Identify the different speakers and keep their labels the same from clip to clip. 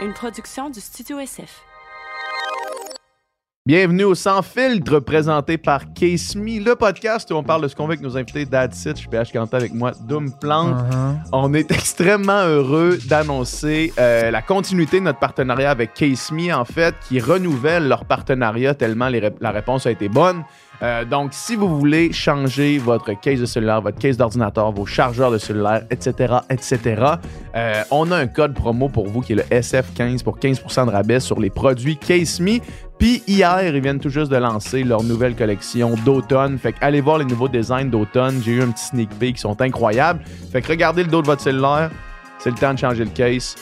Speaker 1: une production du Studio SF.
Speaker 2: Bienvenue au Sans Filtre, présenté par Case Me, le podcast où on parle de ce qu'on veut avec nos invités Dad Sit, je suis PH Quentin avec moi, Doom Plante. On est extrêmement heureux d'annoncer euh, la continuité de notre partenariat avec Case Me, en fait, qui renouvelle leur partenariat tellement les la réponse a été bonne. Euh, donc, si vous voulez changer votre case de cellulaire, votre case d'ordinateur, vos chargeurs de cellulaire, etc., etc., euh, on a un code promo pour vous qui est le SF15 pour 15% de rabais sur les produits Case Me. Puis hier, ils viennent tout juste de lancer leur nouvelle collection d'automne. Fait que allez voir les nouveaux designs d'automne. J'ai eu un petit sneak peek qui sont incroyables. Fait que regardez le dos de votre cellulaire. C'est le temps de changer le case.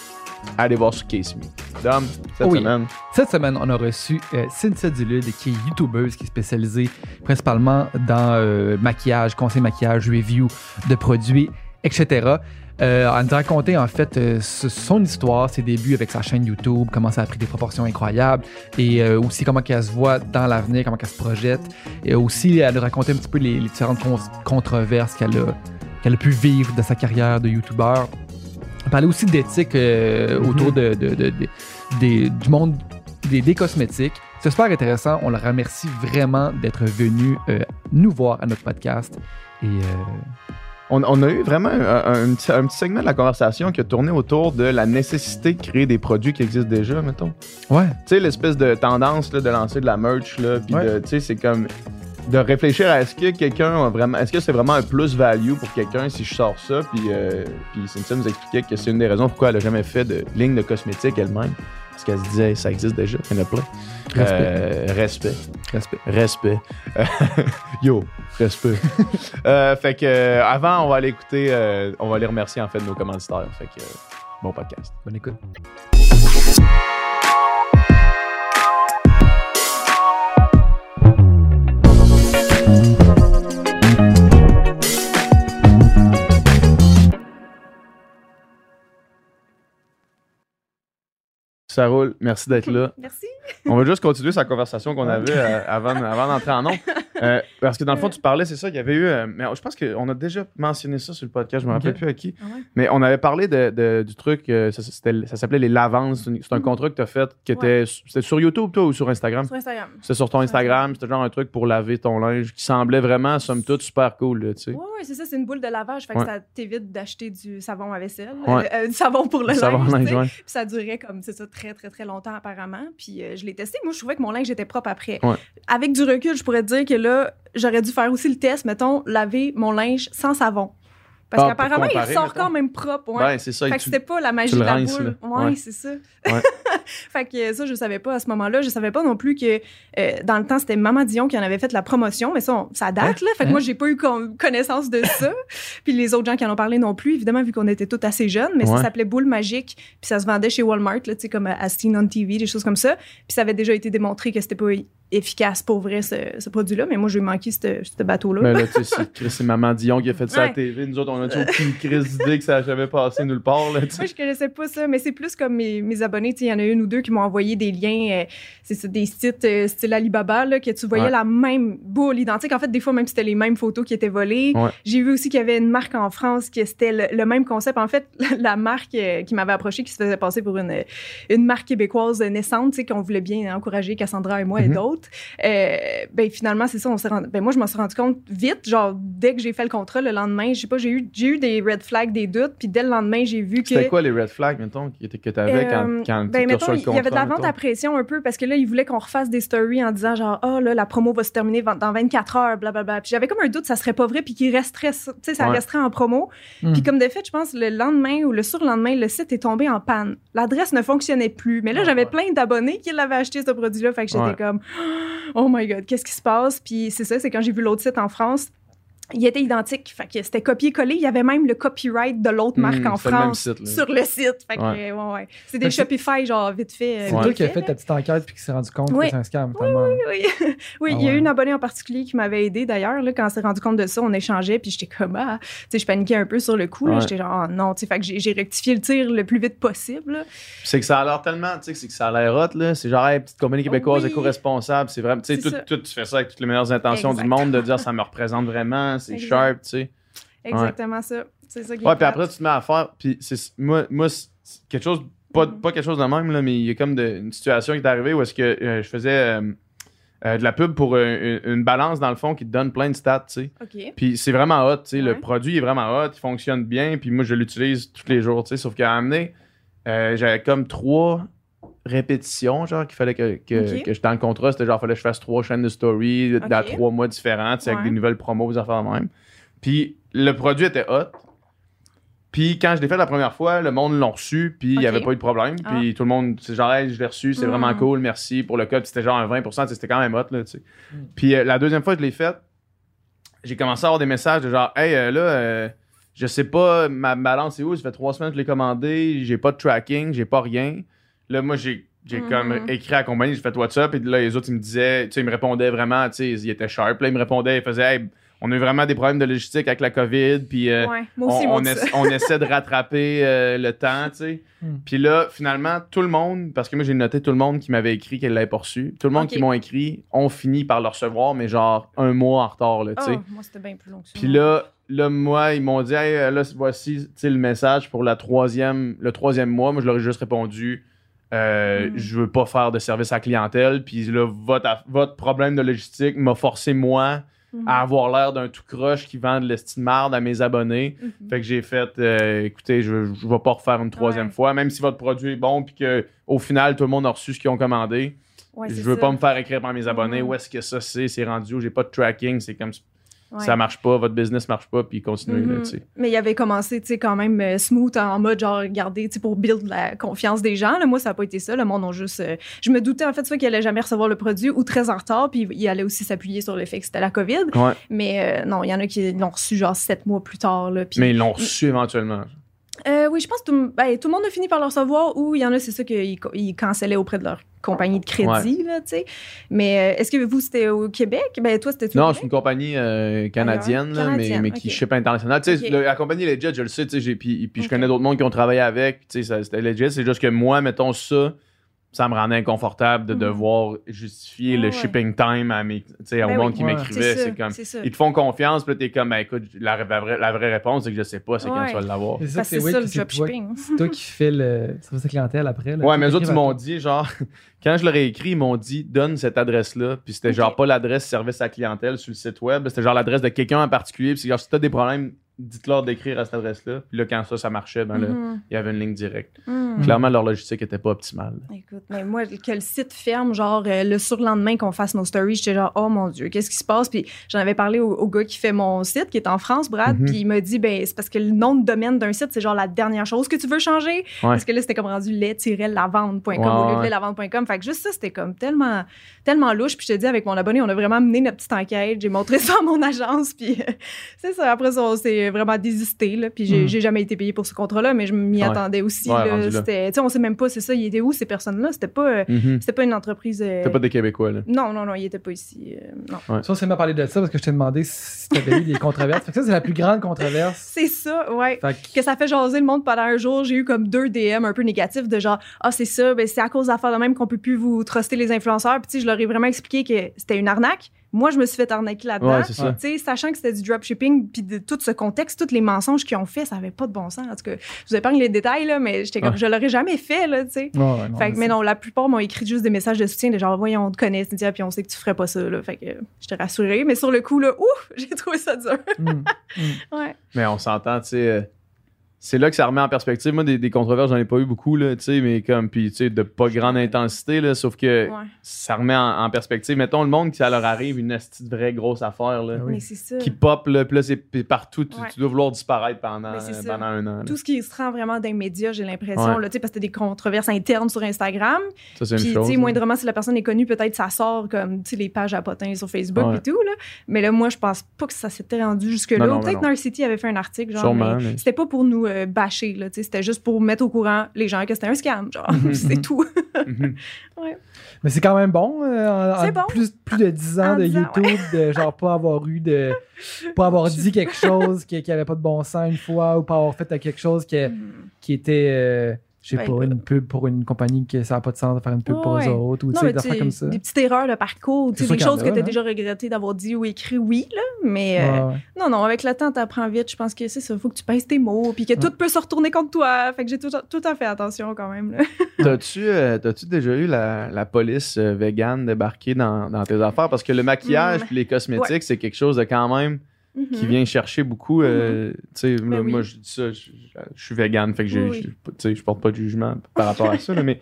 Speaker 2: Allez voir sur Case Me. Dom, cette
Speaker 3: Oui.
Speaker 2: semaine?
Speaker 3: Cette semaine, on a reçu euh, Cynthia Dulude, qui est youtubeuse, qui est spécialisée principalement dans euh, maquillage, conseil maquillage, review de produits, etc. Euh, elle nous a raconté en fait euh, son histoire, ses débuts avec sa chaîne YouTube, comment ça a pris des proportions incroyables et euh, aussi comment qu'elle se voit dans l'avenir, comment qu'elle se projette. Et aussi, elle nous a raconté un petit peu les, les différentes con- controverses qu'elle a, qu'elle a pu vivre de sa carrière de YouTuber. Elle parlait aussi d'éthique euh,
Speaker 2: Mhm.
Speaker 3: autour de, de- de- de- des- du monde des, des cosmétiques. C'est super intéressant. On la remercie vraiment d'être venu euh, nous voir à notre podcast. Et euh,
Speaker 2: On, on a eu vraiment un, un- un petit, un petit segment de la conversation qui a tourné autour de la nécessité de créer des produits qui existent déjà, mettons.
Speaker 3: ouais,
Speaker 2: Tu sais, l'espèce de tendance là, de lancer de la merch, là, puis
Speaker 3: Ouais.
Speaker 2: tu sais, c'est comme de réfléchir à est-ce que quelqu'un a vraiment, est-ce que c'est vraiment un plus-value pour quelqu'un si je sors ça, puis, euh, puis Cynthia nous expliquait que c'est une des raisons pourquoi elle a jamais fait de ligne de cosmétique elle-même, parce qu'elle se disait ça existe déjà, il y en a plein.
Speaker 3: respect.
Speaker 2: Euh, respect,
Speaker 3: respect.
Speaker 2: respect. Yo, respect. Euh, fait que euh, avant, on va aller écouter, on va aller remercier en fait nos commanditaires. Fait que bon podcast.
Speaker 3: Bonne écoute.
Speaker 2: Ça roule, merci d'être là.
Speaker 4: Merci.
Speaker 2: On va juste continuer sa conversation qu'on avait euh, avant, avant d'entrer en nom. parce que dans le fond, tu parlais, c'est ça, il y avait eu. euh, mais je pense qu'on a déjà mentionné ça sur le podcast, je me rappelle plus à qui.
Speaker 4: Ah ouais?
Speaker 2: Mais on avait parlé de, de- du truc, euh, ça, s'appelait les lavances. C'est c'est un
Speaker 4: Mhm.
Speaker 2: contrat que tu as fait qui était. C'était sur YouTube, toi, ou sur Instagram?
Speaker 4: Sur Instagram.
Speaker 2: C'était sur ton
Speaker 4: Sur
Speaker 2: Instagram, c'était genre un truc pour laver ton linge qui semblait vraiment, somme toute, super cool, tu sais.
Speaker 4: Ouais, ouais, c'est ça, c'est une boule de lavage. Fait que
Speaker 2: Ouais.
Speaker 4: ça t'évite d'acheter du savon à vaisselle,
Speaker 2: Ouais.
Speaker 4: euh, euh, du savon pour le
Speaker 2: va
Speaker 4: linge. tu
Speaker 2: linge, ouais.
Speaker 4: Puis ça durait comme, c'est ça, très, très, très longtemps apparemment. Puis euh, je l'ai testé. Moi, je trouvais que mon linge était propre après.
Speaker 2: Ouais.
Speaker 4: Avec du recul, je pourrais te dire que là, j'aurais dû faire aussi le test, mettons, laver mon linge sans savon. Parce
Speaker 2: Ah,
Speaker 4: qu'apparemment, il
Speaker 2: comparer,
Speaker 4: sort
Speaker 2: mettons.
Speaker 4: quand même propre. Ouais.
Speaker 2: C'est ça.
Speaker 4: Fait que c'était pas la magie de la boule. Ouais,
Speaker 2: Ouais.
Speaker 4: c'est ça.
Speaker 2: Ouais.
Speaker 4: fait que ça, je savais pas à ce moment-là. Je savais pas non plus que euh, dans le temps, c'était Maman Dion qui en avait fait la promotion, mais ça, on- ça date, là. Fait que moi, j'ai pas eu con- connaissance de ça. puis les autres gens qui en ont parlé non plus, évidemment, vu qu'on était tous assez jeunes, mais ça s'appelait Boule Magique, puis ça se vendait chez Walmart, là, tu sais, comme à à Seen on TV, des choses comme ça. Puis ça avait déjà été démontré que c'était pas efficace pour vrai, ce, ce produit-là, mais moi, j'ai manqué ce ce bateau-là.
Speaker 2: Mais là, tu sais, c'est Chris et Maman Dion qui a fait ça à la. TV. Nous autres, on a aucune crise d'idée que ça a jamais passé nulle part, là.
Speaker 4: Moi, je connaissais pas ça, mais c'est plus comme mes, mes abonnés. Il y en a une ou deux qui m'ont envoyé des liens, euh, c'est ça, des sites euh, style Alibaba, là, que tu voyais
Speaker 2: Ouais.
Speaker 4: la même boule identique. En fait, des fois, même c'était les mêmes photos qui étaient volées.
Speaker 2: Ouais.
Speaker 4: J'ai vu aussi qu'il y avait une marque en France qui c'était le, le même concept. En fait, la marque euh, qui m'avait approché, qui se faisait passer pour une, une marque québécoise naissante, qu'on voulait bien encourager Cassandra et moi et
Speaker 2: Mhm.
Speaker 4: Euh, ben finalement, c'est ça. On s'est rendu, ben moi, je m'en suis rendu compte vite, genre dès que j'ai fait le contrat le lendemain. Je sais pas, j'ai eu, j'ai eu des red flags, des doutes, puis dès le lendemain, j'ai vu que
Speaker 2: C'était quoi les red flags, mettons, que t'avais quand,
Speaker 4: euh,
Speaker 2: quand
Speaker 4: ben,
Speaker 2: tu
Speaker 4: mettons,
Speaker 2: le
Speaker 4: il y avait de la
Speaker 2: contrat,
Speaker 4: vente
Speaker 2: mettons?
Speaker 4: à pression un peu parce que là, ils voulaient qu'on refasse des stories en disant genre, ah là, la promo va se terminer dans 24 heures, blablabla. Puis j'avais comme un doute, ça serait pas vrai, puis qu'il resterait, tu sais, ça
Speaker 2: Ouais.
Speaker 4: resterait en promo.
Speaker 3: Hmm.
Speaker 4: Puis comme de fait, je pense, le lendemain ou le surlendemain, le site est tombé en panne. L'adresse ne fonctionnait plus. Mais là,
Speaker 2: Ah,
Speaker 4: j'avais plein d'abonnés qui l'avaient acheté, ce produit-là. Fait que j'étais
Speaker 2: Ouais.
Speaker 4: comme, oh my God, qu'est-ce qui se passe? Puis c'est ça, c'est quand j'ai vu l'autre site en France. Il était identique. Fait que c'était copié-collé. Il y avait même le copyright de l'autre marque
Speaker 2: Hmm,
Speaker 4: en
Speaker 2: c'est le même
Speaker 4: France
Speaker 2: site,
Speaker 4: sur le site. Fait que,
Speaker 2: Ouais.
Speaker 4: ouais, ouais. C'est des
Speaker 3: Fait que c'est-
Speaker 4: Shopify, genre, vite fait. euh,
Speaker 3: C'est toi qui as
Speaker 4: fait,
Speaker 3: ta petite enquête puis qui s'est rendu compte
Speaker 4: Oui.
Speaker 3: que c'est un scam, tellement.
Speaker 4: Oui, oui
Speaker 3: Ah
Speaker 4: il y a
Speaker 3: ouais.
Speaker 4: eu une abonnée en particulier qui m'avait aidé d'ailleurs. Là, quand on s'est rendu compte de ça, on échangeait, puis j'étais comme, ah, tu sais, je paniquais un peu sur le coup. J'étais genre, Ah, non, tu sais, fait que j'ai j'ai rectifié le tir le plus vite possible. là.
Speaker 2: C'est que ça a l'air tellement, tu sais, c'est que ça a l'air hot, là. C'est genre, hey, petite compagnie québécoise
Speaker 4: Oui.
Speaker 2: éco-responsable. C'est vraiment, tu sais, tu fais ça avec toutes les meilleures intentions du monde de dire ça me représente vraiment, c'est sharp, tu sais.
Speaker 4: Exactement ça. C'est ça qui
Speaker 2: Ouais, puis après, tu te mets à faire, puis c'est, moi, moi quelque chose pas,
Speaker 4: Mhm.
Speaker 2: pas quelque chose de même, là, mais il y a comme de- une situation qui est arrivée où est-ce que euh, je faisais euh, euh, de la pub pour une, une balance, dans le fond, qui te donne plein de stats, tu sais. Puis c'est vraiment hot, tu sais. Le produit est vraiment hot, il fonctionne bien, puis moi, je l'utilise tous les jours, tu sais. Sauf qu'à amener, j'avais comme trois répétitions, genre, qu'il fallait que, que,
Speaker 4: Ok.
Speaker 2: que je dans le contrat, c'était genre, fallait que je fasse trois chaînes de story dans trois mois différents, avec des nouvelles promos, des affaires même. Puis le produit était hot. Puis quand je l'ai fait la première fois, le monde l'a reçu, puis il n'y avait pas eu de problème.
Speaker 4: Ah.
Speaker 2: Puis tout le monde, c'est genre, hey, je l'ai reçu, c'est
Speaker 4: Mm.
Speaker 2: vraiment cool, merci pour le code. C'était genre un 20%, tu sais, c'était quand même hot, là, tu sais.
Speaker 3: Mm.
Speaker 2: Puis euh, la deuxième fois que je l'ai fait, j'ai commencé à avoir des messages de genre, hey, euh, là, euh, je sais pas, ma balance est où? Ça fait trois semaines que je l'ai commandé, j'ai pas de tracking, j'ai pas rien. Là, moi, j'ai. J'ai comme écrit à la compagnie, j'ai fait WhatsApp, et là, les autres, ils me disaient, tu sais, ils me répondaient vraiment, tu sais, ils étaient sharp. Là, ils me répondaient, ils faisaient, hey, on a eu vraiment des problèmes de logistique avec la COVID, puis euh,
Speaker 4: Ouais. Moi aussi,
Speaker 2: on,
Speaker 4: moi
Speaker 2: on, essa- on essaie de rattraper euh, le temps, tu sais.
Speaker 3: Hmm.
Speaker 2: Puis là, finalement, tout le monde, parce que moi, j'ai noté tout le monde qui m'avait écrit qu'elle l'avait pas reçu, tout le monde qui m'ont écrit ont fini par le recevoir, mais genre un mois en retard, là, tu sais.
Speaker 4: Oh, moi, c'était bien plus long que ça.
Speaker 2: Puis là, là, moi, ils m'ont dit, hey, euh, là, voici tu sais, le message pour la troisième, le troisième mois. Moi, je leur ai juste répondu, euh,
Speaker 4: Mm.
Speaker 2: je veux pas faire de service à clientèle. Puis là, votre, problème de logistique m'a forcé, moi,
Speaker 4: Mhm.
Speaker 2: à avoir l'air d'un tout croche qui vend de l'estime marde à mes abonnés.
Speaker 4: Mhm.
Speaker 2: Fait que j'ai fait, euh, écoutez, je, je vais pas refaire une troisième
Speaker 4: Ouais.
Speaker 2: fois, même si votre produit est bon, puis que au final, tout le monde a reçu ce qu'ils ont commandé.
Speaker 4: Ouais,
Speaker 2: je veux
Speaker 4: ça.
Speaker 2: pas me faire écrire par mes abonnés,
Speaker 4: Mhm.
Speaker 2: où est-ce que ça c'est, c'est rendu où, j'ai pas de tracking, c'est comme
Speaker 4: Ouais.
Speaker 2: ça marche pas, votre business marche pas, puis continuez, là, tu sais.
Speaker 4: Mais il avait commencé, tu sais, quand même euh, smooth en mode genre, regardez, pour build la confiance des gens. Là, moi, ça n'a pas été ça. Le monde a juste. euh, je me doutais, en fait, soit qu'il allait jamais recevoir le produit ou très en retard, puis il allait aussi s'appuyer sur le fait que c'était la COVID.
Speaker 2: Ouais.
Speaker 4: Mais euh, non, il y en a qui l'ont reçu genre sept mois plus tard. Là,
Speaker 2: Mais ils l'ont reçu éventuellement.
Speaker 4: Euh, oui, je pense que tout, ben, tout le monde a fini par le recevoir ou il y en a, c'est ça qu'ils ils cancellaient auprès de leur compagnie de crédit, là, tu sais. Mais euh, est-ce que vous, c'était au Québec? Ben, toi, c'était
Speaker 2: Non, c'est une compagnie euh, canadienne, là, mais, mais qui
Speaker 4: ok.
Speaker 2: ship international. Tu sais,
Speaker 4: Ok.
Speaker 2: le- la compagnie Legit, je le sais, puis, je connais d'autres mondes qui ont travaillé avec, c'était Legit. C'est juste que moi, mettons ça, ça me rendait inconfortable de
Speaker 4: Mhm.
Speaker 2: devoir justifier le
Speaker 4: ouais.
Speaker 2: shipping time à mes, tu sais, au
Speaker 4: Ben
Speaker 2: monde
Speaker 4: oui.
Speaker 2: qui
Speaker 3: Ouais.
Speaker 2: m'écrivait. C'est comme,
Speaker 4: c'est ça.
Speaker 2: ils te font confiance, puis là, t'es comme, ben écoute, la, la vraie, la vraie réponse, c'est que je sais pas, c'est quand
Speaker 4: Ouais.
Speaker 2: tu vas l'avoir.
Speaker 3: C'est ça, c'est
Speaker 4: c'est
Speaker 3: weird
Speaker 4: ça,
Speaker 3: que
Speaker 4: le
Speaker 3: c'est toi,
Speaker 4: dropshipping.
Speaker 3: c'est toi qui fais le service à clientèle après. là.
Speaker 2: Ouais, mais eux autres, ils m'ont dit, genre, quand je leur ai écrit, ils m'ont dit, donne cette adresse-là. Puis c'était genre pas l'adresse service à clientèle sur le site web. C'était genre l'adresse de quelqu'un en particulier. Puis c'est genre, si t'as des problèmes, dites-leur d'écrire à cette adresse-là. Puis là, quand ça, ça marchait, ben là,
Speaker 4: Mhm.
Speaker 2: il y avait une ligne directe.
Speaker 4: Mhm.
Speaker 2: Clairement, leur logistique était pas optimale.
Speaker 4: Écoute, mais moi, que le site ferme, genre euh, le surlendemain qu'on fasse nos stories, j'étais genre, oh mon Dieu, qu'est-ce qui se passe? Puis j'en avais parlé au, au gars qui fait mon site, qui est en France, Brad,
Speaker 2: Mhm.
Speaker 4: puis il m'a dit, ben, c'est parce que le nom de domaine d'un site, c'est genre la dernière chose que tu veux changer. Parce que là, c'était comme rendu lait-lavande.com
Speaker 2: Ouais,
Speaker 4: au lieu de
Speaker 2: ouais.
Speaker 4: lait-lavande.com. Fait que juste ça, c'était comme tellement, tellement louche. Puis je te dis, avec mon abonné, on a vraiment mené notre petite enquête. J'ai montré ça à mon agence. Puis euh, c'est ça. Après ça, on s'est vraiment désisté. Là. Puis j'ai j'ai jamais été payé pour ce contrat-là, mais je m'y
Speaker 2: Ouais.
Speaker 4: attendais aussi.
Speaker 2: Ouais,
Speaker 4: là. C'était- tu sais, on sait même pas, c'est ça, il était où ces personnes-là? C'était pas, euh,
Speaker 2: Mhm.
Speaker 4: c'était pas une entreprise. euh,
Speaker 2: C'était pas des Québécois, là.
Speaker 4: Non, non, non, il était pas ici. euh, non.
Speaker 3: Ça, c'est m'a parlé de ça parce que je t'ai demandé si t'avais eu des controverses. Fait que ça, c'est la plus grande controverse.
Speaker 4: C'est ça, ouais.
Speaker 3: Fait que-
Speaker 4: que ça fait jaser le monde pendant un jour. J'ai eu comme deux DM un peu négatifs de genre ah c'est ça, ben c'est à cause d'affaires de même qu'on peut plus vous truster les influenceurs. Puis tu sais, je leur ai vraiment expliqué que c'était une arnaque. Moi, je me suis fait arnaquer là-dedans.
Speaker 2: Ouais, c'est ça.
Speaker 4: Tu sais, sachant que c'était du dropshipping, puis de tout ce contexte, tous les mensonges qu'ils ont fait, ça avait pas de bon sens. En tout cas, je vous épargne les détails là, mais j'étais comme
Speaker 2: Ouais.
Speaker 4: je l'aurais jamais fait là, tu sais.
Speaker 3: Ouais, ouais, non,
Speaker 4: Fait que, mais non, la plupart m'ont écrit juste des messages de soutien de genre, voyons, on te connaît, Cynthia, puis on sait que tu ferais pas ça, là. Fait que, je t'ai rassurée. Mais sur le coup, là, ouf, j'ai trouvé ça dur.
Speaker 3: Hum.
Speaker 4: ouais.
Speaker 2: Mais on s'entend, tu sais. Euh, c'est là que ça remet en perspective. Moi, des, des controverses, j'en ai pas eu beaucoup, là, tu sais, mais comme, puis, tu sais, de pas grande intensité, là, sauf que
Speaker 4: Ouais.
Speaker 2: ça remet en, en perspective. Mettons le monde qui, ça leur arrive une petite vraie grosse affaire, là,
Speaker 3: Ah oui.
Speaker 4: Mais c'est ça.
Speaker 2: qui pop, là, puis là, c'est puis partout, tu,
Speaker 4: Ouais.
Speaker 2: tu dois vouloir disparaître pendant, pendant un an. là.
Speaker 4: tout ce qui se rend vraiment dans les médias, j'ai l'impression,
Speaker 2: Ouais.
Speaker 4: là, tu sais, parce que t'as des controverses internes sur Instagram.
Speaker 2: Ça, c'est
Speaker 4: Puis,
Speaker 2: une chose. là.
Speaker 4: moindrement, si la personne est connue, peut-être ça sort comme, tu sais, les pages à potins sur Facebook et tout, là. Mais là, moi, je pense pas que ça s'était rendu jusque-là. Peut-être. Narcity avait fait un article, genre, c'était pas pour nous euh, bâcher, là, c'était juste pour mettre au courant les gens que c'était un scam, genre.
Speaker 2: Mhm,
Speaker 4: c'est
Speaker 2: mhm.
Speaker 4: tout.
Speaker 2: Mhm.
Speaker 3: Mais c'est quand même bon. euh, en-
Speaker 4: bon.
Speaker 3: Plus, plus de 10 ans
Speaker 4: En
Speaker 3: de
Speaker 4: 10 ans,
Speaker 3: YouTube, de genre pas avoir eu de. pas avoir dit quelque chose qui, qui avait pas de bon sens une fois ou pas avoir fait quelque chose qui, qui était. euh, je sais
Speaker 4: Ben,
Speaker 3: pas, une pub pour une compagnie que ça n'a pas de sens de faire une pub pour
Speaker 4: Ouais.
Speaker 3: eux autres ou tu
Speaker 4: Non,
Speaker 3: des affaires comme ça.
Speaker 4: des petites erreurs de parcours, des choses que tu as déjà regretté d'avoir dit ou écrit oui, là. Mais euh,
Speaker 3: Ouais,
Speaker 4: non, non, avec le temps, tu apprends vite. Je pense que c'est ça. Il faut que tu pèses tes mots, puis que tout peut se retourner contre toi. Fait que j'ai tout, tout à fait attention quand même.
Speaker 2: T'as-tu euh, t'as-tu déjà eu la, la police euh, vegan débarquer dans, dans tes affaires? Parce que le maquillage
Speaker 4: Mm.
Speaker 2: puis les cosmétiques,
Speaker 4: Ouais.
Speaker 2: c'est quelque chose de quand même qui
Speaker 4: Mhm.
Speaker 2: vient chercher beaucoup. euh, sais,
Speaker 4: Ben
Speaker 2: là,
Speaker 4: oui.
Speaker 2: moi, je dis ça, je, je- je suis vegan, fait que j'ai-
Speaker 4: Oui,
Speaker 2: sais, je porte pas de jugement par rapport à ça, là, mais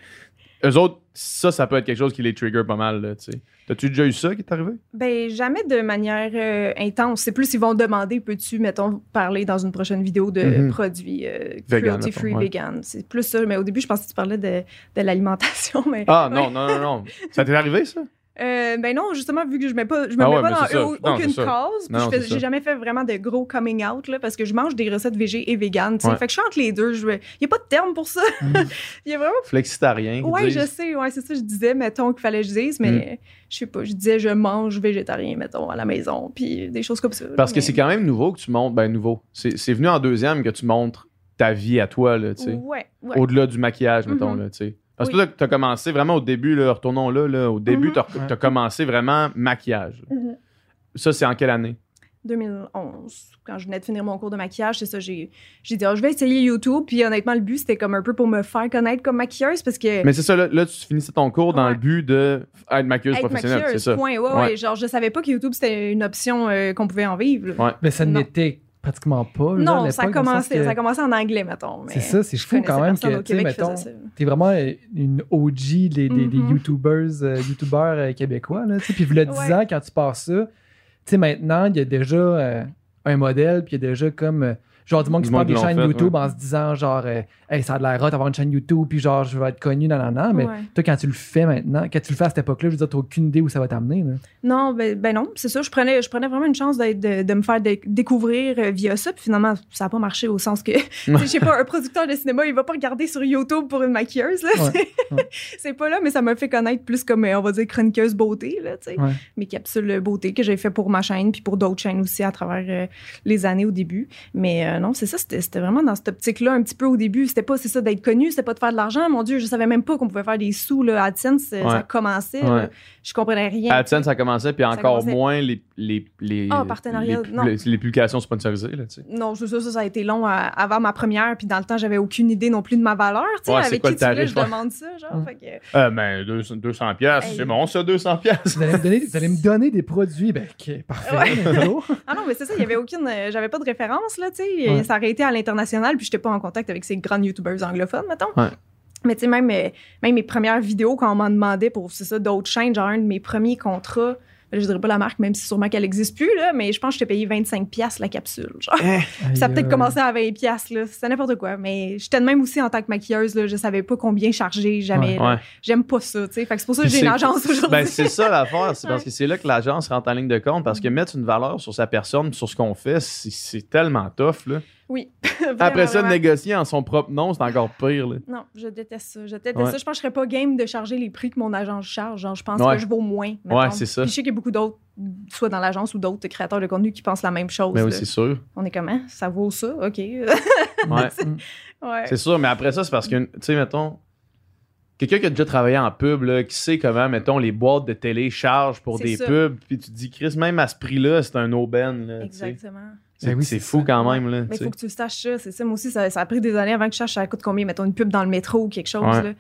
Speaker 2: eux autres, ça, ça peut être quelque chose qui les trigger pas mal. là, tu sais. T'as-tu déjà eu ça qui est arrivé?
Speaker 4: Ben, jamais de manière euh, intense. C'est plus, ils vont demander, peux-tu, mettons, parler dans une prochaine vidéo de
Speaker 2: Mhm.
Speaker 4: produits euh,
Speaker 2: Vegan, ouais.
Speaker 4: vegan. C'est plus ça. Mais au début, je pensais que tu parlais de, de l'alimentation. Mais,
Speaker 2: Ah,
Speaker 4: Ouais.
Speaker 2: non, non, non, non. Ça t'est arrivé, ça?
Speaker 4: Euh, ben non, justement, vu que je mets pas, je me
Speaker 2: Ah
Speaker 4: mets
Speaker 2: ouais,
Speaker 4: pas dans au-
Speaker 2: Non,
Speaker 4: aucune cause.
Speaker 2: Non,
Speaker 4: je j'ai jamais fait vraiment de gros coming out là, parce que je mange des recettes végé et vegan.
Speaker 2: Ouais.
Speaker 4: Fait que je suis entre les deux. Il n'y a pas de terme pour ça.
Speaker 3: Mhm.
Speaker 4: Il y a vraiment.
Speaker 2: Flexitarien.
Speaker 4: Ouais, je sais. Ouais, c'est ça. Je disais, mettons qu'il fallait que je dise,
Speaker 2: Mm.
Speaker 4: mais je sais pas. Je disais, je mange végétarien, mettons, à la maison. Puis des choses comme ça.
Speaker 2: Parce que c'est quand même nouveau que tu montres. Ben, nouveau. C'est venu en deuxième que tu montres ta vie à toi, là, tu sais.
Speaker 4: Ouais, ouais.
Speaker 2: Au-delà du maquillage, mettons,
Speaker 4: Mhm.
Speaker 2: là, tu sais. Parce que
Speaker 4: Oui.
Speaker 2: là, tu as commencé vraiment au début, là, retournons là, là au début,
Speaker 4: Mhm.
Speaker 2: tu as,
Speaker 3: Ouais.
Speaker 2: commencé vraiment maquillage.
Speaker 4: Mhm.
Speaker 2: Ça, c'est en quelle année?
Speaker 4: 2011, quand je venais de finir mon cours de maquillage, c'est ça, j'ai j'ai dit, Ah, je vais essayer YouTube. Puis honnêtement, le but, c'était comme un peu pour me faire connaître comme maquilleuse parce que.
Speaker 2: Mais c'est ça, là, là, tu finissais ton cours dans
Speaker 4: Ouais.
Speaker 2: le but de être maquilleuse
Speaker 4: être
Speaker 2: professionnelle, c'est ça.
Speaker 4: point. Ouais,
Speaker 2: Ouais.
Speaker 4: ouais. Genre, je savais pas que YouTube, c'était une option euh, qu'on pouvait en vivre.
Speaker 3: Mais ça
Speaker 4: Non.
Speaker 3: n'était pratiquement pas. là,
Speaker 4: Non, ça a,
Speaker 3: le
Speaker 4: commencé,
Speaker 3: que
Speaker 4: ça a commencé en anglais, mettons.
Speaker 3: C'est ça, c'est fou quand même que, tu mettons, t'es vraiment euh, une OG des, des, des
Speaker 4: Mhm.
Speaker 3: YouTubers, euh, YouTubeurs euh, québécois. Là, puis, 10
Speaker 4: Ouais.
Speaker 3: ans, quand tu passes ça, tu sais, maintenant, il y a déjà euh, un modèle, puis il y a déjà comme. Genre, du monde qui se des chaînes
Speaker 2: fait,
Speaker 3: YouTube
Speaker 2: ouais.
Speaker 3: en se disant, genre, euh, hey, ça a de l'air hot d'avoir une chaîne YouTube, puis genre, je vais être connu, non, non, non. Mais
Speaker 4: Ouais.
Speaker 3: toi, quand tu le fais maintenant, quand tu le fais à cette époque-là, je veux dire, t'as aucune idée où ça va t'amener. là.
Speaker 4: Non, ben, ben non, c'est ça. Je prenais, je prenais vraiment une chance de, de me faire dé- découvrir euh, via ça. Puis finalement, ça n'a pas marché au sens que, je sais pas, un producteur de cinéma, il va pas regarder sur YouTube pour une maquilleuse. Là,
Speaker 3: Ouais,
Speaker 4: c'est, pas là, mais ça m'a fait connaître plus comme, euh, on va dire, chroniqueuse beauté. Là, tu sais.
Speaker 3: Ouais.
Speaker 4: Mes capsules beauté que j'ai fait pour ma chaîne, puis pour d'autres chaînes aussi à travers euh, les années au début. Mais euh, non, c'est ça, c'était, c'était vraiment dans cette optique-là un petit peu au début. C'était pas, c'est ça, d'être connu, c'était pas de faire de l'argent. Mon Dieu, je savais même pas qu'on pouvait faire des sous. Là, AdSense, euh,
Speaker 2: Ouais.
Speaker 4: ça commençait.
Speaker 2: Ouais.
Speaker 4: Je comprenais rien.
Speaker 2: AdSense, ça commençait, puis encore
Speaker 4: commençait.
Speaker 2: moins les, les, les,
Speaker 4: Ah, partenariat,
Speaker 2: les,
Speaker 4: non.
Speaker 2: les- les publications sponsorisées, là, tu sais.
Speaker 4: Non, c'est ça, ça, ça a été long à- avant ma première. Puis dans le temps, j'avais aucune idée non plus de ma valeur. Tu sais,
Speaker 2: Ouais,
Speaker 4: avec
Speaker 2: quoi
Speaker 4: qui
Speaker 2: le
Speaker 4: tu voulais, je demande ça, genre.
Speaker 3: Mm.
Speaker 4: Fait que,
Speaker 2: Euh, ben, 200, 200
Speaker 4: Hey.
Speaker 2: c'est bon, ça, 200 piastres.
Speaker 3: Vous allez, me donner, vous allez me donner des produits. Ben, parfait.
Speaker 4: Ah non, mais c'est ça, il y avait aucune. euh, j'avais pas de référence, là, tu sais.
Speaker 3: Ouais.
Speaker 4: Ça aurait été à l'international, puis j'étais pas en contact avec ces grandes YouTubers anglophones, mettons.
Speaker 2: Ouais.
Speaker 4: Mais tu sais, même, euh, même mes premières vidéos, quand on m'en demandait pour, c'est ça, d'autres chaînes, genre un de mes premiers contrats, je dirais pas la marque, même si sûrement qu'elle existe plus, là, mais je pense que je t'ai payé 25$ piastres la capsule. Genre. Ça a peut-être commencé à 20$, piastres, là. C'est n'importe quoi. Mais j'étais de même aussi en tant que maquilleuse, là. Je savais pas combien charger, jamais.
Speaker 2: Ouais.
Speaker 4: J'aime pas ça, tu sais. Fait que c'est pour ça que j'ai une agence aujourd'hui.
Speaker 2: Ben, c'est ça l'affaire, c'est parce que c'est là que l'agence rentre en ligne de compte, parce que mettre une valeur sur sa personne, sur ce qu'on fait, c'est- c'est tellement tough, là.
Speaker 4: Oui.
Speaker 2: Après ça, de négocier en son propre nom, c'est encore pire, là.
Speaker 4: Non, je déteste ça. Je déteste
Speaker 2: Ouais.
Speaker 4: ça. Je pense que je serais pas game de charger les prix que mon agence charge. Genre, je pense
Speaker 2: Ouais.
Speaker 4: que je vaux moins.
Speaker 2: Ouais,
Speaker 4: mettons.
Speaker 2: c'est ça.
Speaker 4: Puis je sais qu'il y a beaucoup d'autres, soit dans l'agence ou d'autres créateurs de contenu qui pensent la même chose.
Speaker 2: Mais oui, c'est sûr.
Speaker 4: On est comment? Ça vaut ça? OK. ouais.
Speaker 2: Ouais. C'est sûr, mais après ça, c'est parce que, tu sais, mettons, quelqu'un qui a déjà travaillé en pub, là, qui sait comment, mettons, les boîtes de télé chargent pour des
Speaker 4: ça.
Speaker 2: pubs, puis tu te dis, Chris, même à ce prix-là, c'est un aubaine, là.
Speaker 4: Exactement.
Speaker 2: C'est
Speaker 3: Ben oui,
Speaker 2: c'est
Speaker 3: c'est
Speaker 2: fou
Speaker 3: ça.
Speaker 2: quand même, là,
Speaker 4: Mais il faut
Speaker 2: sais.
Speaker 4: que tu le saches ça. C'est ça. Moi aussi, ça, ça a pris des années avant que je sache ça coûte combien. Mettons une pub dans le métro ou quelque chose.
Speaker 2: Ouais.
Speaker 4: Là.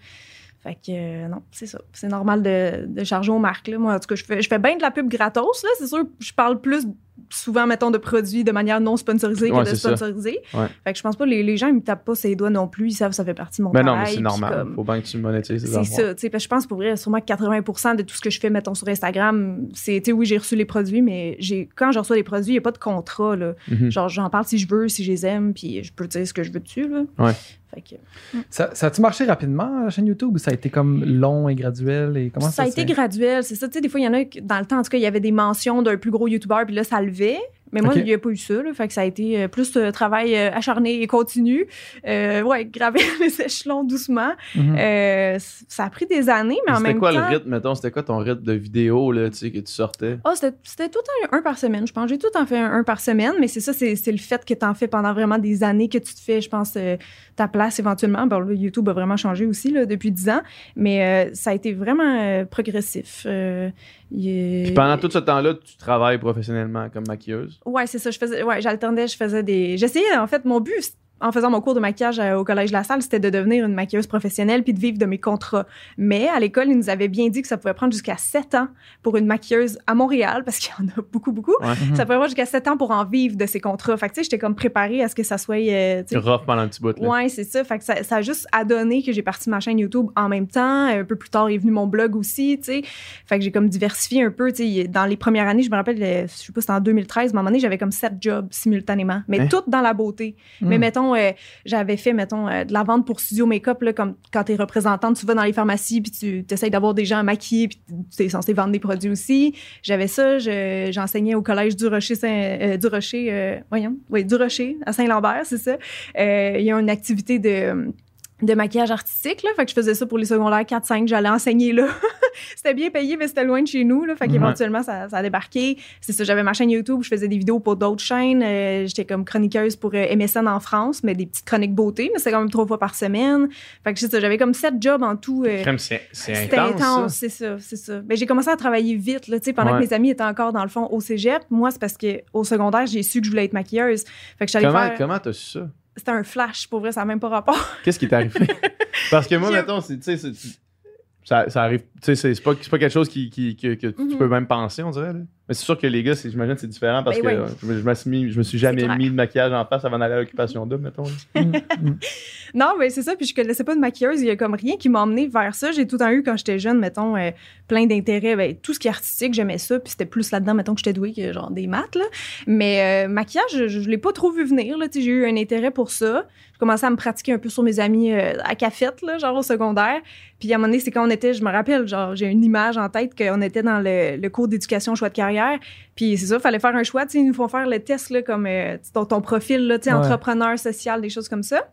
Speaker 4: Fait que euh, non, c'est ça. C'est normal de, de charger aux marques. Là. Moi, en tout cas, je fais, je fais bien de la pub gratos. Là. C'est sûr, je parle plus souvent, mettons, de produits de manière non sponsorisée
Speaker 2: Ouais,
Speaker 4: que de
Speaker 2: c'est
Speaker 4: sponsorisée.
Speaker 2: Ouais.
Speaker 4: Fait que je pense pas, les, les gens, ils me tapent pas ses doigts non plus. Ils savent que ça fait partie de mon
Speaker 2: Mais non,
Speaker 4: travail.
Speaker 2: mais c'est
Speaker 4: puis
Speaker 2: normal.
Speaker 4: comme-
Speaker 2: Faut bien que tu monétises ces
Speaker 4: c'est ça, tu sais, parce que je pense pour vrai, sûrement que 80% de tout ce que je fais, mettons, sur Instagram, c'est, tu sais, oui, j'ai reçu les produits, mais j'ai, quand je reçois les produits, il n'y a pas de contrat, là.
Speaker 2: Mhm.
Speaker 4: Genre, j'en parle si je veux, si je les aime, puis je peux dire ce que je veux dessus, là.
Speaker 2: Ouais.
Speaker 4: Fait que,
Speaker 3: Ça, ça a-tu marché rapidement, la chaîne YouTube, ou ça a été comme long et graduel? Et comment ça,
Speaker 4: ça a été graduel, c'est ça, tu sais, des fois, il y en a, dans le temps, en tout cas, il y avait des mentions d'un plus gros YouTuber, puis là, ça levait, Mais moi,
Speaker 3: Ok.
Speaker 4: il n'y a pas eu ça. Là, fait que ça a été euh, plus de travail euh, acharné et continu. Euh, ouais, graver les échelons doucement.
Speaker 3: Mhm.
Speaker 4: Euh, ça a pris des années, mais en
Speaker 2: C'était
Speaker 4: même
Speaker 2: quoi
Speaker 4: temps...
Speaker 2: le rythme, mettons? C'était quoi ton rythme de vidéo, là, tu sais, que tu sortais?
Speaker 4: Ah, c'était c'était tout un, un par semaine, je pense. J'ai tout en fait un, un par semaine, mais c'est ça, c'est le fait que tu en fais pendant vraiment des années que tu te fais, je pense, euh, ta place éventuellement. Bon, là, YouTube a vraiment changé aussi là, depuis 10 ans, mais euh, ça a été vraiment euh, progressif. Euh,
Speaker 2: Puis pendant tout ce temps-là, tu travailles professionnellement comme maquilleuse?
Speaker 4: Ouais, c'est ça. Je faisais, ouais, j'alternais, je faisais des. J'essayais, en fait, mon but, en faisant mon cours de maquillage euh, au Collège La Salle, c'était de devenir une maquilleuse professionnelle puis de vivre de mes contrats. Mais à l'école, ils nous avaient bien dit que ça pouvait prendre jusqu'à 7 ans pour une maquilleuse à Montréal, parce qu'il y en a beaucoup, beaucoup.
Speaker 2: Ouais.
Speaker 4: Ça pouvait prendre jusqu'à 7 ans pour en vivre de ces contrats. Fait que, tu sais, j'étais comme préparée à ce que ça soit. euh,
Speaker 2: Rough pendant un petit bout, là.
Speaker 4: Ouais, c'est ça. Fait que ça, ça a juste adonné que j'ai parti ma chaîne YouTube en même temps. Un peu plus tard est venu mon blog aussi, tu sais. Fait que j'ai comme diversifié un peu, tu sais. Dans les premières années, je me rappelle, euh, je sais pas, c'était en 2013, à un moment donné, j'avais comme sept jobs simultanément, mais
Speaker 2: Hein?
Speaker 4: toutes dans la beauté. Mais mettons, euh, j'avais fait, mettons, euh, de la vente pour Studio Makeup, là, comme quand t'es représentante, tu vas dans les pharmacies, puis tu essayes d'avoir des gens maquillés, puis tu es censé vendre des produits aussi. J'avais ça, je- j'enseignais au collège du Rocher, Saint- euh, du Rocher, voyons, du Rocher, à Saint-Lambert, c'est ça. Il y a une activité de de maquillage artistique là, fait que je faisais ça pour les secondaires 4 5, j'allais enseigner là. c'était bien payé mais c'était loin de chez nous là, fait qu'éventuellement ça, ça a débarqué. C'est ça, j'avais ma chaîne YouTube, je faisais des vidéos pour d'autres chaînes, euh, j'étais comme chroniqueuse pour euh, MSN en France, mais des petites chroniques beauté, mais c'était quand même trois fois par semaine. Fait que c'est ça, j'avais comme sept jobs en tout. euh,
Speaker 2: c'est c'est
Speaker 4: c'était
Speaker 2: intense,
Speaker 4: c'est ça, c'est ça. Ben, j'ai commencé à travailler vite, là, pendant
Speaker 2: Ouais.
Speaker 4: que mes amis étaient encore dans le fond au cégep. Moi, c'est parce que au secondaire, j'ai su que je voulais être maquilleuse. Fait que j'allais
Speaker 2: Comment
Speaker 4: faire.
Speaker 2: comment t'as su ça?
Speaker 4: C'était un flash, pour vrai, ça n'a même pas rapport.
Speaker 2: Qu'est-ce qui t'est arrivé? Parce que moi, mettons, c'est- tu sais, ça, ça arrive, tu sais, c'est pas, quelque chose qui, qui- que, que tu
Speaker 4: Mhm.
Speaker 2: peux même penser, on dirait. Là. Mais c'est sûr que les gars, c'est- j'imagine que c'est différent parce
Speaker 4: Ben
Speaker 2: que je, me- je me suis mis- je me suis jamais mis de maquillage en face avant d'aller à l'occupation double, mettons. là.
Speaker 3: Mhm. Mhm.
Speaker 4: Non, mais c'est ça. Puis je connaissais pas de maquilleuse. Il y a comme rien qui m'a emmené vers ça. J'ai tout le temps eu, quand j'étais jeune, mettons, euh, plein d'intérêts. Ben, tout ce qui est artistique, j'aimais ça. Puis c'était plus là-dedans, mettons, que j'étais douée que genre des maths. Là. Mais euh, maquillage, je, je l'ai pas trop vu venir. J'ai eu un intérêt pour ça. J'ai commencé à me pratiquer un peu sur mes amis euh, à cafette, là, genre au secondaire. Puis à un moment donné, c'est quand on était, je me rappelle, genre, j'ai une image en tête qu'on était dans le, le cours d'éducation choix de carrière. Puis c'est ça, fallait faire un choix. Tu sais, ils nous font faire le test, là, comme euh, ton, ton profil, là,
Speaker 3: Ouais.
Speaker 4: entrepreneur, social, des choses comme ça.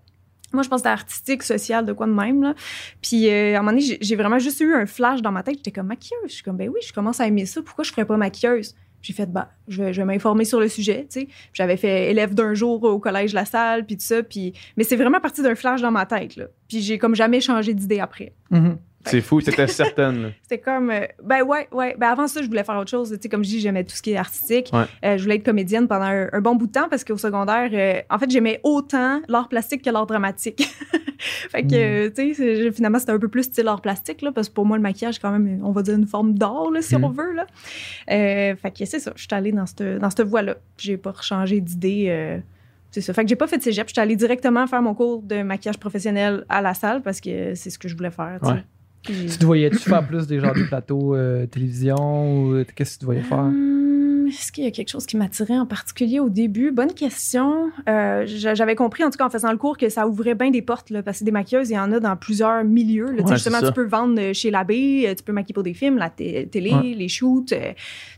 Speaker 4: Moi, je pense que c'était artistique, social, de quoi de même. Là. Puis, euh, à un moment donné, j'ai- vraiment juste eu un flash dans ma tête. J'étais comme maquilleuse. Je suis comme, ben oui, je commence à aimer ça. Pourquoi je ferais pas maquilleuse? J'ai fait, bah, je vais, je vais m'informer sur le sujet, tu sais. J'avais fait élève d'un jour au collège La Salle, puis tout ça. Puis, mais c'est vraiment parti d'un flash dans ma tête, là. Puis j'ai comme jamais changé d'idée après.
Speaker 3: Mhm.
Speaker 2: C'est fou, t'étais certaine.
Speaker 4: C'était comme, euh, ben ouais, ouais. Ben avant ça, je voulais faire autre chose. Tu sais, comme je dis, j'aimais tout ce qui est artistique.
Speaker 2: Ouais.
Speaker 4: Euh, je voulais être comédienne pendant un, un bon bout de temps parce qu'au secondaire, euh, en fait, j'aimais autant l'art plastique que l'art dramatique. fait que, euh, tu sais, finalement, c'était un peu plus style art plastique, là, parce que pour moi, le maquillage, quand même, on va dire une forme d'art, là, si
Speaker 3: Mm.
Speaker 4: on veut, là. Fait que c'est ça, je suis allée dans cette, dans cette voie-là. J'ai pas changé d'idée. c'est ça. Fait que j'ai pas fait de cégep. Je suis allée directement faire mon cours de maquillage professionnel à la salle parce que c'est ce que je voulais faire.
Speaker 2: Ouais.
Speaker 3: Tu te voyais-tu faire plus des genres de plateaux euh, télévision ou euh, qu'est-ce que tu te voyais faire?
Speaker 4: Est-ce qu'il y a quelque chose qui m'attirait en particulier au début? Bonne question. Euh, j'a- J'avais compris, en tout cas, en faisant le cours, que ça ouvrait bien des portes, là, parce que des maquilleuses, il y en a dans plusieurs milieux. là.
Speaker 2: Ouais,
Speaker 4: justement, tu peux vendre euh, chez l'abbé, euh, tu peux maquiller pour des films, la té- télé,
Speaker 3: Ouais.
Speaker 4: les shoots,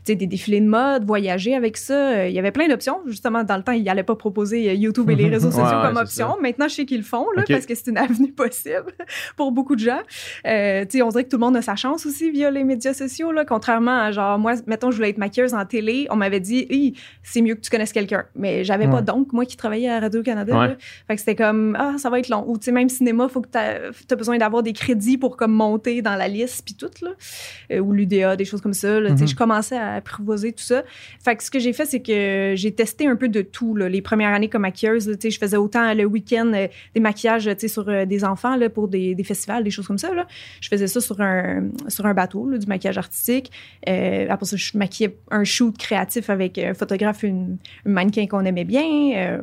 Speaker 4: des défilés de mode, voyager avec ça. Il y avait plein d'options. Justement, dans le temps, ils n'allaient pas proposer YouTube et les réseaux sociaux
Speaker 2: Ouais,
Speaker 4: comme option. Maintenant, je sais qu'ils le font, là, parce que c'est une avenue possible pour beaucoup de gens. Euh, on dirait que tout le monde a sa chance aussi via les médias sociaux, là, contrairement à genre, moi, mettons, je voulais être maquilleuse en télé, on m'avait dit, c'est mieux que tu connaisses quelqu'un. Mais j'avais pas
Speaker 3: Ouais.
Speaker 4: donc, moi qui travaillais à Radio-Canada.
Speaker 2: Ouais.
Speaker 4: Fait que c'était comme, ah, ça va être long. Ou, tu sais, même cinéma, faut que tu as besoin d'avoir des crédits pour comme monter dans la liste, puis tout, là. Euh, ou l'UDA, des choses comme ça. Tu sais,
Speaker 3: Mhm.
Speaker 4: Je commençais à apprivoiser tout ça. Fait que ce que j'ai fait, c'est que j'ai testé un peu de tout, là. Les premières années comme maquilleuse, tu sais, je faisais autant le week-end euh, des maquillages, tu sais, sur euh, des enfants, là, pour des, des festivals, des choses comme ça, là. Je faisais ça sur un, sur un bateau, là, du maquillage artistique. Après ça, je maquillais un shoot créatif avec un photographe, une, une mannequin qu'on aimait bien. Euh,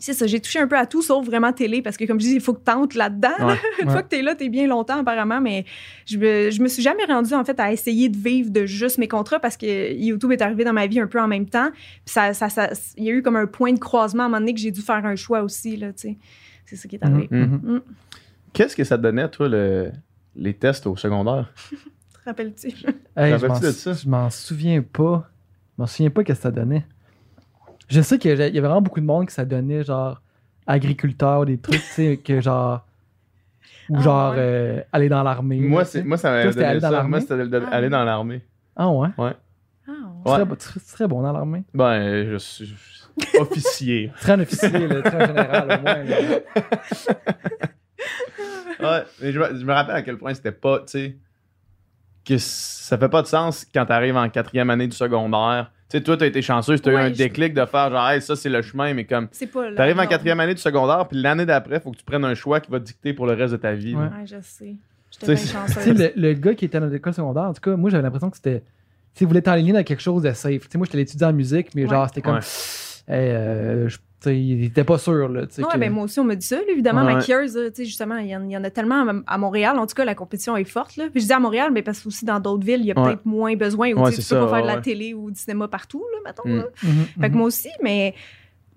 Speaker 4: c'est ça, j'ai touché un peu à tout, sauf vraiment télé, parce que comme je dis, il faut que tu tentes là-dedans.
Speaker 2: Ouais.
Speaker 4: Une
Speaker 3: Ouais.
Speaker 4: fois que tu es là, tu es bien longtemps apparemment, mais je me, je me suis jamais rendue en fait à essayer de vivre de juste mes contrats parce que YouTube est arrivé dans ma vie un peu en même temps. Puis ça, ça, ça- il y a eu comme un point de croisement à un moment donné que j'ai dû faire un choix aussi, là, tu sais. C'est ça qui est arrivé.
Speaker 3: Mhm.
Speaker 4: Mm.
Speaker 2: Qu'est-ce que ça te donnait, toi, le- les tests au secondaire?
Speaker 4: Te rappelles-tu?
Speaker 3: Hey, je
Speaker 2: rappelles-tu
Speaker 3: m'en-
Speaker 2: de ça?
Speaker 3: je m'en souviens pas. Je m'en souviens pas qu'est-ce que ça donnait. Je sais qu'il y avait vraiment beaucoup de monde qui ça donnait, genre, agriculteur, des trucs, tu sais, que genre. Ou
Speaker 4: Ah,
Speaker 3: genre,
Speaker 4: ouais.
Speaker 3: euh, aller dans l'armée.
Speaker 2: Moi, c'est, moi, ça m'avait
Speaker 3: c'était aller
Speaker 2: donné
Speaker 3: dans?
Speaker 2: Moi, c'était
Speaker 4: Ah.
Speaker 2: aller dans l'armée.
Speaker 3: Ah ouais?
Speaker 4: Ah,
Speaker 3: Tu,
Speaker 2: Ouais.
Speaker 3: tu serais- tu serais bon dans l'armée?
Speaker 2: Ben, je suis je suis officier.
Speaker 3: Tu serais un officier, là, tu serais un général, au moins. là.
Speaker 2: Ouais, mais je, me- je me rappelle à quel point c'était pas, tu sais, que ça fait pas de sens quand t'arrives en quatrième année du secondaire. Tu sais, toi, t'as été chanceux, t'as eu
Speaker 4: Ouais,
Speaker 2: un
Speaker 4: je-
Speaker 2: déclic de faire genre, hey, ça, c'est le chemin, mais comme,
Speaker 4: C'est pas là.
Speaker 2: t'arrives en quatrième année du secondaire, puis l'année d'après, faut que tu prennes un choix qui va te dicter pour le reste de ta vie.
Speaker 3: Ouais.
Speaker 4: Ouais, je sais. J'étais
Speaker 2: Tu
Speaker 3: Tu
Speaker 4: chanceuse.
Speaker 3: sais, le, le gars qui était dans l'école secondaire, en tout cas, moi, j'avais l'impression que c'était. Tu sais, il voulait t'enligner dans quelque chose de safe. Tu sais, moi, j'étais l'étudiant en musique, mais
Speaker 4: Ouais.
Speaker 3: genre, c'était comme.
Speaker 2: Ouais.
Speaker 3: Hey, euh, je- il était pas sûr, là.
Speaker 4: Ouais,
Speaker 3: que-
Speaker 4: ben moi aussi, on me dit ça. là, évidemment,
Speaker 2: Ouais.
Speaker 4: maquilleuse, là, tu sais, justement, il y, en, il y en a tellement à, Montréal. En tout cas, la compétition est forte. Là. Puis je dis à Montréal, mais parce que aussi dans d'autres villes, il y a
Speaker 2: Ouais.
Speaker 4: peut-être moins besoin. Ou tu peux pas faire de la télé ou du cinéma partout, là, mettons.
Speaker 2: Mm.
Speaker 3: Mhm,
Speaker 4: Fait que
Speaker 3: mhm.
Speaker 4: moi aussi, mais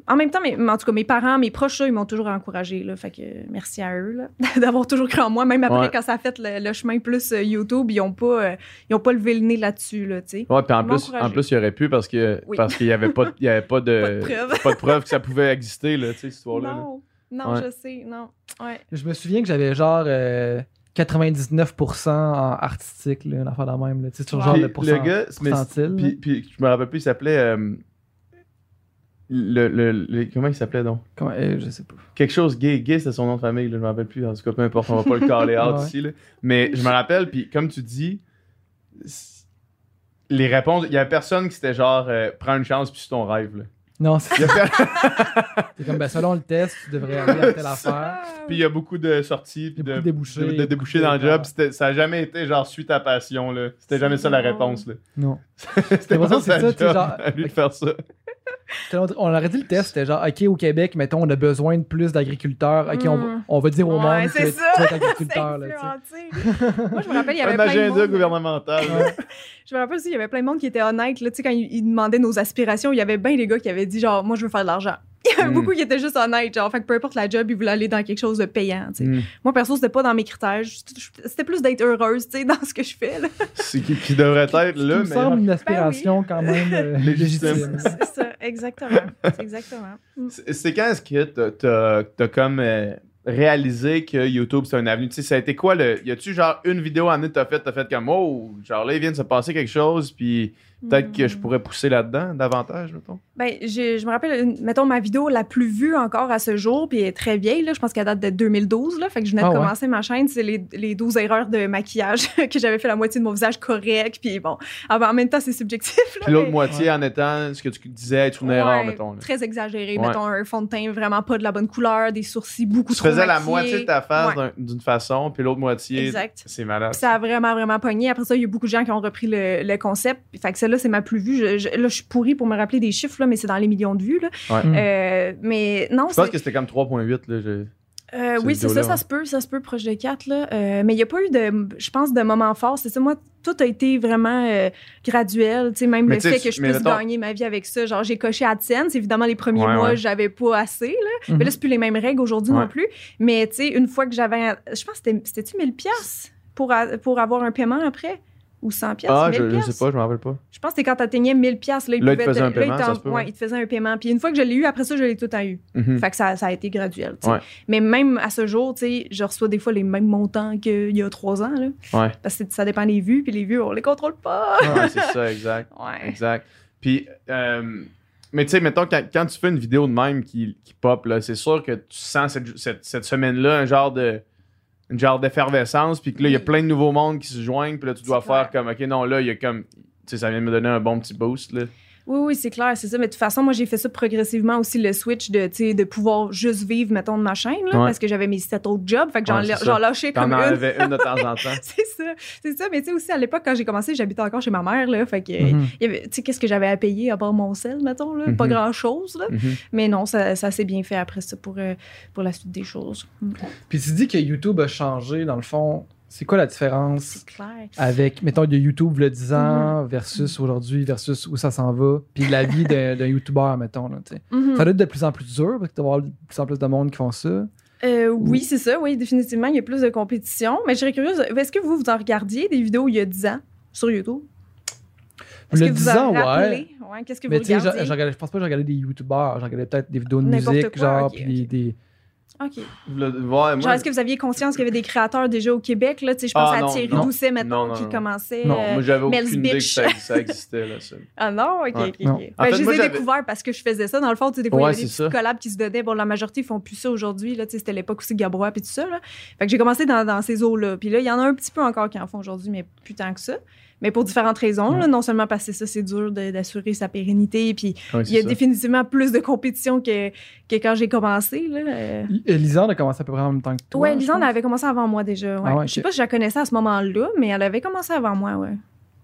Speaker 4: en même temps, mais, en tout cas, mes parents, mes proches, là, ils m'ont toujours encouragé. Là, fait que euh, merci à eux là, d'avoir toujours cru en moi. Même après,
Speaker 2: Ouais.
Speaker 4: quand ça a fait le, le chemin plus euh, YouTube, ils n'ont pas, euh, ils ont pas levé le nez là-dessus. Là,
Speaker 2: puis en plus, en plus, il aurait pu parce que
Speaker 4: Oui.
Speaker 2: parce qu'il y avait pas, de- il y avait pas de,
Speaker 4: Pas de preuve.
Speaker 2: de que ça pouvait exister là, cette histoire-là. là.
Speaker 4: non, non,
Speaker 2: Ouais.
Speaker 4: je sais, non. Ouais.
Speaker 3: Je me souviens que j'avais genre euh, 99% en artistique, là, une affaire de même. Là. Tu sais, sur
Speaker 4: Wow.
Speaker 3: genre
Speaker 2: Puis
Speaker 3: le pourcent-
Speaker 2: le gars, mais- puis, puis je me rappelle plus, il s'appelait euh, le, le, le- comment il s'appelait donc?
Speaker 3: Comment- euh, je sais pas.
Speaker 2: quelque chose gay gay c'est son nom de famille là, je me rappelle plus en tout cas peu importe on va pas le caller out
Speaker 3: Ouais.
Speaker 2: ici là. mais je me rappelle puis comme tu dis les réponses il y a personne qui s'était genre euh, prends une chance puis c'est ton rêve là.
Speaker 3: Non, c'est c'est comme, ben, selon le test, tu devrais aller à telle affaire.
Speaker 2: puis il y a beaucoup de sorties puis de,
Speaker 3: de débouchés,
Speaker 2: de- débouchés dans le job C'était- ça a jamais été genre suis ta passion là c'était jamais ça la réponse là
Speaker 3: Non.
Speaker 2: c'était
Speaker 3: pour
Speaker 2: pas
Speaker 3: ça, ça, genre-
Speaker 2: à lui de faire ça
Speaker 3: On aurait dit le test, c'était genre, OK, au Québec, mettons, on a besoin de plus d'agriculteurs. OK, on, va-
Speaker 4: Mm.
Speaker 3: on va dire au
Speaker 4: Ouais,
Speaker 3: monde que tu
Speaker 4: ça. C'est
Speaker 3: agriculteur. là.
Speaker 4: Moi, je me rappelle, il y avait
Speaker 2: un
Speaker 4: plein de monde,
Speaker 2: gouvernemental.
Speaker 3: Ouais.
Speaker 4: Je me rappelle aussi, il y avait plein de monde qui était honnête. Là, tu sais, quand ils, ils demandaient nos aspirations, il y avait bien des gars qui avaient dit genre, moi, je veux faire de l'argent. Il y avait
Speaker 2: Mm.
Speaker 4: beaucoup qui étaient juste honnêtes. Genre, fait que peu importe la job, ils voulaient aller dans quelque chose de payant. tu sais.
Speaker 2: Mm.
Speaker 4: Moi, perso, c'était pas dans mes critères. C'était plus d'être heureuse, tu sais, dans ce que je fais. là.
Speaker 2: C'est qui, qui devrait être là
Speaker 3: me
Speaker 2: mais
Speaker 3: semble une aspiration quand même euh,
Speaker 2: Légitime.
Speaker 4: C'est ça, exactement. C'est exactement. Mm.
Speaker 2: C'est quand est-ce que t'as- comme euh, réalisé que YouTube c'est un avenue? Tu sais, ça a été quoi le. Y a-tu genre une vidéo en année que t'as fait, t'as fait comme oh, genre là, il vient de se passer quelque chose, puis peut-être que je
Speaker 4: Mm.
Speaker 2: pourrais pousser là-dedans davantage, mettons?
Speaker 4: Ben, j'ai- je me rappelle, mettons, ma vidéo la plus vue encore à ce jour, puis elle est très vieille, là, je pense qu'elle date de 2012, là, fait que je venais de
Speaker 3: Ah ouais?
Speaker 4: commencer ma chaîne, c'est les, les 12 erreurs de maquillage, que j'avais fait la moitié de mon visage correct, puis bon, ah ben, en même temps, c'est subjectif. Là,
Speaker 2: Puis l'autre
Speaker 4: mais-
Speaker 2: moitié en étant ce que tu disais être une
Speaker 4: Ouais,
Speaker 2: erreur, mettons. là.
Speaker 4: Très exagéré,
Speaker 2: Ouais.
Speaker 4: mettons, un fond de teint vraiment pas de la bonne couleur, des sourcils beaucoup
Speaker 2: Tu
Speaker 4: trop
Speaker 2: faisais la moitié de ta face d'une façon, puis l'autre moitié,
Speaker 4: Exact.
Speaker 2: c'est malade.
Speaker 4: Ça a vraiment, vraiment pogné. Après ça, il y a beaucoup de gens qui ont repris le, le concept. Fait que celle-là, c'est ma plus vue. Je, je- là, je suis pourrie pour me rappeler des chiffres, là, mais c'est dans les millions de vues. Là.
Speaker 2: Ouais.
Speaker 3: Mm.
Speaker 4: Euh, mais non,
Speaker 2: Je pense
Speaker 4: c'est-
Speaker 2: que c'était comme 3.8. Là, je-
Speaker 4: Euh, oui, c'est ça, ça se peut, ça se peut, proche de 4, là. Euh, mais il n'y a pas eu de, je pense, de moment fort. C'est ça, moi, tout a été vraiment euh, graduel. Tu sais, même
Speaker 2: Mais
Speaker 4: le fait que je puisse
Speaker 2: mettons-
Speaker 4: gagner ma vie avec ça. Genre, j'ai coché AdSense. Évidemment, les premiers
Speaker 2: Ouais,
Speaker 4: mois,
Speaker 2: ouais.
Speaker 4: j'avais pas assez, là.
Speaker 3: Mhm.
Speaker 4: Mais là, c'est plus les mêmes règles aujourd'hui
Speaker 2: Ouais.
Speaker 4: non plus. Mais, tu sais, une fois que j'avais, je pense que c'était, c'était-tu 1000 pièces pour, a- pour avoir un paiement après? Ou 100 pièces?
Speaker 2: Ah,
Speaker 4: 1000
Speaker 2: je, je sais pas, je me rappelle pas.
Speaker 4: Je pense que c'est quand t'atteignais 1000 pièces là, il
Speaker 2: Là, il te faisait un
Speaker 4: là, il
Speaker 2: paiement,
Speaker 4: ouais,
Speaker 2: ouais.
Speaker 4: il te faisait un paiement. Puis une fois que je l'ai eu, après ça, je l'ai tout à eu.
Speaker 2: Mhm.
Speaker 4: Fait que ça, ça a été graduel. tu.
Speaker 2: Ouais.
Speaker 4: Mais même à ce jour, tu je reçois des fois les mêmes montants qu'il y a trois ans. Là,
Speaker 2: Ouais.
Speaker 4: parce que ça dépend des vues, puis les vues, on les contrôle pas.
Speaker 2: Ouais, c'est ça, exact.
Speaker 4: Ouais.
Speaker 2: Exact. Puis, euh, mais tu sais, mettons, quand, quand tu fais une vidéo de même qui, qui pop, là, c'est sûr que tu sens cette, cette, cette semaine-là un genre de une genre d'effervescence, puis que là, il y a plein de nouveaux mondes qui se joignent, puis là, tu dois faire
Speaker 4: clair.
Speaker 2: comme, OK, non, là, il y a comme, tu sais, ça vient de me donner un bon petit boost, là.
Speaker 4: Oui, oui, c'est clair, c'est ça. Mais de toute façon, moi, j'ai fait ça progressivement aussi, le switch de, tu sais, de pouvoir juste vivre, mettons, de ma chaîne, là,
Speaker 2: Ouais.
Speaker 4: parce que j'avais mes sept autres jobs. Fait que j'en
Speaker 2: Ouais,
Speaker 4: lâchais comme une.
Speaker 2: enlevais une de temps en temps.
Speaker 4: c'est ça, c'est ça. Mais tu sais, aussi, à l'époque, quand j'ai commencé, j'habitais encore chez ma mère, là. Fait que,
Speaker 3: Mhm.
Speaker 4: il y avait- tu sais, qu'est-ce que j'avais à payer à part mon sel, mettons, là? Pas
Speaker 2: Mhm.
Speaker 4: grand-chose, là.
Speaker 2: Mhm.
Speaker 4: Mais non, ça, ça s'est bien fait après ça pour, euh, pour la suite des choses. Mm.
Speaker 3: Puis tu dis que YouTube a changé, dans le fond. C'est quoi la différence
Speaker 4: clair.
Speaker 3: avec, mettons, de YouTube le 10
Speaker 4: Mhm.
Speaker 3: ans versus aujourd'hui, versus où ça s'en va, puis la vie d'un YouTuber, mettons. Là.
Speaker 4: Mhm.
Speaker 3: Ça doit être de plus en plus dur parce que tu vas avoir de plus en plus de monde qui font ça.
Speaker 4: Euh, oui, c'est ça, oui, définitivement, il y a plus de compétition. Mais je serais curieuse, est-ce que vous, vous en regardiez des vidéos il y a 10 ans sur YouTube?
Speaker 3: Le
Speaker 4: que vous
Speaker 3: 10
Speaker 4: en
Speaker 3: ans, ouais.
Speaker 4: Qu'est-ce que
Speaker 3: Mais
Speaker 4: vous
Speaker 3: je,
Speaker 4: regardiez?
Speaker 3: je regardais- je pense pas que je regardais des youtubeurs, je regardais peut-être des vidéos de musique,
Speaker 4: quoi,
Speaker 3: genre, puis des-
Speaker 4: OK.
Speaker 2: Le- ouais, moi,
Speaker 4: Genre, est-ce que vous aviez conscience qu'il y avait des créateurs déjà au Québec? Là? Tu sais, Je pense
Speaker 2: Ah,
Speaker 4: à
Speaker 2: non,
Speaker 4: Thierry
Speaker 2: non.
Speaker 4: Doucet, mettons,
Speaker 2: Non, non,
Speaker 4: qui
Speaker 2: non.
Speaker 4: commençait.
Speaker 3: Non,
Speaker 4: euh,
Speaker 2: moi, j'avais
Speaker 4: Mel's
Speaker 2: aucune idée que ça, ça existait. Là, ça.
Speaker 4: Ah non? OK,
Speaker 2: Ouais.
Speaker 4: OK,
Speaker 3: Non.
Speaker 4: OK.
Speaker 2: En
Speaker 4: Ben,
Speaker 2: fait,
Speaker 4: je
Speaker 2: moi,
Speaker 4: les ai découverts parce que je faisais ça. Dans le fond, tu sais, des fois,
Speaker 2: Ouais,
Speaker 4: il y des petites collabs qui se donnaient. Bon, la majorité, ils font plus ça aujourd'hui. Là, tu sais, c'était l'époque aussi de Gabrois et tout ça. Là. Fait que j'ai commencé dans, dans ces eaux-là. Puis là, il y en a un petit peu encore qui en font aujourd'hui, mais plus tant que ça. Mais pour différentes raisons. là. non seulement parce que ça, c'est dur d'assurer sa pérennité. Puis il y a
Speaker 2: ça.
Speaker 4: définitivement plus de compétition que, que quand j'ai commencé. Là. Euh,
Speaker 3: Lisande a commencé à peu près en même temps que toi. Je
Speaker 4: Lisande avait commencé avant moi déjà. Ouais.
Speaker 3: Ah ouais,
Speaker 4: Je sais pas si je la connaissais à ce moment-là, mais elle avait commencé avant moi, ouais.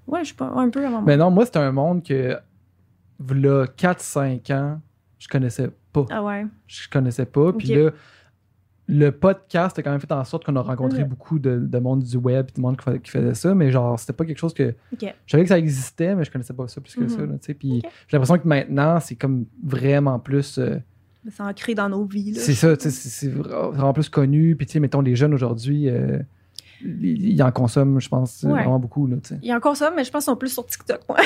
Speaker 4: Ouais, je sais pas, un peu avant moi.
Speaker 3: Mais non, moi, c'était un monde que, là, 4-5 ans, je connaissais pas.
Speaker 4: Ah ouais.
Speaker 3: Je connaissais pas. Puis là, le podcast a quand même fait en sorte qu'on a rencontré
Speaker 4: Ouais.
Speaker 3: beaucoup de, de monde du web, du monde qui, fa- qui faisait ça, mais genre, c'était pas quelque chose que.
Speaker 4: OK.
Speaker 3: Je savais que ça existait, mais je connaissais pas ça plus que ça. là, sais. Puis j'ai l'impression que maintenant, c'est comme vraiment plus. euh,
Speaker 4: C'est ancré dans nos vies.
Speaker 3: c'est ça, tu sais, c'est c'est vra- vraiment plus connu. Puis, tu sais, mettons, les jeunes aujourd'hui, euh, ils ils en consomment, je pense,
Speaker 4: Ouais.
Speaker 3: vraiment beaucoup. Là.
Speaker 4: Il encore ça, mais je pense qu'ils sont plus sur TikTok. moi.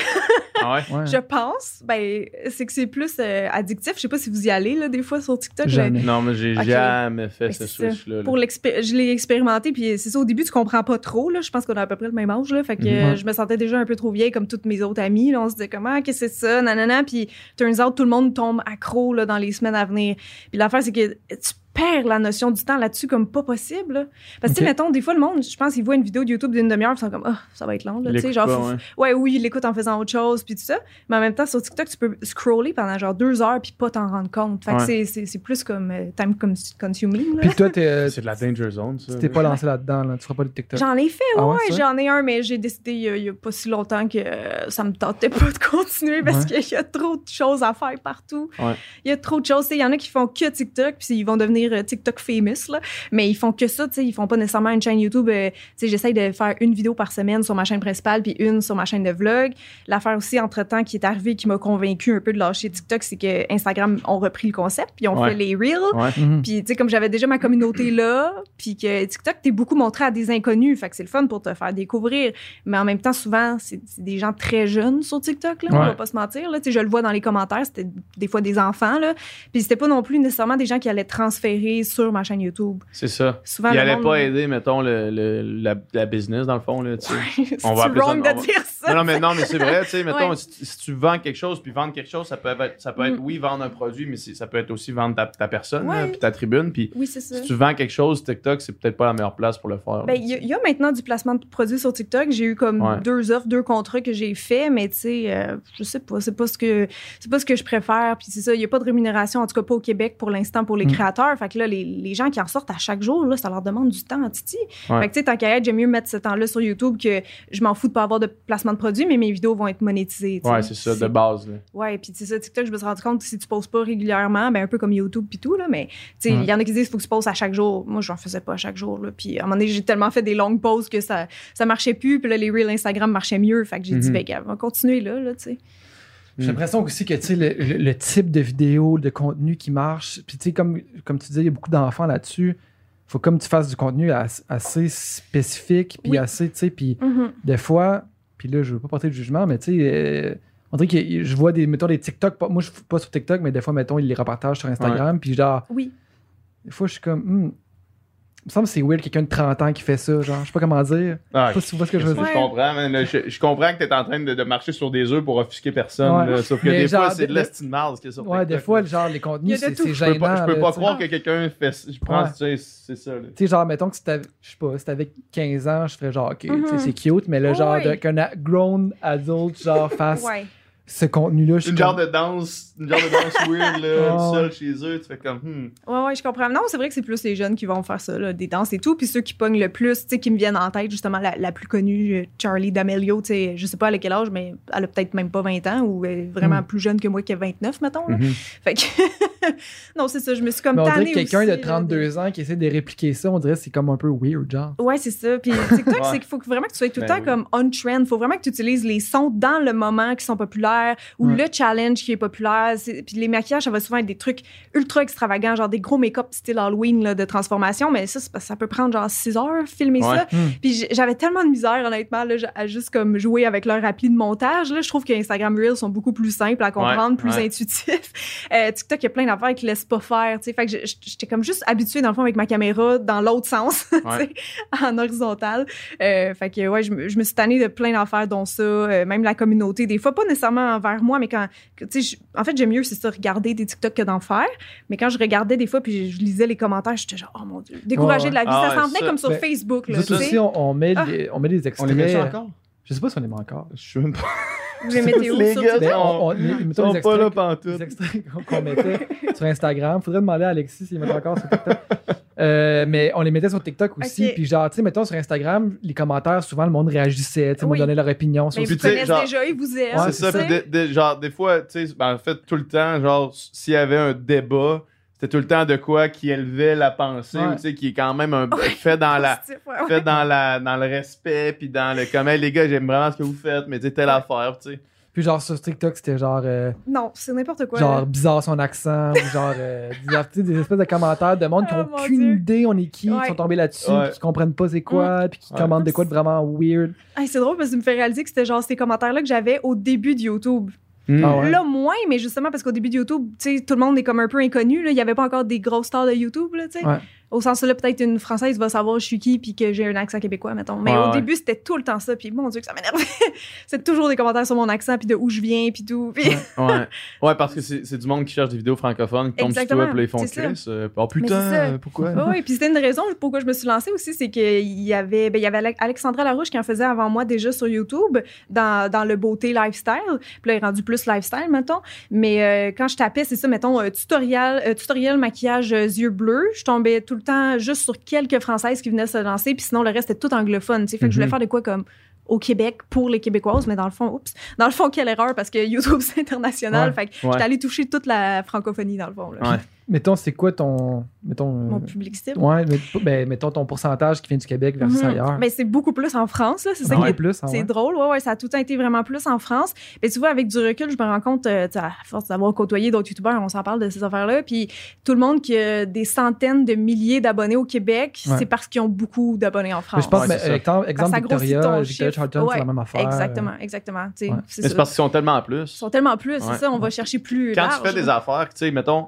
Speaker 2: Ah ouais?
Speaker 3: Ouais.
Speaker 4: Je pense, ben, c'est que c'est plus euh, addictif. Je sais pas si vous y allez, là, des fois, sur TikTok.
Speaker 3: Jamais.
Speaker 4: mais-
Speaker 2: Non, mais j'ai
Speaker 4: Ok.
Speaker 2: jamais fait
Speaker 4: Ben,
Speaker 2: ce switch-là.
Speaker 4: Pour l'expé- je l'ai expérimenté, puis c'est ça, au début, tu comprends pas trop, là. Je pense qu'on a à peu près le même âge, là. Fait que
Speaker 3: Mhm.
Speaker 4: euh, je me sentais déjà un peu trop vieille, comme toutes mes autres amies, là. On se disait, comment, qu'est-ce que c'est ça, nanana. Puis, turns out, tout le monde tombe accro, là, dans les semaines à venir. Puis l'affaire, c'est que tu perds la notion du temps là-dessus comme pas possible, là. Parce que, tu sais,
Speaker 3: Ok.
Speaker 4: mettons, des fois, le monde, je pense, ils voient une vidéo de YouTube d'une demi-heure, puis ils sont comme, ah, ça va être long, là.
Speaker 2: Il
Speaker 4: Tu sais,
Speaker 2: écoute
Speaker 4: genre,
Speaker 2: pas,
Speaker 4: faut-
Speaker 2: ouais.
Speaker 4: Ouais, oui, il l'écoute en faisant autre chose, puis tout ça. Mais en même temps, sur TikTok, tu peux scroller pendant genre deux heures, puis pas t'en rendre compte. Fait que
Speaker 2: Ouais.
Speaker 4: c'est- c'est c'est plus comme euh, time cons- consuming. là.
Speaker 3: Puis toi, t'es, euh,
Speaker 2: C'est de la danger zone, ça.
Speaker 3: tu t'es pas lancé là-dedans, là. tu feras pas de TikTok.
Speaker 4: J'en ai fait, ouais,
Speaker 3: Ah ouais,
Speaker 4: j'en ai un, mais j'ai décidé il y, a, il y a pas si longtemps que euh, ça me tentait pas de continuer parce
Speaker 3: Ouais.
Speaker 4: qu'il y a trop de choses à faire partout.
Speaker 2: Ouais.
Speaker 4: Il y a trop de choses. Tu sais, Il y en a qui font que TikTok, puis ils vont devenir euh, TikTok famous, là. mais ils font que ça. tu sais, Ils font pas nécessairement une chaîne YouTube. euh, tu sais, J'essaye de faire une vidéo par semaine sur ma chaîne principale, puis une sur ma chaîne de vlog. L'affaire aussi, entre-temps, qui est arrivée, qui m'a convaincu un peu de lâcher TikTok, c'est que Instagram ont repris le concept, puis ont
Speaker 2: Ouais.
Speaker 4: fait les Reels.
Speaker 2: Ouais.
Speaker 3: Mhm.
Speaker 4: Puis, tu sais, comme j'avais déjà ma communauté là, puis que TikTok, t'es beaucoup montré à des inconnus. Fait que c'est le fun pour te faire découvrir. Mais en même temps, souvent, c'est c'est des gens très jeunes sur TikTok, là. On
Speaker 3: Ouais.
Speaker 4: va pas se mentir, là. Tu sais, je le vois dans les commentaires, c'était des fois des enfants, là. Puis c'était pas non plus nécessairement des gens qui allaient transférer sur ma chaîne YouTube.
Speaker 2: C'est ça.
Speaker 4: Souvent,
Speaker 2: Il
Speaker 4: le
Speaker 2: allait
Speaker 4: monde-
Speaker 2: pas aider, mettons, le, le- la, la business, dans le fond, là, tu sais. On va ça-
Speaker 4: wrong
Speaker 2: on
Speaker 4: de
Speaker 2: va-
Speaker 4: dire ça.
Speaker 2: Non, non, mais, non, mais c'est vrai, tu sais, mettons,
Speaker 4: Ouais.
Speaker 2: si, si tu vends quelque chose, puis vendre quelque chose, ça peut être, ça peut être
Speaker 4: Mm.
Speaker 2: oui, vendre un produit, mais ça peut être aussi vendre ta, ta personne,
Speaker 4: Ouais.
Speaker 2: là, puis ta tribune, puis
Speaker 4: Oui, c'est ça.
Speaker 2: si tu vends quelque chose, TikTok, c'est peut-être pas la meilleure place pour le faire.
Speaker 4: Ben, il y, a- il y a maintenant du placement de produits sur TikTok. J'ai eu comme
Speaker 2: Ouais.
Speaker 4: deux offres, deux contrats que j'ai fait, mais tu sais, euh, je sais pas, c'est pas ce que c'est pas ce que je préfère. Puis c'est ça, il y a pas de rémunération, en tout cas pas au Québec pour l'instant pour les
Speaker 3: Mm.
Speaker 4: créateurs. Fait que là, les, les gens qui en sortent à chaque jour, là, ça leur demande du temps, titi. Fait que tu sais, tant qu'à être, j'aime mieux mettre ce temps-là sur YouTube que je m'en fous de pas avoir de placement de produits, mais mes vidéos vont être monétisées. tu sais.
Speaker 2: ouais, c'est ça, de base. Là.
Speaker 4: Ouais, puis c'est ça, TikTok, je me suis rendu compte que si tu poses pas régulièrement, ben un peu comme YouTube puis tout, là, mais tu sais, il y en a qui disent qu'il faut que tu poses à chaque jour. Moi, j'en faisais pas à chaque jour. Puis à un moment donné, j'ai tellement fait des longues pauses que ça, ça marchait plus, puis là, les Reels Instagram marchaient mieux. Fait que j'ai dit,
Speaker 2: Mhm.
Speaker 4: ben, on va continuer là, là, tu sais.
Speaker 3: J'ai l'impression aussi que tu sais, le, le- le type de vidéo, de contenu qui marche, puis tu sais, comme, comme tu disais, il y a beaucoup d'enfants là-dessus. faut comme tu fasses du contenu as- assez spécifique, puis
Speaker 4: Oui.
Speaker 3: assez, tu sais, puis
Speaker 4: Mhm.
Speaker 3: des fois, puis là, je veux pas porter de jugement, mais tu sais, euh, on dirait que je vois des, mettons, des TikTok, pas- moi, je suis pas sur TikTok, mais des fois, mettons, ils les repartagent sur Instagram, puis genre,
Speaker 4: Oui.
Speaker 3: des fois, je suis comme, hmm, il me semble que c'est weird quelqu'un de 30 ans qui fait ça, genre, je sais pas comment dire.
Speaker 2: Ah,
Speaker 3: Je sais pas si tu vois ce que je veux
Speaker 2: je,
Speaker 3: dire.
Speaker 4: Ouais.
Speaker 2: comprends, man. Je, je comprends que t'es en train de, de marcher sur des œufs pour offusquer personne.
Speaker 3: Ouais.
Speaker 2: là. Sauf que
Speaker 3: Mais
Speaker 2: des
Speaker 3: genre,
Speaker 2: fois, c'est de
Speaker 3: de-
Speaker 2: l'estime mal ce qu'il y a sur
Speaker 3: Ouais, des fois, genre, les contenus,
Speaker 4: de
Speaker 3: c'est c'est
Speaker 2: Je peux
Speaker 3: gênant.
Speaker 2: pas, je peux pas
Speaker 3: tu sais.
Speaker 2: croire que quelqu'un fait. Je pense,
Speaker 3: Ouais.
Speaker 2: tu sais, c'est ça.
Speaker 3: Tu sais, genre, mettons que si t'avais, je sais pas, si t'avais 15 ans, je ferais genre, ok,
Speaker 4: Mhm.
Speaker 3: c'est cute, mais là, genre,
Speaker 4: Ouais.
Speaker 3: de- qu'un grown adult, genre, fasse
Speaker 4: Ouais.
Speaker 3: Ce contenu-là, je suis
Speaker 2: Une
Speaker 3: comme-
Speaker 2: genre de danse, une genre de danse weird, là,
Speaker 3: Ouais.
Speaker 2: seul chez eux, tu fais comme, hmm.
Speaker 4: Ouais, ouais, je comprends. Non, c'est vrai que c'est plus les jeunes qui vont faire ça, là, des danses et tout. Puis ceux qui pognent le plus, tu sais, qui me viennent en tête, justement, la, la plus connue, euh, Charlie D'Amelio, tu sais, je sais pas à quel âge, mais elle a peut-être même pas 20 ans ou elle est vraiment
Speaker 3: Mm.
Speaker 4: plus jeune que moi qui a 29, mettons. là.
Speaker 2: Mhm.
Speaker 4: Fait que. non, c'est ça, je me suis comme
Speaker 3: Mais on dirait
Speaker 4: tannée
Speaker 3: que quelqu'un
Speaker 4: aussi,
Speaker 3: de
Speaker 4: là,
Speaker 3: 32 ans qui essaie de répliquer ça, on dirait que c'est comme un peu weird, genre.
Speaker 4: Ouais, c'est ça. Puis TikTok,
Speaker 2: Ouais.
Speaker 4: c'est qu'il faut vraiment que tu sois tout le
Speaker 2: Ben
Speaker 4: temps
Speaker 2: oui.
Speaker 4: comme on trend. Faut vraiment que tu utilises les sons dans le moment qui sont populaires. Populaire ou
Speaker 3: Ouais.
Speaker 4: le challenge qui est populaire. Puis les maquillages, ça va souvent être des trucs ultra extravagants, genre des gros make-up style Halloween là, de transformation. Mais ça, ça peut prendre genre 6 heures filmer
Speaker 2: Ouais.
Speaker 4: ça.
Speaker 3: Hmm.
Speaker 4: Puis j'avais tellement de misère, honnêtement, là, à juste comme jouer avec leur appli de montage. Là, je trouve que Instagram Reels sont beaucoup plus simples à comprendre,
Speaker 2: Ouais,
Speaker 4: plus intuitifs. Euh, TikTok, il y a plein d'affaires qui laissent pas faire. tu sais. Fait que j'étais comme juste habituée, dans le fond, avec ma caméra dans l'autre sens, en horizontal. Euh, fait que, ouais, je, me- je me suis tannée de plein d'affaires, dont ça, euh, même la communauté. Des fois, pas nécessairement envers moi, mais quand. Tu sais, en fait, j'aime mieux, c'est ça, regarder des TikTok que d'en faire. Mais quand je regardais des fois, puis je, je lisais les commentaires, j'étais genre, oh mon Dieu, découragée
Speaker 3: Ouais,
Speaker 4: de la vie.
Speaker 2: Ah
Speaker 4: ça
Speaker 2: ouais,
Speaker 4: s'en venait comme sur
Speaker 3: ben,
Speaker 4: Facebook, là.
Speaker 3: Nous aussi, on, on met
Speaker 4: Ah.
Speaker 3: les- on met des
Speaker 2: On
Speaker 3: extraits.
Speaker 2: les met encore?
Speaker 3: Je sais pas si on les met encore.
Speaker 2: Je suis même pas.
Speaker 4: Vous les mettez où
Speaker 2: Les
Speaker 4: sur
Speaker 2: gars,
Speaker 4: TikTok?
Speaker 3: Ben, on, on,
Speaker 2: Ils
Speaker 3: les- mettons
Speaker 2: sont
Speaker 3: les
Speaker 2: pas là
Speaker 3: extraits,
Speaker 2: pantoute.
Speaker 3: les extraits qu'on- qu'on mettait sur Instagram. Faudrait demander à Alexis s'il met encore sur TikTok. Euh, mais on les mettait sur TikTok aussi. Puis genre, tu sais, mettons sur Instagram, les commentaires, souvent le monde réagissait, tu sais,
Speaker 4: Oui.
Speaker 3: me donnait leur opinion sur
Speaker 4: Mais vous
Speaker 2: tu sais,
Speaker 4: connaissez
Speaker 2: genre-
Speaker 4: déjà, ils vous aiment.
Speaker 3: Ouais,
Speaker 2: c'est ça. puis de- de- genre, des fois, tu sais, ben, en fait, tout le temps, genre, s'il y avait un débat, c'était tout le temps de quoi qui élevait la pensée,
Speaker 3: Ouais.
Speaker 2: ou tu sais, qui est quand même un, fait dans la. Fait dans, la, dans le respect, puis dans le comment, les gars, j'aime vraiment ce que vous faites, mais tu sais, telle affaire, tu sais.
Speaker 3: Puis genre sur TikTok, c'était genre, euh,
Speaker 4: Non, c'est n'importe quoi.
Speaker 3: genre
Speaker 4: là.
Speaker 3: bizarre son accent, ou genre euh, des, des espèces de commentaires de monde qui
Speaker 4: Oh,
Speaker 3: n'ont
Speaker 4: mon
Speaker 3: aucune idée on est qui, qui
Speaker 4: Ouais.
Speaker 3: sont tombés là-dessus,
Speaker 2: Ouais.
Speaker 3: puis qui comprennent pas c'est quoi, puis qui
Speaker 2: Ouais.
Speaker 3: commandent des quoi de vraiment weird.
Speaker 4: Hey, c'est drôle parce que tu me fais réaliser que c'était genre ces commentaires-là que j'avais au début de YouTube.
Speaker 3: Ah ouais?
Speaker 4: Là, moins, mais justement parce qu'au début de YouTube, tu sais, tout le monde est comme un peu inconnu. là. Il n'y avait pas encore des grosses stars de YouTube, là, tu sais.
Speaker 3: Ouais.
Speaker 4: Au sens là, peut-être une Française va savoir je suis qui puis que j'ai un accent québécois, mettons. Mais
Speaker 2: Ouais,
Speaker 4: au
Speaker 2: ouais.
Speaker 4: début, c'était tout le temps ça. Puis mon Dieu, que ça m'énervait. c'est toujours des commentaires sur mon accent puis de où je viens puis tout. Puis-
Speaker 2: Ouais. ouais, parce que c'est c'est du monde qui cherche des vidéos francophones, qui tombent sur toi, puis ils font. Chris. euh, oh putain, pourquoi?
Speaker 4: Oui, oui, puis c'était une raison pourquoi je me suis lancée aussi, c'est qu'il y avait, ben, il y avait Ale- Alexandra Larouche qui en faisait avant moi déjà sur YouTube dans, dans le beauté lifestyle. Puis là, il est rendu plus lifestyle, mettons. Mais euh, quand je tapais, c'est ça, mettons, euh, tutoriel, euh, tutoriel maquillage yeux bleus, je tombais tout le temps juste sur quelques Françaises qui venaient se lancer, puis sinon, le reste était tout anglophone. Fait que je voulais
Speaker 2: Mhm.
Speaker 4: faire de quoi comme au Québec pour les Québécoises, mais dans le fond, oups, dans le fond, quelle erreur, parce que YouTube, c'est international.
Speaker 3: Ouais.
Speaker 4: Fait que
Speaker 2: Ouais.
Speaker 4: j'étais allée toucher toute la francophonie, dans le fond. Là.
Speaker 2: Ouais.
Speaker 3: Mettons, c'est quoi ton. Mettons. euh,
Speaker 4: Mon public cible.
Speaker 3: ouais, mais, ben, mettons ton pourcentage qui vient du Québec versus
Speaker 4: Mhm.
Speaker 3: ailleurs.
Speaker 4: Mais c'est beaucoup plus en France, là. C'est ça qui est
Speaker 3: plus, ah
Speaker 4: C'est
Speaker 3: ouais.
Speaker 4: drôle, ouais, ouais, ça a tout le temps été vraiment plus en France. Mais tu vois, avec du recul, je me rends compte, euh, à force d'avoir côtoyé d'autres youtubeurs, on s'en parle de ces affaires-là. Puis tout le monde qui a des centaines de milliers d'abonnés au Québec,
Speaker 3: Ouais.
Speaker 4: c'est parce qu'ils ont beaucoup d'abonnés en
Speaker 3: Mais
Speaker 4: France.
Speaker 3: je pense,
Speaker 2: Ouais,
Speaker 3: mais,
Speaker 2: c'est ça.
Speaker 3: exemple, exemple Victoria, Victoria. Charlton, c'est
Speaker 4: Ouais,
Speaker 3: la même affaire.
Speaker 4: Exactement, exactement.
Speaker 3: Ouais.
Speaker 4: c'est
Speaker 2: Mais c'est
Speaker 4: ça.
Speaker 2: parce qu'ils sont tellement en
Speaker 4: Ils
Speaker 2: plus.
Speaker 4: sont tellement plus, c'est
Speaker 2: Ouais.
Speaker 4: ça, on va chercher plus
Speaker 2: Quand
Speaker 4: large.
Speaker 2: tu fais des affaires, tu sais, mettons,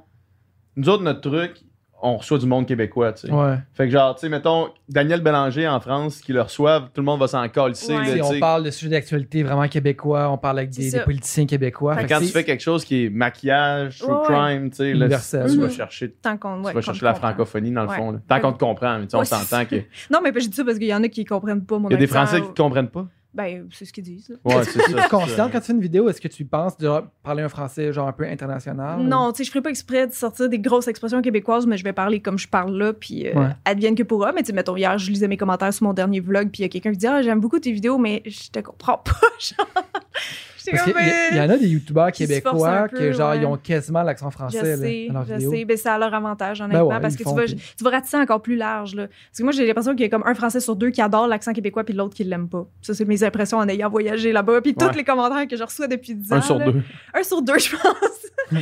Speaker 2: nous autres, notre truc, on reçoit du monde québécois, tu sais.
Speaker 3: Ouais.
Speaker 2: Fait que genre, tu sais, mettons, Daniel Bélanger en France, qui le reçoivent, tout le monde va s'en coller,
Speaker 4: Ouais.
Speaker 3: on parle de sujets d'actualité vraiment québécois, on parle avec des, politiciens québécois.
Speaker 4: Fait
Speaker 3: Fait
Speaker 2: Quand tu fais quelque chose qui est maquillage, true
Speaker 4: Ouais,
Speaker 2: crime, tu sais, là, tu vas
Speaker 4: Mhm.
Speaker 2: chercher, tu
Speaker 4: Tant qu'on ouais,
Speaker 2: vas chercher
Speaker 4: te
Speaker 2: la
Speaker 4: comprend.
Speaker 2: francophonie dans le
Speaker 4: Ouais.
Speaker 2: fond. là. Tant
Speaker 4: Ouais.
Speaker 2: qu'on te comprend, mais tu sais, on s'entend que.
Speaker 4: Non, mais je dis ça parce qu'il y en a qui comprennent pas mon
Speaker 2: Il y a des Français
Speaker 4: ou-
Speaker 2: qui comprennent pas?
Speaker 4: Ben, c'est ce qu'ils disent. là.
Speaker 2: Ouais, c'est ça.
Speaker 3: Tu es conscient quand tu fais une vidéo, est-ce que tu penses de parler un français genre un peu international? ou-
Speaker 4: Non, tu sais, je ferai pas exprès de sortir des grosses expressions québécoises, mais je vais parler comme je parle là, puis euh,
Speaker 3: Ouais.
Speaker 4: advienne que pourra. Mais tu sais, mettons, hier, je lisais mes commentaires sur mon dernier vlog, puis il y a quelqu'un qui dit Ah, j'aime beaucoup tes vidéos, mais je te comprends pas. Comme.
Speaker 3: y, il y en a des youtubeurs
Speaker 4: Qui
Speaker 3: québécois
Speaker 4: peu,
Speaker 3: que genre
Speaker 4: ouais.
Speaker 3: ils ont quasiment l'accent
Speaker 4: Je
Speaker 3: français là,
Speaker 4: sais,
Speaker 3: dans leurs
Speaker 4: je
Speaker 3: vidéos.
Speaker 4: sais. Ben, c'est à leur avantage, honnêtement,
Speaker 3: ouais,
Speaker 4: parce que
Speaker 3: font,
Speaker 4: tu vas,
Speaker 3: puis-
Speaker 4: tu vas ratisser encore plus large. Là. Parce que moi, j'ai l'impression qu'il y a comme un Français sur deux qui adore l'accent québécois, puis l'autre qui l'aime pas. Ça, c'est mes impressions en ayant voyagé là-bas. Puis tous
Speaker 2: Ouais.
Speaker 4: les commentaires que je reçois depuis 10 ans.
Speaker 2: Un sur
Speaker 4: là.
Speaker 2: deux.
Speaker 4: Un sur deux, je pense.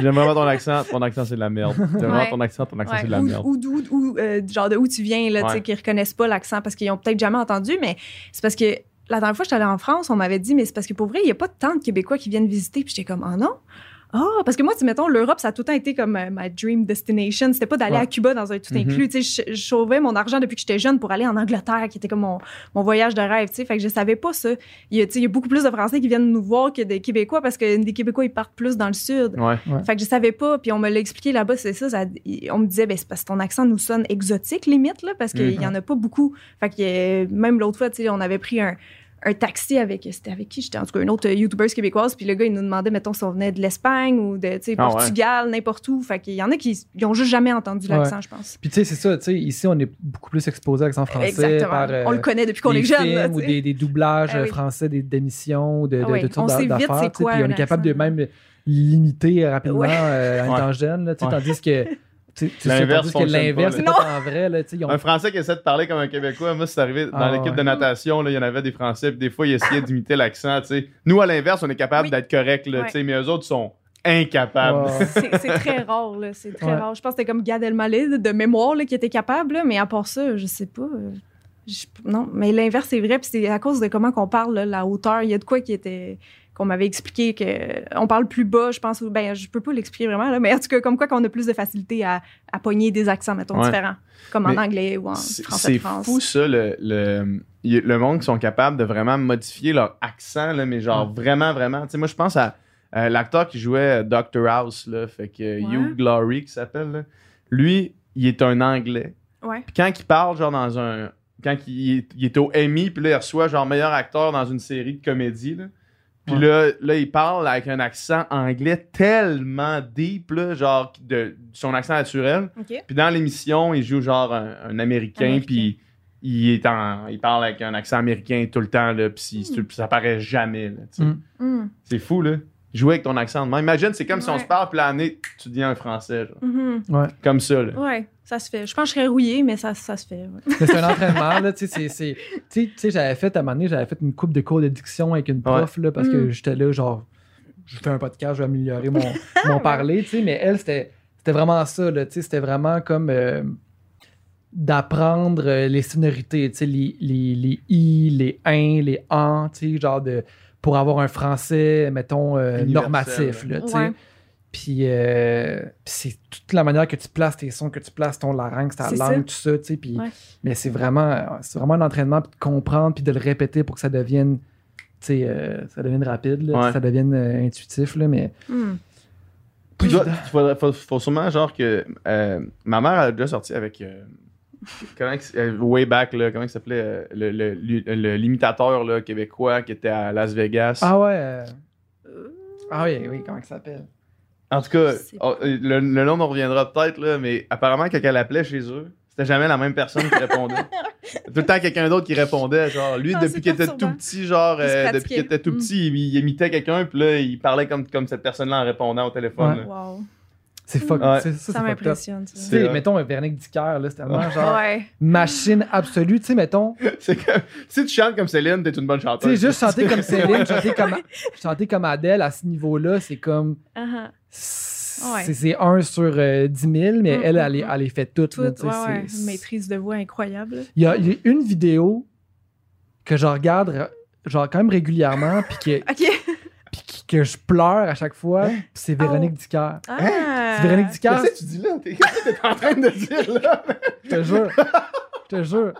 Speaker 2: J'aime vraiment ton accent. Ton accent, c'est de la merde. J'aime vraiment ton accent. Ton accent,
Speaker 4: Ouais,
Speaker 2: c'est de la merde.
Speaker 4: ou d'où- ou, euh, genre de où tu viens, là, tu sais,
Speaker 2: Ouais.
Speaker 4: qui reconnaissent pas l'accent parce qu'ils ont peut-être jamais entendu, mais c'est parce que la dernière fois que j'étais allée en France, on m'avait dit, mais c'est parce que pour vrai, il y a pas tant de Québécois qui viennent visiter, puis j'étais comme, ah non? Ah, parce que moi, tu sais, mettons, l'Europe, ça a tout le temps été comme euh, ma dream destination. C'était pas d'aller
Speaker 3: Ouais.
Speaker 4: à Cuba dans un tout
Speaker 2: Mhm.
Speaker 4: inclus. Tu sais, je, sauvais mon argent depuis que j'étais jeune pour aller en Angleterre, qui était comme mon, mon voyage de rêve, tu sais. Fait que je savais pas ça. Il y, a, tu sais, il y a beaucoup plus de Français qui viennent nous voir que des Québécois parce que des Québécois, ils partent plus dans le sud.
Speaker 2: Ouais.
Speaker 4: Fait que je savais pas, puis on me l'a expliqué là-bas, c'est ça, On me disait, ben, c'est parce que ton accent nous sonne exotique, limite, là, parce qu'il y en a pas beaucoup. Fait que euh, même l'autre fois, tu sais, on avait pris un, un taxi avec. C'était avec qui? J'étais en tout cas une autre euh, YouTubeuse québécoise, puis le gars, il nous demandait, mettons, si on venait de l'Espagne ou de, tu sais,
Speaker 2: Ah ouais.
Speaker 4: Portugal, n'importe où. Fait qu'il y en a qui ils ont juste jamais entendu l'accent, je pense.
Speaker 3: Puis tu sais, c'est ça, tu sais, ici on est beaucoup plus exposé à l'accent français
Speaker 4: Exactement.
Speaker 3: par euh,
Speaker 4: on le connaît depuis qu'on
Speaker 3: des
Speaker 4: est jeune, là,
Speaker 3: films ou
Speaker 4: tu sais.
Speaker 3: des, des doublages
Speaker 4: Ah oui.
Speaker 3: français des- d'émissions ou de, de,
Speaker 4: Ah oui,
Speaker 3: de
Speaker 4: on sait vite c'est quoi
Speaker 3: Puis on est capable de même limiter rapidement
Speaker 4: Ouais.
Speaker 3: euh, en
Speaker 2: Ouais.
Speaker 3: étant jeune, là,
Speaker 2: Ouais.
Speaker 3: tandis que
Speaker 2: L'inverse
Speaker 3: que l'inverse, c'est pas en vrai. Là, tu sais, ils ont-
Speaker 2: Un Français qui essaie de parler comme un Québécois, moi, c'est arrivé dans
Speaker 3: Ah,
Speaker 2: l'équipe
Speaker 3: ouais.
Speaker 2: de natation, là, il y en avait des Français, puis des fois, ils essayaient d'imiter l'accent. Nous, à l'inverse, on est capable
Speaker 4: Oui.
Speaker 2: d'être correct, là,
Speaker 4: Ouais.
Speaker 2: mais eux autres sont incapables.
Speaker 4: C'est très rare, là. C'est très
Speaker 3: Ouais.
Speaker 4: rare. Je pense que c'était comme Gad Elmaleh de mémoire là, qui était capable, là, mais à part ça, je sais pas. euh, je- non, mais l'inverse, c'est vrai. Puis c'est à cause de comment qu'on parle, là, la hauteur. Il y a de quoi qui était qu'on m'avait expliqué que on parle plus bas, je pense. Ben, je peux pas l'expliquer vraiment, là, mais en tout cas, comme quoi qu'on a plus de facilité à, à pogner des accents, mettons,
Speaker 2: Ouais.
Speaker 4: différents. Comme
Speaker 2: Mais
Speaker 4: en anglais ou en français
Speaker 2: c'est fou, ça, le, le, monde qui sont capables de vraiment modifier leur accent, là, mais genre vraiment, vraiment. Tu sais, moi, je pense à euh, l'acteur qui jouait euh, Dr. House, là, fait que euh,
Speaker 4: Ouais.
Speaker 2: Hugh Glory, qui s'appelle. Lui, il est un Anglais.
Speaker 4: Ouais.
Speaker 2: Puis quand il parle, genre, dans un. Quand il est, il est au Emmy, puis là, il reçoit, genre, meilleur acteur dans une série de comédie, là. Puis
Speaker 3: Ouais.
Speaker 2: là, là, il parle avec un accent anglais tellement deep, là, genre, de, son accent naturel. Puis dans l'émission, il joue genre un, un Américain,
Speaker 4: Américain.
Speaker 2: puis il, est en, il parle avec un accent américain tout le temps, là, puis si- ça paraît jamais.
Speaker 3: Mm.
Speaker 4: Mm.
Speaker 2: C'est fou, là. Jouer avec ton accent. Imagine, c'est comme si on se parle, puis l'année, tu deviens un Français, genre.
Speaker 4: Mhm.
Speaker 3: Ouais.
Speaker 2: Comme ça, là.
Speaker 4: Ouais, ça se fait. Je pense que je serais rouillée, mais ça, ça se fait. ouais.
Speaker 3: C'est un entraînement, là, tu sais, c'est- c'est- tu sais, tu sais, j'avais fait, à un moment donné, j'avais fait une coupe de cours de diction avec une prof, là, parce que
Speaker 4: Mm.
Speaker 3: j'étais là, genre, je fais un podcast, je vais améliorer mon, mon parler, tu sais, mais elle, c'était c'était vraiment ça, là, tu sais, c'était vraiment comme euh, d'apprendre euh, les sonorités, tu sais, les, les, les i, les in, les en, tu sais, genre de, pour avoir un français, mettons, euh, normatif, là, tu sais.
Speaker 4: Ouais.
Speaker 3: Puis euh, puis c'est toute la manière que tu places tes sons, que tu places ton larynx, ta langue,
Speaker 4: ça.
Speaker 3: tout ça, tu sais. Puis,
Speaker 4: Ouais.
Speaker 3: Mais c'est vraiment, c'est vraiment un entraînement, puis de comprendre, puis de le répéter pour que ça devienne, tu sais, euh, ça devienne rapide, là,
Speaker 2: Ouais.
Speaker 3: ça devienne euh, intuitif, là, mais...
Speaker 4: Mm.
Speaker 2: Puis toi, faut, faut, faut sûrement, genre, que. euh, ma mère a déjà sorti avec. euh, comment, que- way back, là, comment il s'appelait le, le- le- le- l'imitateur là, québécois qui était à Las Vegas.
Speaker 3: Ah ouais... euh, Ah oui, oui, comment ça s'appelle?
Speaker 2: En tout cas, oh, le, le nom nous reviendra peut-être, là, mais apparemment, quand elle appelait chez eux, c'était jamais la même personne qui répondait. Tout le temps quelqu'un d'autre qui répondait. Genre, lui,
Speaker 4: Ah,
Speaker 2: depuis
Speaker 4: c'est
Speaker 2: qu'il était tout petit, genre, euh, depuis qu'il était tout
Speaker 4: Mm.
Speaker 2: petit, il, il imitait quelqu'un, puis là, il parlait comme, comme cette personne-là en répondant au téléphone.
Speaker 3: Ouais.
Speaker 4: Wow.
Speaker 3: C'est fuck,
Speaker 2: Ouais.
Speaker 3: ça,
Speaker 4: Ça m'impressionne.
Speaker 3: Tu sais, mettons, un Véronique Dicker, là, c'est tellement genre
Speaker 4: Ouais.
Speaker 3: machine absolue, tu sais, mettons,
Speaker 2: C'est comme, si tu chantes comme Céline, t'es une bonne
Speaker 3: tu
Speaker 2: chanteuse.
Speaker 3: sais, juste chanter comme Céline, chanter comme, chanter comme Adèle, à ce niveau-là, c'est comme...
Speaker 4: Uh-huh.
Speaker 3: C'est c'est un sur euh, 10 000, mais
Speaker 4: Mm,
Speaker 3: elle,
Speaker 4: mm,
Speaker 3: elle, les-
Speaker 4: mm.
Speaker 3: elle les fait toutes.
Speaker 4: Tout,
Speaker 3: là,
Speaker 4: ouais,
Speaker 3: c'est-
Speaker 4: ouais. Une maîtrise de voix incroyable.
Speaker 3: Il y, a, il y a une vidéo que je regarde genre quand même régulièrement puis que,
Speaker 4: OK.
Speaker 3: puis qui- que je pleure à chaque fois, puis c'est Véronique
Speaker 4: Oh.
Speaker 3: Dicker.
Speaker 4: Ah.
Speaker 3: C'est Véronique Dicker,
Speaker 2: Qu'est-ce que tu dis là? T'es- Qu'est-ce que t'es en train de dire là?
Speaker 3: je te jure. Je te jure.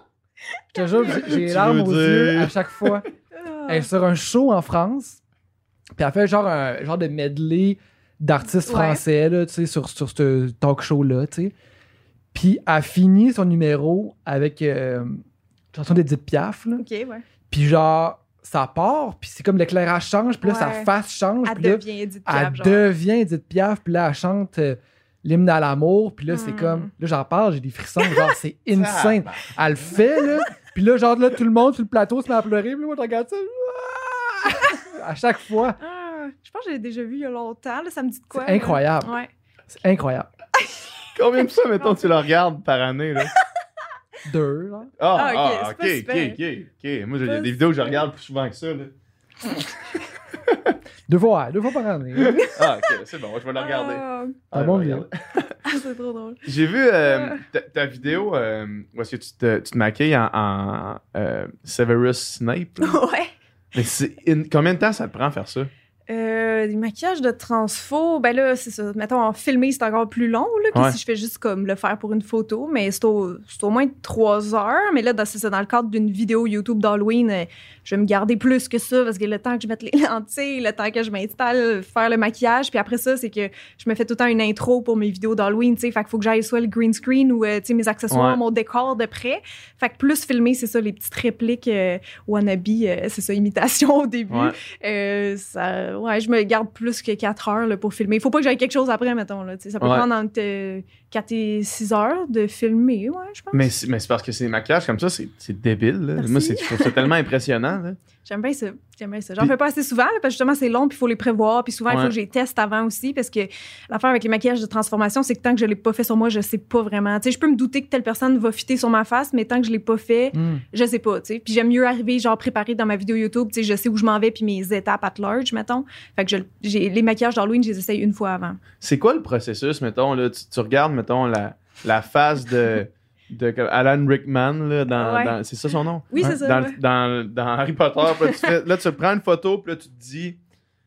Speaker 3: Je te jure, j'ai- j'ai les larmes aux yeux
Speaker 2: dire?
Speaker 3: à chaque fois.
Speaker 4: Ah.
Speaker 3: Elle est sur un show en France, puis elle fait genre un genre de medley d'artistes
Speaker 4: Ouais.
Speaker 3: français là, tu sais, sur, sur ce talk show-là, tu sais. Puis elle finit son numéro avec euh, une chanson d'Edith Piaf, là.
Speaker 4: OK, ouais.
Speaker 3: Puis genre, ça part, puis c'est comme l'éclairage change, puis là, sa face change,
Speaker 4: Elle
Speaker 3: puis là,
Speaker 4: devient Edith
Speaker 3: elle
Speaker 4: Piaf, genre.
Speaker 3: devient Edith Piaf, puis là, elle chante euh, l'hymne à l'amour, puis là, c'est
Speaker 4: Mm.
Speaker 3: comme... Là, j'en parle, j'ai des frissons, genre, c'est insane. Elle le fait, là, puis là, genre, là, tout le monde sur le plateau se met à pleurer, puis là, moi, je regarde ça, à chaque fois.
Speaker 4: Ah, je pense que j'ai déjà vu il y a longtemps. Là, ça me dit de quoi?
Speaker 3: C'est incroyable.
Speaker 4: là? Ouais.
Speaker 3: C'est incroyable.
Speaker 2: Combien de fois, mettons, tu le regardes par année, là?
Speaker 3: Deux, genre.
Speaker 2: Ah,
Speaker 4: Ah, ok,
Speaker 2: ah, ok,
Speaker 4: pas
Speaker 2: ok, ok, ok. Moi, j'ai des vidéos que je regarde plus souvent que ça, là.
Speaker 3: Deux fois, ouais, deux fois par année.
Speaker 2: Ah, ok, c'est bon, je vais la regarder.
Speaker 4: Ah,
Speaker 2: Ah,
Speaker 3: bon
Speaker 2: regarder.
Speaker 4: c'est trop drôle.
Speaker 2: J'ai vu euh, ta, ta vidéo euh, où est-ce que tu te, tu te maquilles en, en, euh, Severus Snape. là?
Speaker 4: ouais.
Speaker 2: Mais c'est in- combien de temps ça te prend à faire ça?
Speaker 4: Euh, des maquillages de transfo, ben là, c'est ça. Mettons, en filmer, c'est encore plus long là, que
Speaker 2: Ouais.
Speaker 4: si je fais juste comme le faire pour une photo, mais c'est au, c'est au moins trois heures. Mais là, c'est ça, dans le cadre d'une vidéo YouTube d'Halloween, euh, je vais me garder plus que ça parce que le temps que je mette les lentilles, le temps que je m'installe, faire le maquillage, puis après ça, c'est que je me fais tout le temps une intro pour mes vidéos d'Halloween, tu sais. Fait qu'il faut que j'aille soit le green screen ou, euh, tu sais, mes accessoires,
Speaker 2: Ouais.
Speaker 4: mon décor de près. Fait que plus filmer, c'est ça, les petites répliques euh, wannabe, euh, c'est ça, imitation au début.
Speaker 2: Ouais.
Speaker 4: Euh, ça, ouais, je me garde plus que 4 heures là, pour filmer. Il faut pas que j'aille quelque chose après, mettons. Là, ça peut
Speaker 2: Ouais.
Speaker 4: prendre entre euh, 4 et 6 heures de filmer, ouais, je pense.
Speaker 2: Mais c'est mais c'est parce que c'est des maquillages comme ça, c'est c'est débile. là. Moi, c'est- je trouve ça tellement impressionnant. là.
Speaker 4: J'aime bien ça. J'aime bien ça. J'en fais pas assez souvent, là, parce que justement, c'est long, puis il faut les prévoir. Puis souvent, il
Speaker 2: Ouais.
Speaker 4: faut que je les teste avant aussi, parce que l'affaire avec les maquillages de transformation, c'est que tant que je l'ai pas fait sur moi, je sais pas vraiment. Tu sais, je peux me douter que telle personne va fitter sur ma face, mais tant que je l'ai pas fait,
Speaker 3: Hmm.
Speaker 4: je sais pas, tu sais. Puis j'aime mieux arriver, genre, préparé dans ma vidéo YouTube, tu sais, je sais où je m'en vais, puis mes étapes at large, mettons. Fait que je- j'ai les maquillages d'Halloween, je les essaye une fois avant.
Speaker 2: C'est quoi le processus, mettons, là, tu, tu regardes, mettons, la, la face de, de Alan Rickman, là, dans,
Speaker 4: Ouais.
Speaker 2: dans- c'est ça son nom?
Speaker 4: Oui, c'est ça.
Speaker 2: Dans,
Speaker 4: ouais.
Speaker 2: dans, dans Harry Potter, là, tu fais- là, tu prends une photo, puis là, tu te dis...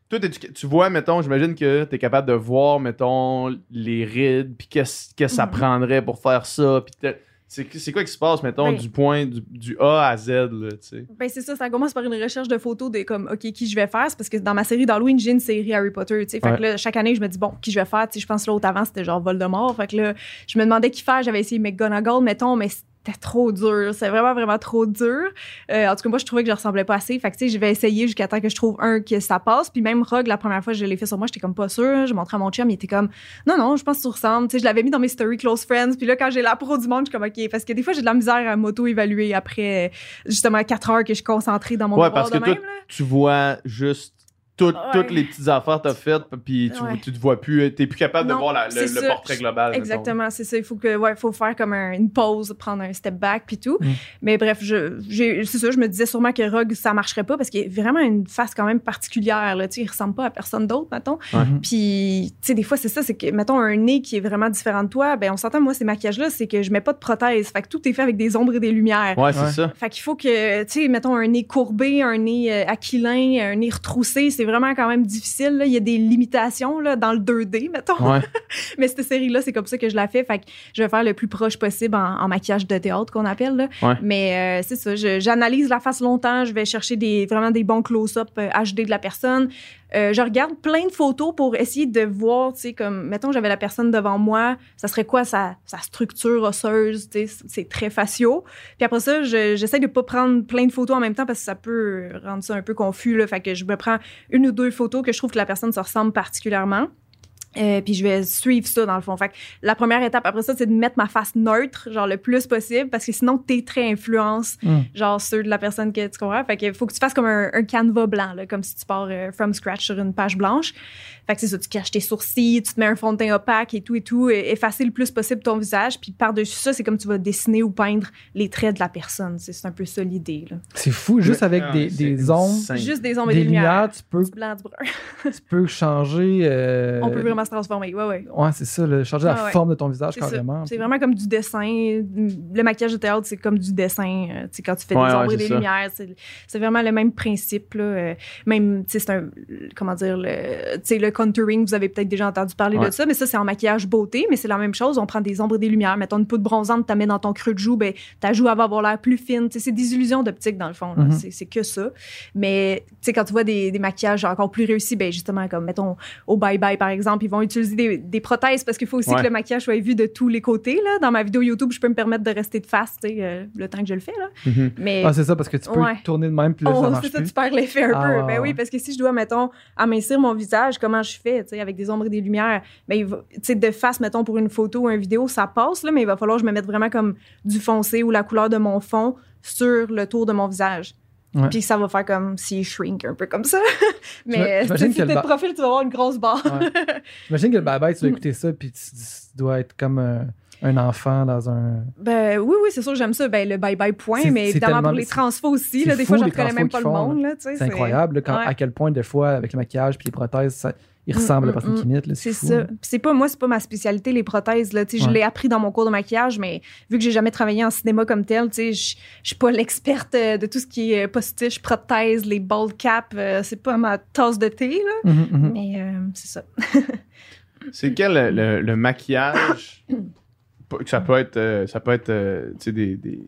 Speaker 2: Toi, tu, vois, mettons, j'imagine que tu es capable de voir, mettons, les rides, puis qu'est-ce que ça
Speaker 4: Mhm.
Speaker 2: prendrait pour faire ça, puis c'est quoi qui se passe, mettons,
Speaker 4: Ben-
Speaker 2: du point, du, du A à Z, là, tu sais?
Speaker 4: Ben c'est ça, ça commence par une recherche de photos de comme OK, qui je vais faire, c'est parce que dans ma série d'Halloween, j'ai une série Harry Potter, tu sais. Fait
Speaker 3: Ouais.
Speaker 4: que là, chaque année, je me dis bon, qui je vais faire, tu sais, je pense que l'autre avant, c'était genre Voldemort. Fait que là, je me demandais qui faire, j'avais essayé McGonagall, mettons, mais c'était trop dur, c'est vraiment vraiment trop dur. Euh, en tout cas, moi je trouvais que je ressemblais pas assez, fait que tu sais, je vais essayer jusqu'à temps que je trouve un que ça passe, puis même Rogue la première fois que je l'ai fait sur moi, j'étais comme pas sûre, je montrais à mon chum, il était comme non non, je pense que tu ressembles, tu sais, je l'avais mis dans mes stories close friends, puis là quand j'ai la pro du monde, je suis comme OK, parce que des fois j'ai de la misère à m'auto-évaluer après justement 4 heures que je suis concentrée dans mon
Speaker 2: Ouais, parce que
Speaker 4: de
Speaker 2: toi,
Speaker 4: même,
Speaker 2: tu vois juste tout-
Speaker 4: Ouais.
Speaker 2: toutes les petites affaires que tu as faites, puis tu,
Speaker 4: Ouais.
Speaker 2: tu te vois plus, tu plus capable de voir la- le, portrait global.
Speaker 4: Exactement, c'est ça. Il faut que, ouais, faut faire comme un- une pause, prendre un step back puis tout.
Speaker 3: Mm.
Speaker 4: Mais bref, c'est ça. Je me disais sûrement que Rogue ça marcherait pas parce qu'il a vraiment une face quand même particulière. Là, tu sais, il ressemble pas à personne d'autre, mettons.
Speaker 3: Mhm.
Speaker 4: Puis, tu sais, des fois c'est ça, c'est que mettons un nez qui est vraiment différent de toi. Ben, on s'entend moi ces maquillages là, c'est que je mets pas de prothèse. Fait que tout est fait avec des ombres et des lumières.
Speaker 2: Ouais, c'est
Speaker 3: Ouais.
Speaker 2: ça.
Speaker 4: Fait qu'il faut que, tu sais, mettons un nez courbé, un nez euh, aquilin, un nez retroussé, c'est vraiment quand même difficile. Là. Il y a des limitations là, dans le 2D, mettons.
Speaker 2: Ouais.
Speaker 4: Mais cette série-là, c'est comme ça que je la fais. Fait que je vais faire le plus proche possible en, en maquillage de théâtre qu'on appelle. Là.
Speaker 2: Ouais.
Speaker 4: Mais euh, c'est ça, j'analyse la face longtemps. Je vais chercher des, vraiment des bons close-up euh, HD de la personne. Euh, je regarde plein de photos pour essayer de voir, tu sais, comme, mettons, j'avais la personne devant moi, ça serait quoi sa, sa structure osseuse, tu sais, c'est très faciaux. Puis après ça, je- j'essaie de pas prendre plein de photos en même temps parce que ça peut rendre ça un peu confus, là. Fait que je me prends une ou deux photos que je trouve que la personne se ressemble particulièrement. Euh, puis je vais suivre ça dans le fond. Fait que la première étape après ça, c'est de mettre ma face neutre, genre le plus possible, parce que sinon t'es très influence,
Speaker 3: Mm.
Speaker 4: genre ceux de la personne que tu comprends. Fait que faut que tu fasses comme un, un canevas blanc, là, comme si tu pars euh, from scratch sur une page blanche. Fait que c'est ça, tu caches tes sourcils, tu te mets un fond de teint opaque et tout et tout, et effacer le plus possible ton visage. Puis par-dessus ça, c'est comme tu vas dessiner ou peindre les traits de la personne. C'est un peu ça l'idée. Là.
Speaker 3: C'est fou, juste avec
Speaker 2: Ah,
Speaker 3: des, des ombres.
Speaker 4: Juste des ombres et
Speaker 3: des
Speaker 4: des lumières.
Speaker 3: lumières, tu peux,
Speaker 4: Du blanc, du brun.
Speaker 3: tu peux changer. euh,
Speaker 4: On peut vraiment se transformer. Ouais, ouais.
Speaker 3: Ouais, c'est ça, là, changer la
Speaker 4: ouais.
Speaker 3: forme de ton visage carrément.
Speaker 4: C'est vraiment comme du dessin. Le maquillage de théâtre, c'est comme du dessin. euh, tu sais, quand tu fais
Speaker 2: Ouais,
Speaker 4: des
Speaker 2: ouais,
Speaker 4: ombres et des
Speaker 2: ça.
Speaker 4: lumières, c'est c'est vraiment le même principe. Là. Euh, Même, tu sais, c'est un. Comment dire, le, tu sais, le contouring, vous avez peut-être déjà entendu parler
Speaker 2: Ouais.
Speaker 4: de ça, mais ça, c'est en maquillage beauté, mais c'est la même chose. On prend des ombres et des lumières. Mettons une poudre bronzante, tu la mets dans ton creux de joue, ben, ta joue va avoir l'air plus fine. Tu sais, c'est des illusions d'optique, dans le fond. C'est c'est que ça. Mais, tu sais, quand tu vois des, des maquillages encore plus réussis, ben, justement, comme, mettons, au Bye Bye, par exemple, ils vont utiliser des, des prothèses parce qu'il faut aussi
Speaker 2: Ouais.
Speaker 4: que le maquillage soit vu de tous les côtés. Là. Dans ma vidéo YouTube, je peux me permettre de rester de face euh, le temps que je le fais. Là.
Speaker 2: Mhm.
Speaker 4: Mais
Speaker 3: Ah, c'est ça, parce que tu peux
Speaker 4: Ouais.
Speaker 3: tourner de même, puis là,
Speaker 4: oh,
Speaker 3: ça marche
Speaker 4: c'est ça,
Speaker 3: plus.
Speaker 4: tu perds l'effet un
Speaker 3: Ah,
Speaker 4: peu.
Speaker 3: ouais,
Speaker 4: ben
Speaker 3: ouais.
Speaker 4: oui, parce que si je dois, mettons, amincir mon visage, comment je fais, tu sais, avec des ombres et des lumières, ben, va- de face, mettons, pour une photo ou une vidéo, ça passe, là, mais il va falloir que je me mette vraiment comme du foncé ou la couleur de mon fond sur le tour de mon visage.
Speaker 3: Ouais.
Speaker 4: Puis ça va faire comme si je shrink un peu comme ça. mais si t'es de profil, tu vas avoir une grosse barre.
Speaker 3: Ouais. J'imagine que le bye-bye,
Speaker 4: Mm.
Speaker 3: tu dois écouter ça, puis tu, tu dois être comme euh, un enfant dans un.
Speaker 4: Ben oui, oui, c'est sûr, j'aime ça. Ben le bye-bye point, mais évidemment pour les transfos aussi, là, des
Speaker 3: fou,
Speaker 4: fois, je
Speaker 3: les
Speaker 4: reconnais même pas le
Speaker 3: font,
Speaker 4: monde. Là, tu sais,
Speaker 3: C'est incroyable, là, quand-
Speaker 4: ouais.
Speaker 3: à quel point, des fois, avec le maquillage puis les prothèses, ça, ils
Speaker 4: Mm,
Speaker 3: ressemblent à la
Speaker 4: mm,
Speaker 3: personne
Speaker 4: mm.
Speaker 3: qui imite. là,
Speaker 4: C'est
Speaker 3: fou,
Speaker 4: ça. C'est pas moi, c'est pas ma spécialité les prothèses là. Tu sais, je
Speaker 3: Ouais.
Speaker 4: l'ai appris dans mon cours de maquillage, mais vu que j'ai jamais travaillé en cinéma comme tel, tu sais, je je suis pas l'experte euh, de tout ce qui est postiche, prothèse, les bald caps. euh, c'est pas ma tasse de thé là.
Speaker 3: Mhm, mhm.
Speaker 4: Mais euh, c'est ça.
Speaker 2: C'est quel le, le- le maquillage ça peut être euh, ça peut être euh, des, des,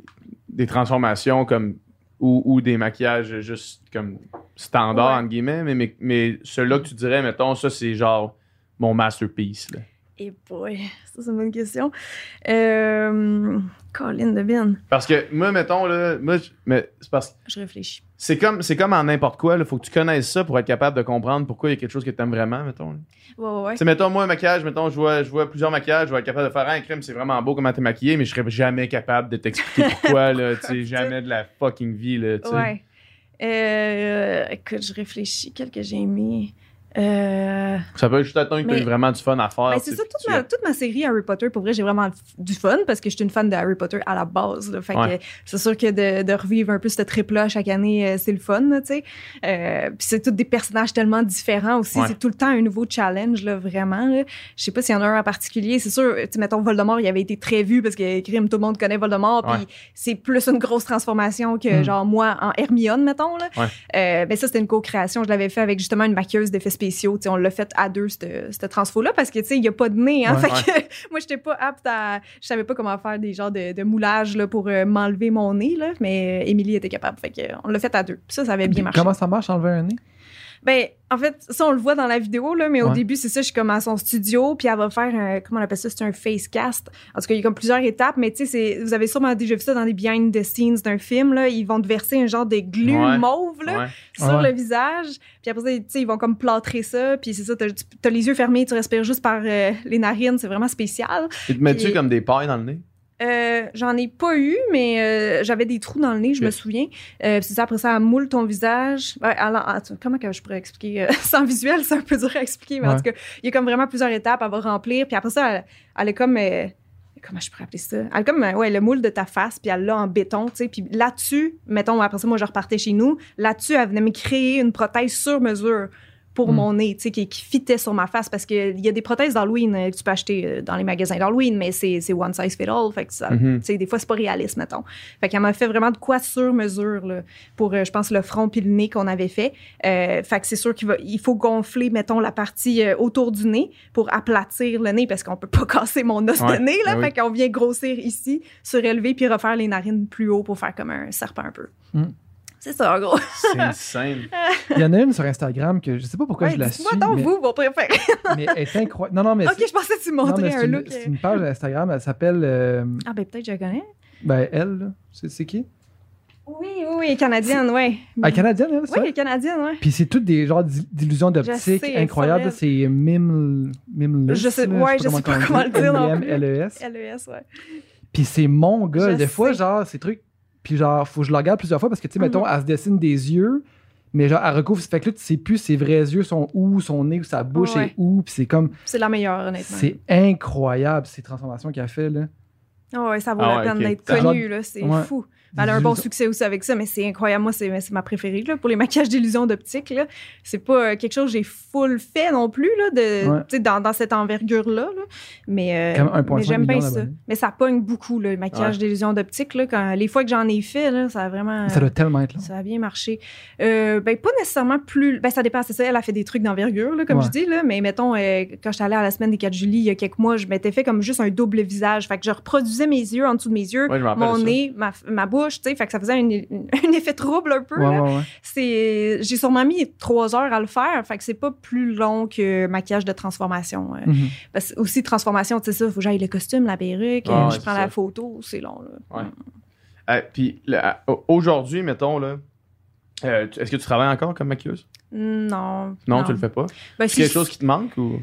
Speaker 2: des transformations comme ou, ou des maquillages juste comme standard
Speaker 4: Ouais.
Speaker 2: entre guillemets mais mais, mais celui-là que tu dirais mettons ça c'est genre mon masterpiece là.
Speaker 4: Et boy, ça c'est une bonne question. Euh, Colin Devine,
Speaker 2: parce que moi mettons là moi mais c'est parce
Speaker 4: je réfléchis.
Speaker 2: C'est comme, c'est comme en n'importe quoi. Il faut que tu connaisses ça pour être capable de comprendre pourquoi il y a quelque chose que tu aimes vraiment, mettons. là.
Speaker 4: Ouais, ouais, ouais.
Speaker 2: Sais, mettons, moi, un maquillage, mettons, je vois, je vois plusieurs maquillages, je vais être capable de faire un crime, c'est vraiment beau comment t'es maquillé, mais je serais jamais capable de t'expliquer pourquoi, là, tu sais, jamais de la fucking vie, là, tu sais.
Speaker 4: Ouais. Euh, écoute, je réfléchis. Quel que j'ai mis? Euh,
Speaker 2: Ça peut être juste attendre que tu
Speaker 4: Mais-
Speaker 2: aies vraiment du fun à faire.
Speaker 4: c'est ça, toute ma, toute ma série Harry Potter, pour vrai, j'ai vraiment du fun parce que je suis une fan de Harry Potter à la base. là. Fait
Speaker 2: Ouais.
Speaker 4: que c'est sûr que de, de revivre un peu ce trip-là chaque année, euh, c'est le fun, tu sais. Euh, Puis c'est tous des personnages tellement différents aussi.
Speaker 2: Ouais.
Speaker 4: C'est tout le temps un nouveau challenge, là, vraiment. Là. Je sais pas s'il y en a un en particulier. C'est sûr, mettons, Voldemort, il avait été très vu parce que crime, tout le monde connaît Voldemort. Puis c'est plus une grosse transformation que,
Speaker 3: Mm.
Speaker 4: genre, moi, en Hermione, mettons, là.
Speaker 2: Ouais.
Speaker 4: Euh, ben ça, c'était une co-création. Je l'avais fait avec justement une maquilleuse d'effets spéciaux. On l'a fait à deux, cette, cette transfo-là, parce que, tu sais, il n'y a pas de nez. Hein,
Speaker 3: Ouais.
Speaker 4: fait que moi, j'étais pas apte à... Je savais pas comment faire des genres de, de moulage là, pour euh, m'enlever mon nez, là, mais euh, Émilie était capable. Fait que, on l'a fait à deux. Puis ça, ça avait bien marché.
Speaker 3: Comment ça marche, enlever un nez?
Speaker 4: Ben, en fait, ça, on le voit dans la vidéo, là, mais au
Speaker 3: Ouais.
Speaker 4: début, c'est ça, je suis comme à son studio, puis elle va faire un, comment on appelle ça, c'est un face cast. En tout cas, il y a comme plusieurs étapes, mais tu sais, vous avez sûrement déjà vu ça dans des behind the scenes d'un film, là. Ils vont te verser un genre de glu
Speaker 2: Ouais.
Speaker 4: mauve, là,
Speaker 2: Ouais.
Speaker 4: sur
Speaker 3: Ouais.
Speaker 4: le visage. Puis après ça, tu sais, ils vont comme plâtrer ça, puis c'est ça, t'as as les yeux fermés, tu respires juste par euh, les narines, c'est vraiment spécial.
Speaker 2: Et te mets-tu
Speaker 4: Puis-
Speaker 2: comme des pailles dans le nez?
Speaker 4: Euh, j'en ai pas eu, mais euh, j'avais des trous dans le nez, je me souviens. Euh, puis c'est ça, après ça, elle moule ton visage. Ouais, alors, attends, comment que je pourrais expliquer? euh, sans visuel, c'est un peu dur à expliquer, mais en
Speaker 3: Ouais.
Speaker 4: tout cas, il y a comme vraiment plusieurs étapes, elle va remplir. Puis après ça, elle, elle est comme... comment je pourrais appeler ça? Elle a comme, ouais, le moule de ta face, puis elle l'a en béton, tu sais. Puis là-dessus, mettons, après ça, moi, je repartais chez nous. Là-dessus, elle venait me créer une prothèse sur mesure pour
Speaker 3: Mm.
Speaker 4: mon nez, tu sais, qui, qui fitait sur ma face. Parce qu'il y a des prothèses d'Halloween euh, que tu peux acheter euh, dans les magasins d'Halloween, mais c'est c'est one size fit all. Fait que ça, sais, des fois, c'est pas réaliste, mettons. Fait qu'elle m'a fait vraiment de quoi sur mesure, là, pour, euh, je pense, le front puis le nez qu'on avait fait. Euh, fait que c'est sûr qu'il il faut gonfler, mettons, la partie autour du nez pour aplatir le nez parce qu'on peut pas casser mon os
Speaker 2: Ouais,
Speaker 4: de nez, là.
Speaker 2: oui.
Speaker 4: Fait qu'on vient grossir ici, surélever puis refaire les narines plus haut pour faire comme un serpent un peu.
Speaker 3: Mm.
Speaker 4: C'est ça, en gros.
Speaker 2: C'est insane.
Speaker 3: Il y en a une sur Instagram que je sais pas pourquoi
Speaker 4: Ouais,
Speaker 3: je la suis.
Speaker 4: Dites-moi donc,
Speaker 3: mais,
Speaker 4: vous, vos préférés.
Speaker 3: mais elle est incroyable. Non, non, mais
Speaker 4: ok, je pensais que tu montrais un
Speaker 3: une,
Speaker 4: look.
Speaker 3: c'est
Speaker 4: euh,
Speaker 3: une page Instagram, elle s'appelle. euh,
Speaker 4: Ah, ben peut-être que je la connais.
Speaker 3: ben, elle, là. C'est qui?
Speaker 4: Oui, oui, oui, canadienne, ouais.
Speaker 3: Ah, canadienne, elle, ça?
Speaker 4: Oui, elle est canadienne, ouais.
Speaker 3: Puis c'est toutes des genres d'il- d'illusions d'optique incroyables. C'est Mim. Mimless,
Speaker 4: Je sais- ouais, je sais pas comment le dire non plus.
Speaker 3: M-I-M-L-E-S.
Speaker 4: LES, ouais.
Speaker 3: Puis c'est mon gars. Des fois, genre, ces trucs. Puis genre, faut que je le regarde plusieurs fois parce que, tu sais, mettons,
Speaker 4: Mhm.
Speaker 3: elle se dessine des yeux, mais genre, elle recouvre. Fait que là, tu sais plus ses vrais yeux sont où, son nez ou sa bouche
Speaker 4: Ouais.
Speaker 3: est où. Puis c'est comme.
Speaker 4: C'est la meilleure, honnêtement.
Speaker 3: C'est incroyable, ces transformations qu'elle fait, là.
Speaker 4: Ah ouais, ça vaut
Speaker 2: Ah
Speaker 4: la
Speaker 2: ouais,
Speaker 4: peine d'être connue, là. C'est
Speaker 3: Ouais.
Speaker 4: fou. Elle a un bon succès aussi avec ça, mais c'est incroyable. Moi, c'est c'est ma préférée, là, pour les maquillages d'illusion d'optique, là. C'est pas euh, quelque chose que j'ai full fait non plus, là, de,
Speaker 3: Ouais.
Speaker 4: tu sais, dans, dans cette envergure-là, là. Mais, euh,
Speaker 3: Quand même 1,5
Speaker 4: mais j'aime bien ça. Mais ça pogne beaucoup, là, le maquillage
Speaker 2: Ouais.
Speaker 4: d'illusion d'optique. Quand, les fois que j'en ai fait, là, ça a vraiment...
Speaker 3: Ça doit tellement être là.
Speaker 4: Ça a bien marché. Euh, ben, pas nécessairement plus. Ben, ça dépend, c'est ça. Elle a fait des trucs d'envergure, là, comme
Speaker 3: Ouais.
Speaker 4: je dis, là. Mais mettons, euh, quand j'étais allée à la semaine des 4 juillet, il y a quelques mois, je m'étais fait comme juste un double visage. Fait que je reproduisais mes yeux en dessous de mes yeux, mon
Speaker 2: ça.
Speaker 4: nez, ma, ma bouche, tu sais. Fait que ça faisait un, effet trouble un peu,
Speaker 3: Ouais,
Speaker 4: là.
Speaker 3: ouais, ouais.
Speaker 4: C'est, j'ai sûrement mis trois heures à le faire. Fait que c'est pas plus long que maquillage de transformation. euh.
Speaker 3: Mhm.
Speaker 4: Parce que aussi, transformation, tu sais ça, faut que j'aille le costume, la perruque,
Speaker 2: Ah
Speaker 4: euh, je prends
Speaker 2: ça.
Speaker 4: la photo, c'est long, là.
Speaker 2: Ouais. Euh, Puis aujourd'hui, mettons, là, euh, est-ce que tu travailles encore comme maquilleuse?
Speaker 4: Non.
Speaker 2: Non, tu le fais pas?
Speaker 4: Ben,
Speaker 2: C'est quelque chose qui te manque ou?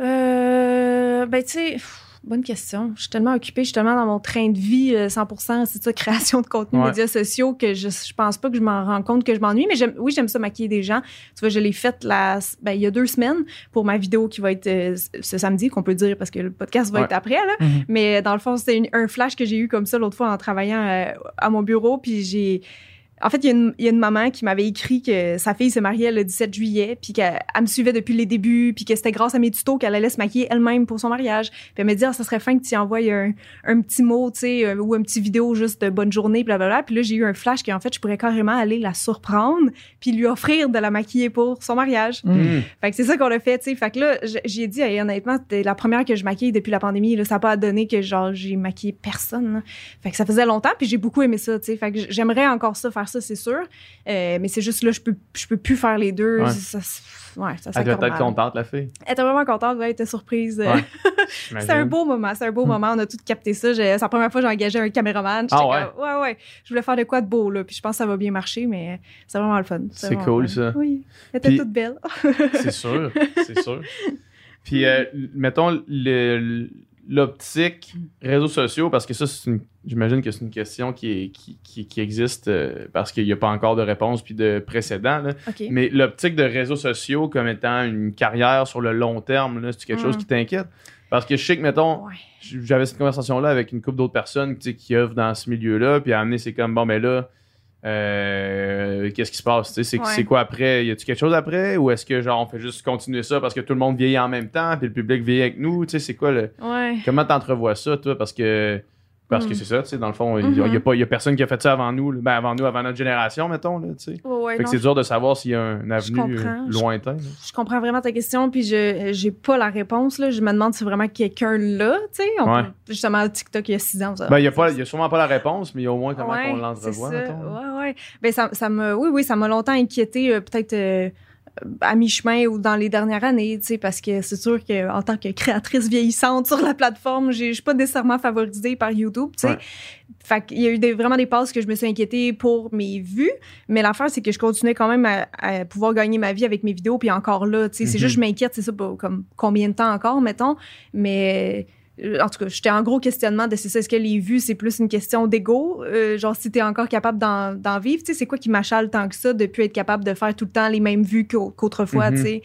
Speaker 4: Euh, ben, tu sais, bonne question. Je suis tellement occupée, justement, dans mon train de vie, euh, 100% c'est ça, création de contenu,
Speaker 2: Ouais.
Speaker 4: médias sociaux, que je, je pense pas que je m'en rends compte que je m'ennuie. Mais oui, j'aime ça maquiller des gens. Tu vois, je l'ai faite la, ben, il y a deux semaines pour ma vidéo qui va être euh, ce samedi, qu'on peut dire parce que le podcast va
Speaker 2: Ouais.
Speaker 4: être après, là.
Speaker 3: Mhm.
Speaker 4: Mais dans le fond, c'était un flash que j'ai eu comme ça l'autre fois en travaillant euh, à mon bureau. Puis j'ai. En fait, il y, a une- il y a une maman qui m'avait écrit que sa fille se mariait le 17 juillet, puis qu'elle elle me suivait depuis les débuts, puis que c'était grâce à mes tutos qu'elle allait se maquiller elle-même pour son mariage. Puis elle me dit, ah, ça serait fin que tu y envoies un, un petit mot, tu sais, euh, ou un petit vidéo juste de bonne journée, blablabla. Puis là, j'ai eu un flash qu'en fait, je pourrais carrément aller la surprendre, puis lui offrir de la maquiller pour son mariage.
Speaker 2: Hmm.
Speaker 4: Fait que c'est ça qu'on a fait, tu sais. Fait que là, j'ai dit, hey, honnêtement, c'était la première que je maquille depuis la pandémie. Là, ça n'a pas donné que, genre, j'ai maquillé personne. là. Fait que ça faisait longtemps, puis j'ai beaucoup aimé ça, tu sais. Fait que j'aimerais encore ça, faire faire ça, c'est sûr. Euh, mais c'est juste là, je peux, je peux plus faire les deux.
Speaker 2: Ouais.
Speaker 4: Ça, ça- ouais, ça
Speaker 2: Elle
Speaker 4: s'accorde
Speaker 2: être contente, la fille.
Speaker 4: Elle était vraiment contente, ouais, elle était surprise.
Speaker 2: Ouais.
Speaker 4: c'est un beau moment, c'est un beau
Speaker 3: Hmm.
Speaker 4: moment. On a tout capté ça. C'est la première fois que j'ai engagé un caméraman.
Speaker 2: Ah ouais?
Speaker 4: comme, ouais, ouais. Je voulais faire de quoi de beau, là. Puis je pense que ça va bien marcher, mais c'est vraiment le fun.
Speaker 2: C'est cool,
Speaker 4: fun.
Speaker 2: ça.
Speaker 4: Oui. Elle était
Speaker 2: Puis-
Speaker 4: toute belle.
Speaker 2: C'est sûr, c'est sûr. Puis, euh, mettons, le- l'optique réseaux sociaux, parce que ça, c'est une- j'imagine que c'est une question qui, est- qui, qui- qui existe euh, parce qu'il n'y a pas encore de réponse puis de précédent. là. Mais l'optique de réseaux sociaux comme étant une carrière sur le long terme, là, c'est quelque chose
Speaker 4: Mm.
Speaker 2: qui t'inquiète? Parce que je sais que, mettons,
Speaker 4: Ouais.
Speaker 2: j'avais cette conversation-là avec une couple d'autres personnes qui œuvrent dans ce milieu-là, puis à amener, c'est comme, bon, ben là, euh, qu'est-ce qui se passe? C'est
Speaker 4: Ouais.
Speaker 2: quoi après? Y a-tu quelque chose après? Ou est-ce que, genre, on fait juste continuer ça parce que tout le monde vieillit en même temps, puis le public vieillit avec nous? Tu sais, c'est quoi le.
Speaker 4: Ouais.
Speaker 2: Comment t'entrevois ça, toi? Parce que. Parce que
Speaker 4: Mm.
Speaker 2: c'est ça, tu sais, dans le fond, il y a-
Speaker 4: Mhm.
Speaker 2: y a, pas- y a personne qui a fait ça avant nous, là. ben avant nous, avant notre génération, mettons, là, tu sais.
Speaker 4: Ouais, ouais,
Speaker 2: Fait que
Speaker 4: non,
Speaker 2: c'est dur de savoir s'il y a un avenue
Speaker 4: comprends.
Speaker 2: euh,
Speaker 4: Je-
Speaker 2: lointain. là.
Speaker 4: je comprends vraiment ta question, puis je j'ai pas la réponse. Là. Je me demande si vraiment quelqu'un là, tu sais. on
Speaker 2: Ouais.
Speaker 4: peut- Justement, TikTok, il y a six ans.
Speaker 2: Ben, il n'y a, pas- y a sûrement pas la réponse, mais il y a au moins comment
Speaker 4: Ouais,
Speaker 2: on
Speaker 4: c'est
Speaker 2: l'entrevoit,
Speaker 4: ça.
Speaker 2: mettons. là.
Speaker 4: Ouais, ouais. Ben, ça, ça oui, oui, ça m'a longtemps inquiété, euh, peut-être euh, à mi-chemin ou dans les dernières années, tu sais, parce que c'est sûr qu'en tant que créatrice vieillissante sur la plateforme, j'ai- je suis pas nécessairement favorisée par YouTube, tu sais.
Speaker 2: Ouais.
Speaker 4: Fait qu'il y a eu des- vraiment des passes que je me suis inquiétée pour mes vues, mais l'affaire, c'est que je continuais quand même à, à pouvoir gagner ma vie avec mes vidéos, puis encore là, tu sais, c'est
Speaker 2: Mhm.
Speaker 4: juste je m'inquiète, c'est ça, pour comme combien de temps encore, mettons, mais en tout cas, j'étais en gros questionnement de c'est ça, est-ce que les vues, c'est plus une question d'ego? Euh, genre, si t'es encore capable d'en, d'en vivre, tu sais, c'est quoi qui m'achale tant que ça de plus être capable de faire tout le temps les mêmes vues qu'au- qu'autrefois,
Speaker 2: Mhm.
Speaker 4: tu sais?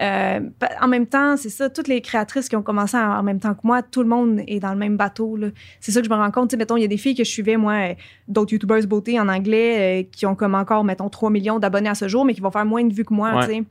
Speaker 4: Euh, en même temps, c'est ça, toutes les créatrices qui ont commencé en en même temps que moi, tout le monde est dans le même bateau, là. C'est ça que je me rends compte. Tu sais, mettons, il y a des filles que je suivais, moi, euh, d'autres YouTubers beauté en anglais, euh, qui ont comme encore, mettons, 3 millions d'abonnés à ce jour, mais qui vont faire moins de vues que moi,
Speaker 2: Ouais.
Speaker 4: tu sais.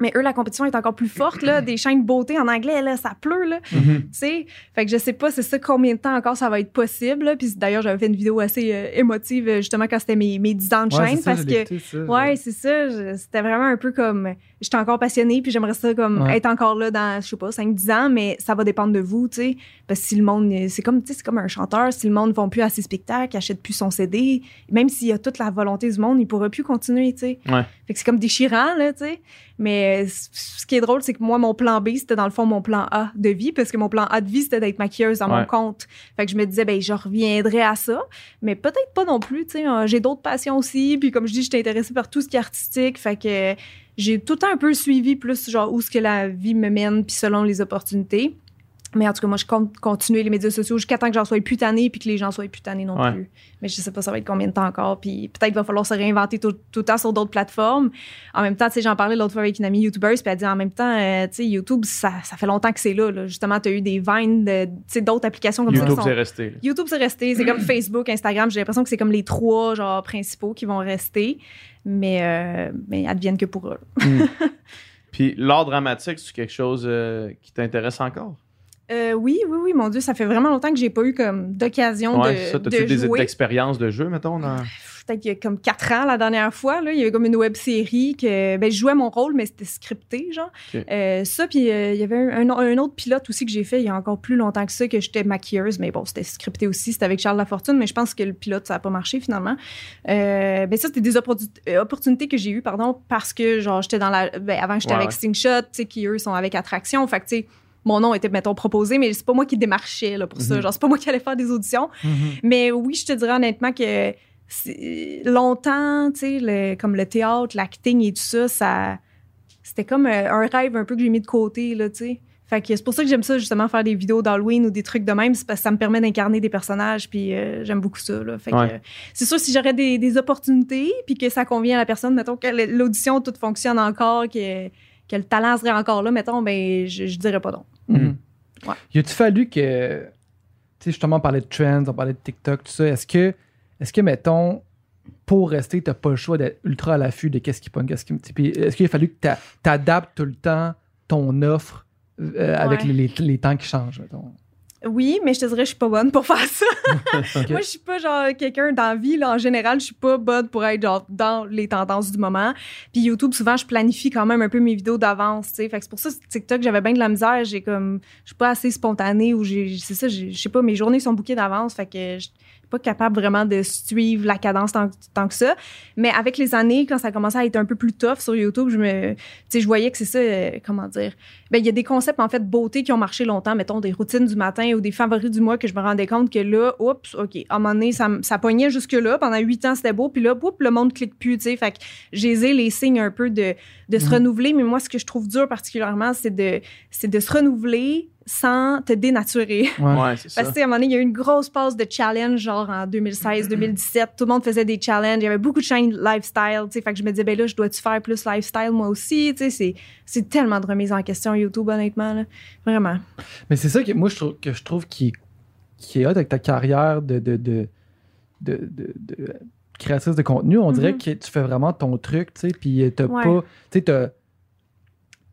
Speaker 4: Mais eux, la compétition est encore plus forte, là. Des chaînes beauté en anglais, là, ça pleut, là. Tu sais, fait que je sais pas, c'est ça combien de temps encore ça va être possible. là. Puis d'ailleurs, j'avais fait une vidéo assez euh, émotive euh, justement quand c'était mes, mes 10 ans de
Speaker 3: Ouais,
Speaker 4: chaîne
Speaker 3: ça,
Speaker 4: parce que
Speaker 3: écouté, ça.
Speaker 4: ouais, c'est ça, c'était vraiment un peu comme j'étais encore passionnée puis j'aimerais ça comme
Speaker 3: Ouais.
Speaker 4: être encore là dans je sais pas 5 10 ans mais ça va dépendre de vous, tu sais, parce que si le monde c'est comme tu sais, c'est comme un chanteur, si le monde ne vont plus à ses spectacles, achète plus son CD, même s'il a toute la volonté du monde, il pourra plus continuer, tu sais.
Speaker 2: Ouais.
Speaker 4: Fait que c'est comme déchirant là, tu sais. Mais c- ce qui est drôle, c'est que moi, mon plan B, c'était dans le fond mon plan A de vie, parce que mon plan A de vie, c'était d'être maquilleuse dans
Speaker 2: Ouais.
Speaker 4: mon compte. Fait que je me disais, ben, je reviendrai à ça, mais peut-être pas non plus, tu sais. euh, J'ai d'autres passions aussi, puis comme je dis, j'étais intéressée par tout ce qui est artistique, fait que euh, j'ai tout le temps un peu suivi plus, genre, où ce que la vie me mène, puis selon les opportunités. Mais en tout cas, moi, je compte continuer les médias sociaux jusqu'à temps que j'en sois plus tannée puis que les gens soient plus tannés non
Speaker 2: Ouais.
Speaker 4: plus. Mais je sais pas ça va être combien de temps encore. Puis peut-être va falloir se réinventer tout, tout le temps sur d'autres plateformes. En même temps, tu sais, j'en parlais l'autre fois avec une amie YouTubeuse, puis elle dit en même temps, euh, tu sais, YouTube, ça, ça fait longtemps que c'est là, là. Justement, tu as eu des vines, de- tu sais, d'autres applications comme ça.
Speaker 2: YouTube,
Speaker 4: qui sont-
Speaker 2: c'est resté. là.
Speaker 4: YouTube, c'est resté. C'est comme Facebook, Instagram. J'ai l'impression que c'est comme les trois genre principaux qui vont rester. Mais, euh, mais adviennent que pour eux.
Speaker 2: Puis l'art dramatique, c'est quelque chose euh, qui t'intéresse encore?
Speaker 4: Euh, oui, oui, oui, mon Dieu, ça fait vraiment longtemps que j'ai pas eu comme d'occasion
Speaker 2: Ouais,
Speaker 4: de,
Speaker 2: ça,
Speaker 4: de
Speaker 2: t'as-tu des
Speaker 4: jouer.
Speaker 2: expériences de jeu, mettons? Dans...
Speaker 4: Peut-être qu'il y a comme quatre ans la dernière fois, là, il y avait comme une web série que ben, je jouais mon rôle, mais c'était scripté, genre. Euh, ça, puis euh, il y avait un, un autre pilote aussi que j'ai fait il y a encore plus longtemps que ça, que j'étais maquilleuse, mais bon, c'était scripté aussi, c'était avec Charles Lafortune, mais je pense que le pilote, ça n'a pas marché finalement. Ben ça, c'était des opportun- opportunités que j'ai eues, pardon, parce que, genre, j'étais dans la. Ben, avant, j'étais
Speaker 2: Ouais,
Speaker 4: avec
Speaker 2: ouais.
Speaker 4: Slingshot, tu sais, qui eux sont avec Attraction. Fait que, tu sais, mon nom était, mettons, proposé, mais c'est pas moi qui démarchais là, pour ça.
Speaker 2: Mhm.
Speaker 4: Genre, c'est pas moi qui allais faire des auditions.
Speaker 3: Mhm.
Speaker 4: Mais oui, je te dirais honnêtement que longtemps, tu sais, le- comme le théâtre, l'acting et tout ça, ça c'était comme euh, un rêve un peu que j'ai mis de côté, là, tu sais. Fait que c'est pour ça que j'aime ça, justement, faire des vidéos d'Halloween ou des trucs de même, c'est parce que ça me permet d'incarner des personnages, puis euh, j'aime beaucoup ça, là. Fait que, euh, c'est sûr, si j'aurais des, des opportunités, puis que ça convient à la personne, mettons que l'audition, tout fonctionne encore, que, que le talent serait encore là, mettons, ben, je, je dirais pas non.
Speaker 3: Mhm.
Speaker 4: Ouais.
Speaker 3: Y a-tu fallu que. Tu sais, justement, on parlait de trends, on parlait de TikTok, tout ça. Est-ce que, est-ce que mettons, pour rester, t'as pas le choix d'être ultra à l'affût de qu'est-ce qui pogne, qu'est-ce qui. Puis Est-ce qu'il a fallu que t'a- t'adaptes tout le temps ton offre euh, avec les- les temps qui changent, mettons?
Speaker 4: Oui, mais je te dirais, je suis pas bonne pour faire ça. Moi, je suis pas genre quelqu'un dans la vie, là, en général, je suis pas bonne pour être genre dans les tendances du moment. Puis YouTube, souvent, je planifie quand même un peu mes vidéos d'avance. Fait que c'est pour ça, TikTok, j'avais bien de la misère. J'ai comme, je suis pas assez spontanée ou j'ai, c'est ça, je sais pas, mes journées sont bouquées d'avance. Fait que je- pas capable vraiment de suivre la cadence tant, tant, que ça. Mais avec les années, quand ça commençait à être un peu plus tough sur YouTube, je me, je voyais que c'est ça, euh, comment dire? Ben, il y a des concepts, en fait, beauté qui ont marché longtemps, mettons des routines du matin ou des favoris du mois que je me rendais compte que là, oups, OK, à un moment donné, ça, ça pognait jusque-là. Pendant huit ans, c'était beau. Puis là, oups, le monde clique plus, tu sais. Fait que j'ai les signes un peu de, de se mm. renouveler. Mais moi, ce que je trouve dur particulièrement, c'est de, c'est de se renouveler sans te dénaturer.
Speaker 2: Ouais, c'est
Speaker 4: ça. Parce que, à un moment donné, il y a eu une grosse pause de challenge, genre en 2016, 2017. Tout le monde faisait des challenges. Il y avait beaucoup de chaînes lifestyle, tu sais. Fait que je me disais, ben là, je dois-tu faire plus lifestyle moi aussi, tu sais? C'est tellement de remise en question YouTube, honnêtement, là. Vraiment.
Speaker 3: Mais c'est ça que moi, je trouve, que je trouve qui, qui est hot avec ta carrière de, de, de, de, de, créatrice de contenu. On dirait mm-hmm. que tu fais vraiment ton truc, tu sais. Puis t'as pas. Tu sais,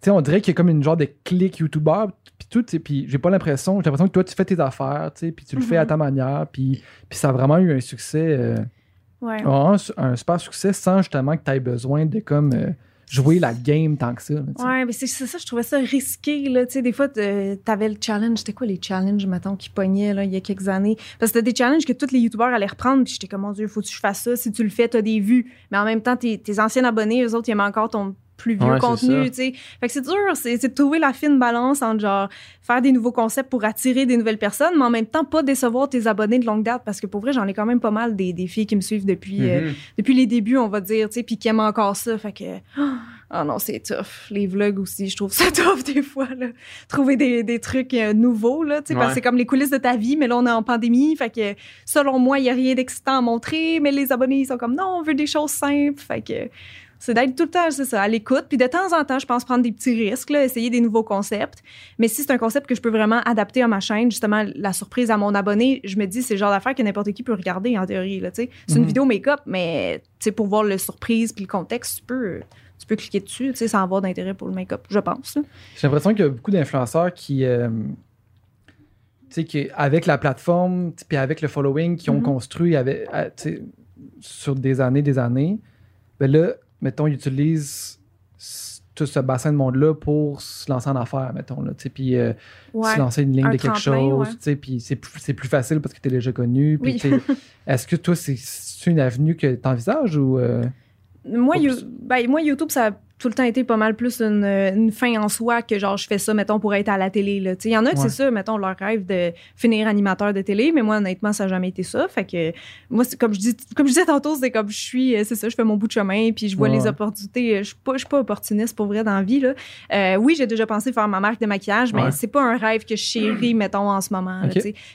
Speaker 3: tu sais, on dirait qu'il y a comme une genre de clic YouTuber, tout, puis j'ai pas l'impression, j'ai l'impression que toi, tu fais tes affaires, tu sais, puis tu le fais à ta mhm. manière, puis, puis ça a vraiment eu un succès, euh,
Speaker 4: ouais.
Speaker 3: un, super succès sans justement que tu aies besoin de comme euh, jouer la game tant que ça.
Speaker 4: ouais, mais c'est ça, je trouvais ça risqué, là, tu sais, des fois, t'avais le challenge, c'était quoi les challenges, mettons, qui pognaient, là, il y a quelques années? Parce que c'était des challenges que tous les YouTubeurs allaient reprendre, puis j'étais comme, mon Dieu, faut que je fasse ça, si tu le fais, t'as des vues, mais en même temps, tes, tes anciens abonnés, eux autres, ils aiment encore ton plus vieux contenu, tu sais. Fait que c'est dur, c'est de trouver la fine balance entre genre faire des nouveaux concepts pour attirer des nouvelles personnes, mais en même temps pas décevoir tes abonnés de longue date parce que pour vrai, j'en ai quand même pas mal des, des filles qui me suivent depuis, euh, mm-hmm. depuis les débuts, on va dire, tu sais, puis qui aiment encore ça. Fait que, oh non, c'est tough. Les vlogs aussi, je trouve ça tough des fois, là. Trouver des, des trucs euh, nouveaux, là, tu sais, parce que c'est comme les coulisses de ta vie, mais là, on est en pandémie. Fait que, selon moi, il y a rien d'excitant à montrer, mais les abonnés, ils sont comme, non, on veut des choses simples. Fait que, c'est d'être tout le temps, c'est ça, à l'écoute. Puis de temps en temps, je pense prendre des petits risques, là, essayer des nouveaux concepts. Mais si c'est un concept que je peux vraiment adapter à ma chaîne, justement, la surprise à mon abonné, je me dis, c'est le genre d'affaire que n'importe qui peut regarder en théorie. Là, c'est une mhm. vidéo make-up, mais pour voir le surprise puis le contexte, tu peux, tu peux cliquer dessus sans avoir d'intérêt pour le make-up, je pense.
Speaker 3: J'ai l'impression qu'il y a beaucoup d'influenceurs qui. Euh, tu sais, avec la plateforme, puis avec le following qu'ils ont mhm. construit avec, euh, sur des années, des années, ben là, mettons, ils utilisent tout ce bassin de monde-là pour se lancer en affaires, mettons, là, puis euh, se lancer une ligne de quelque chose, puis c'est plus, plus facile parce que tu es déjà connu. Est-ce que toi, c'est une avenue que tu envisages ou... Euh,
Speaker 4: moi, ben, moi, YouTube, ça tout le temps été pas mal plus une, fin en soi que genre je fais ça, mettons, pour être à la télé. Il y en a que c'est ça, mettons, leur rêve de finir animateur de télé, mais moi, honnêtement, ça n'a jamais été ça. Fait que moi, comme je, dis, comme je disais tantôt, c'est comme je suis, euh, c'est ça, je fais mon bout de chemin, puis je vois les opportunités. Je suis pas, suis pas opportuniste pour vrai dans la vie. Là. Euh, oui, j'ai déjà pensé faire ma marque de maquillage, mais c'est pas un rêve que je chéris, mettons, en ce moment.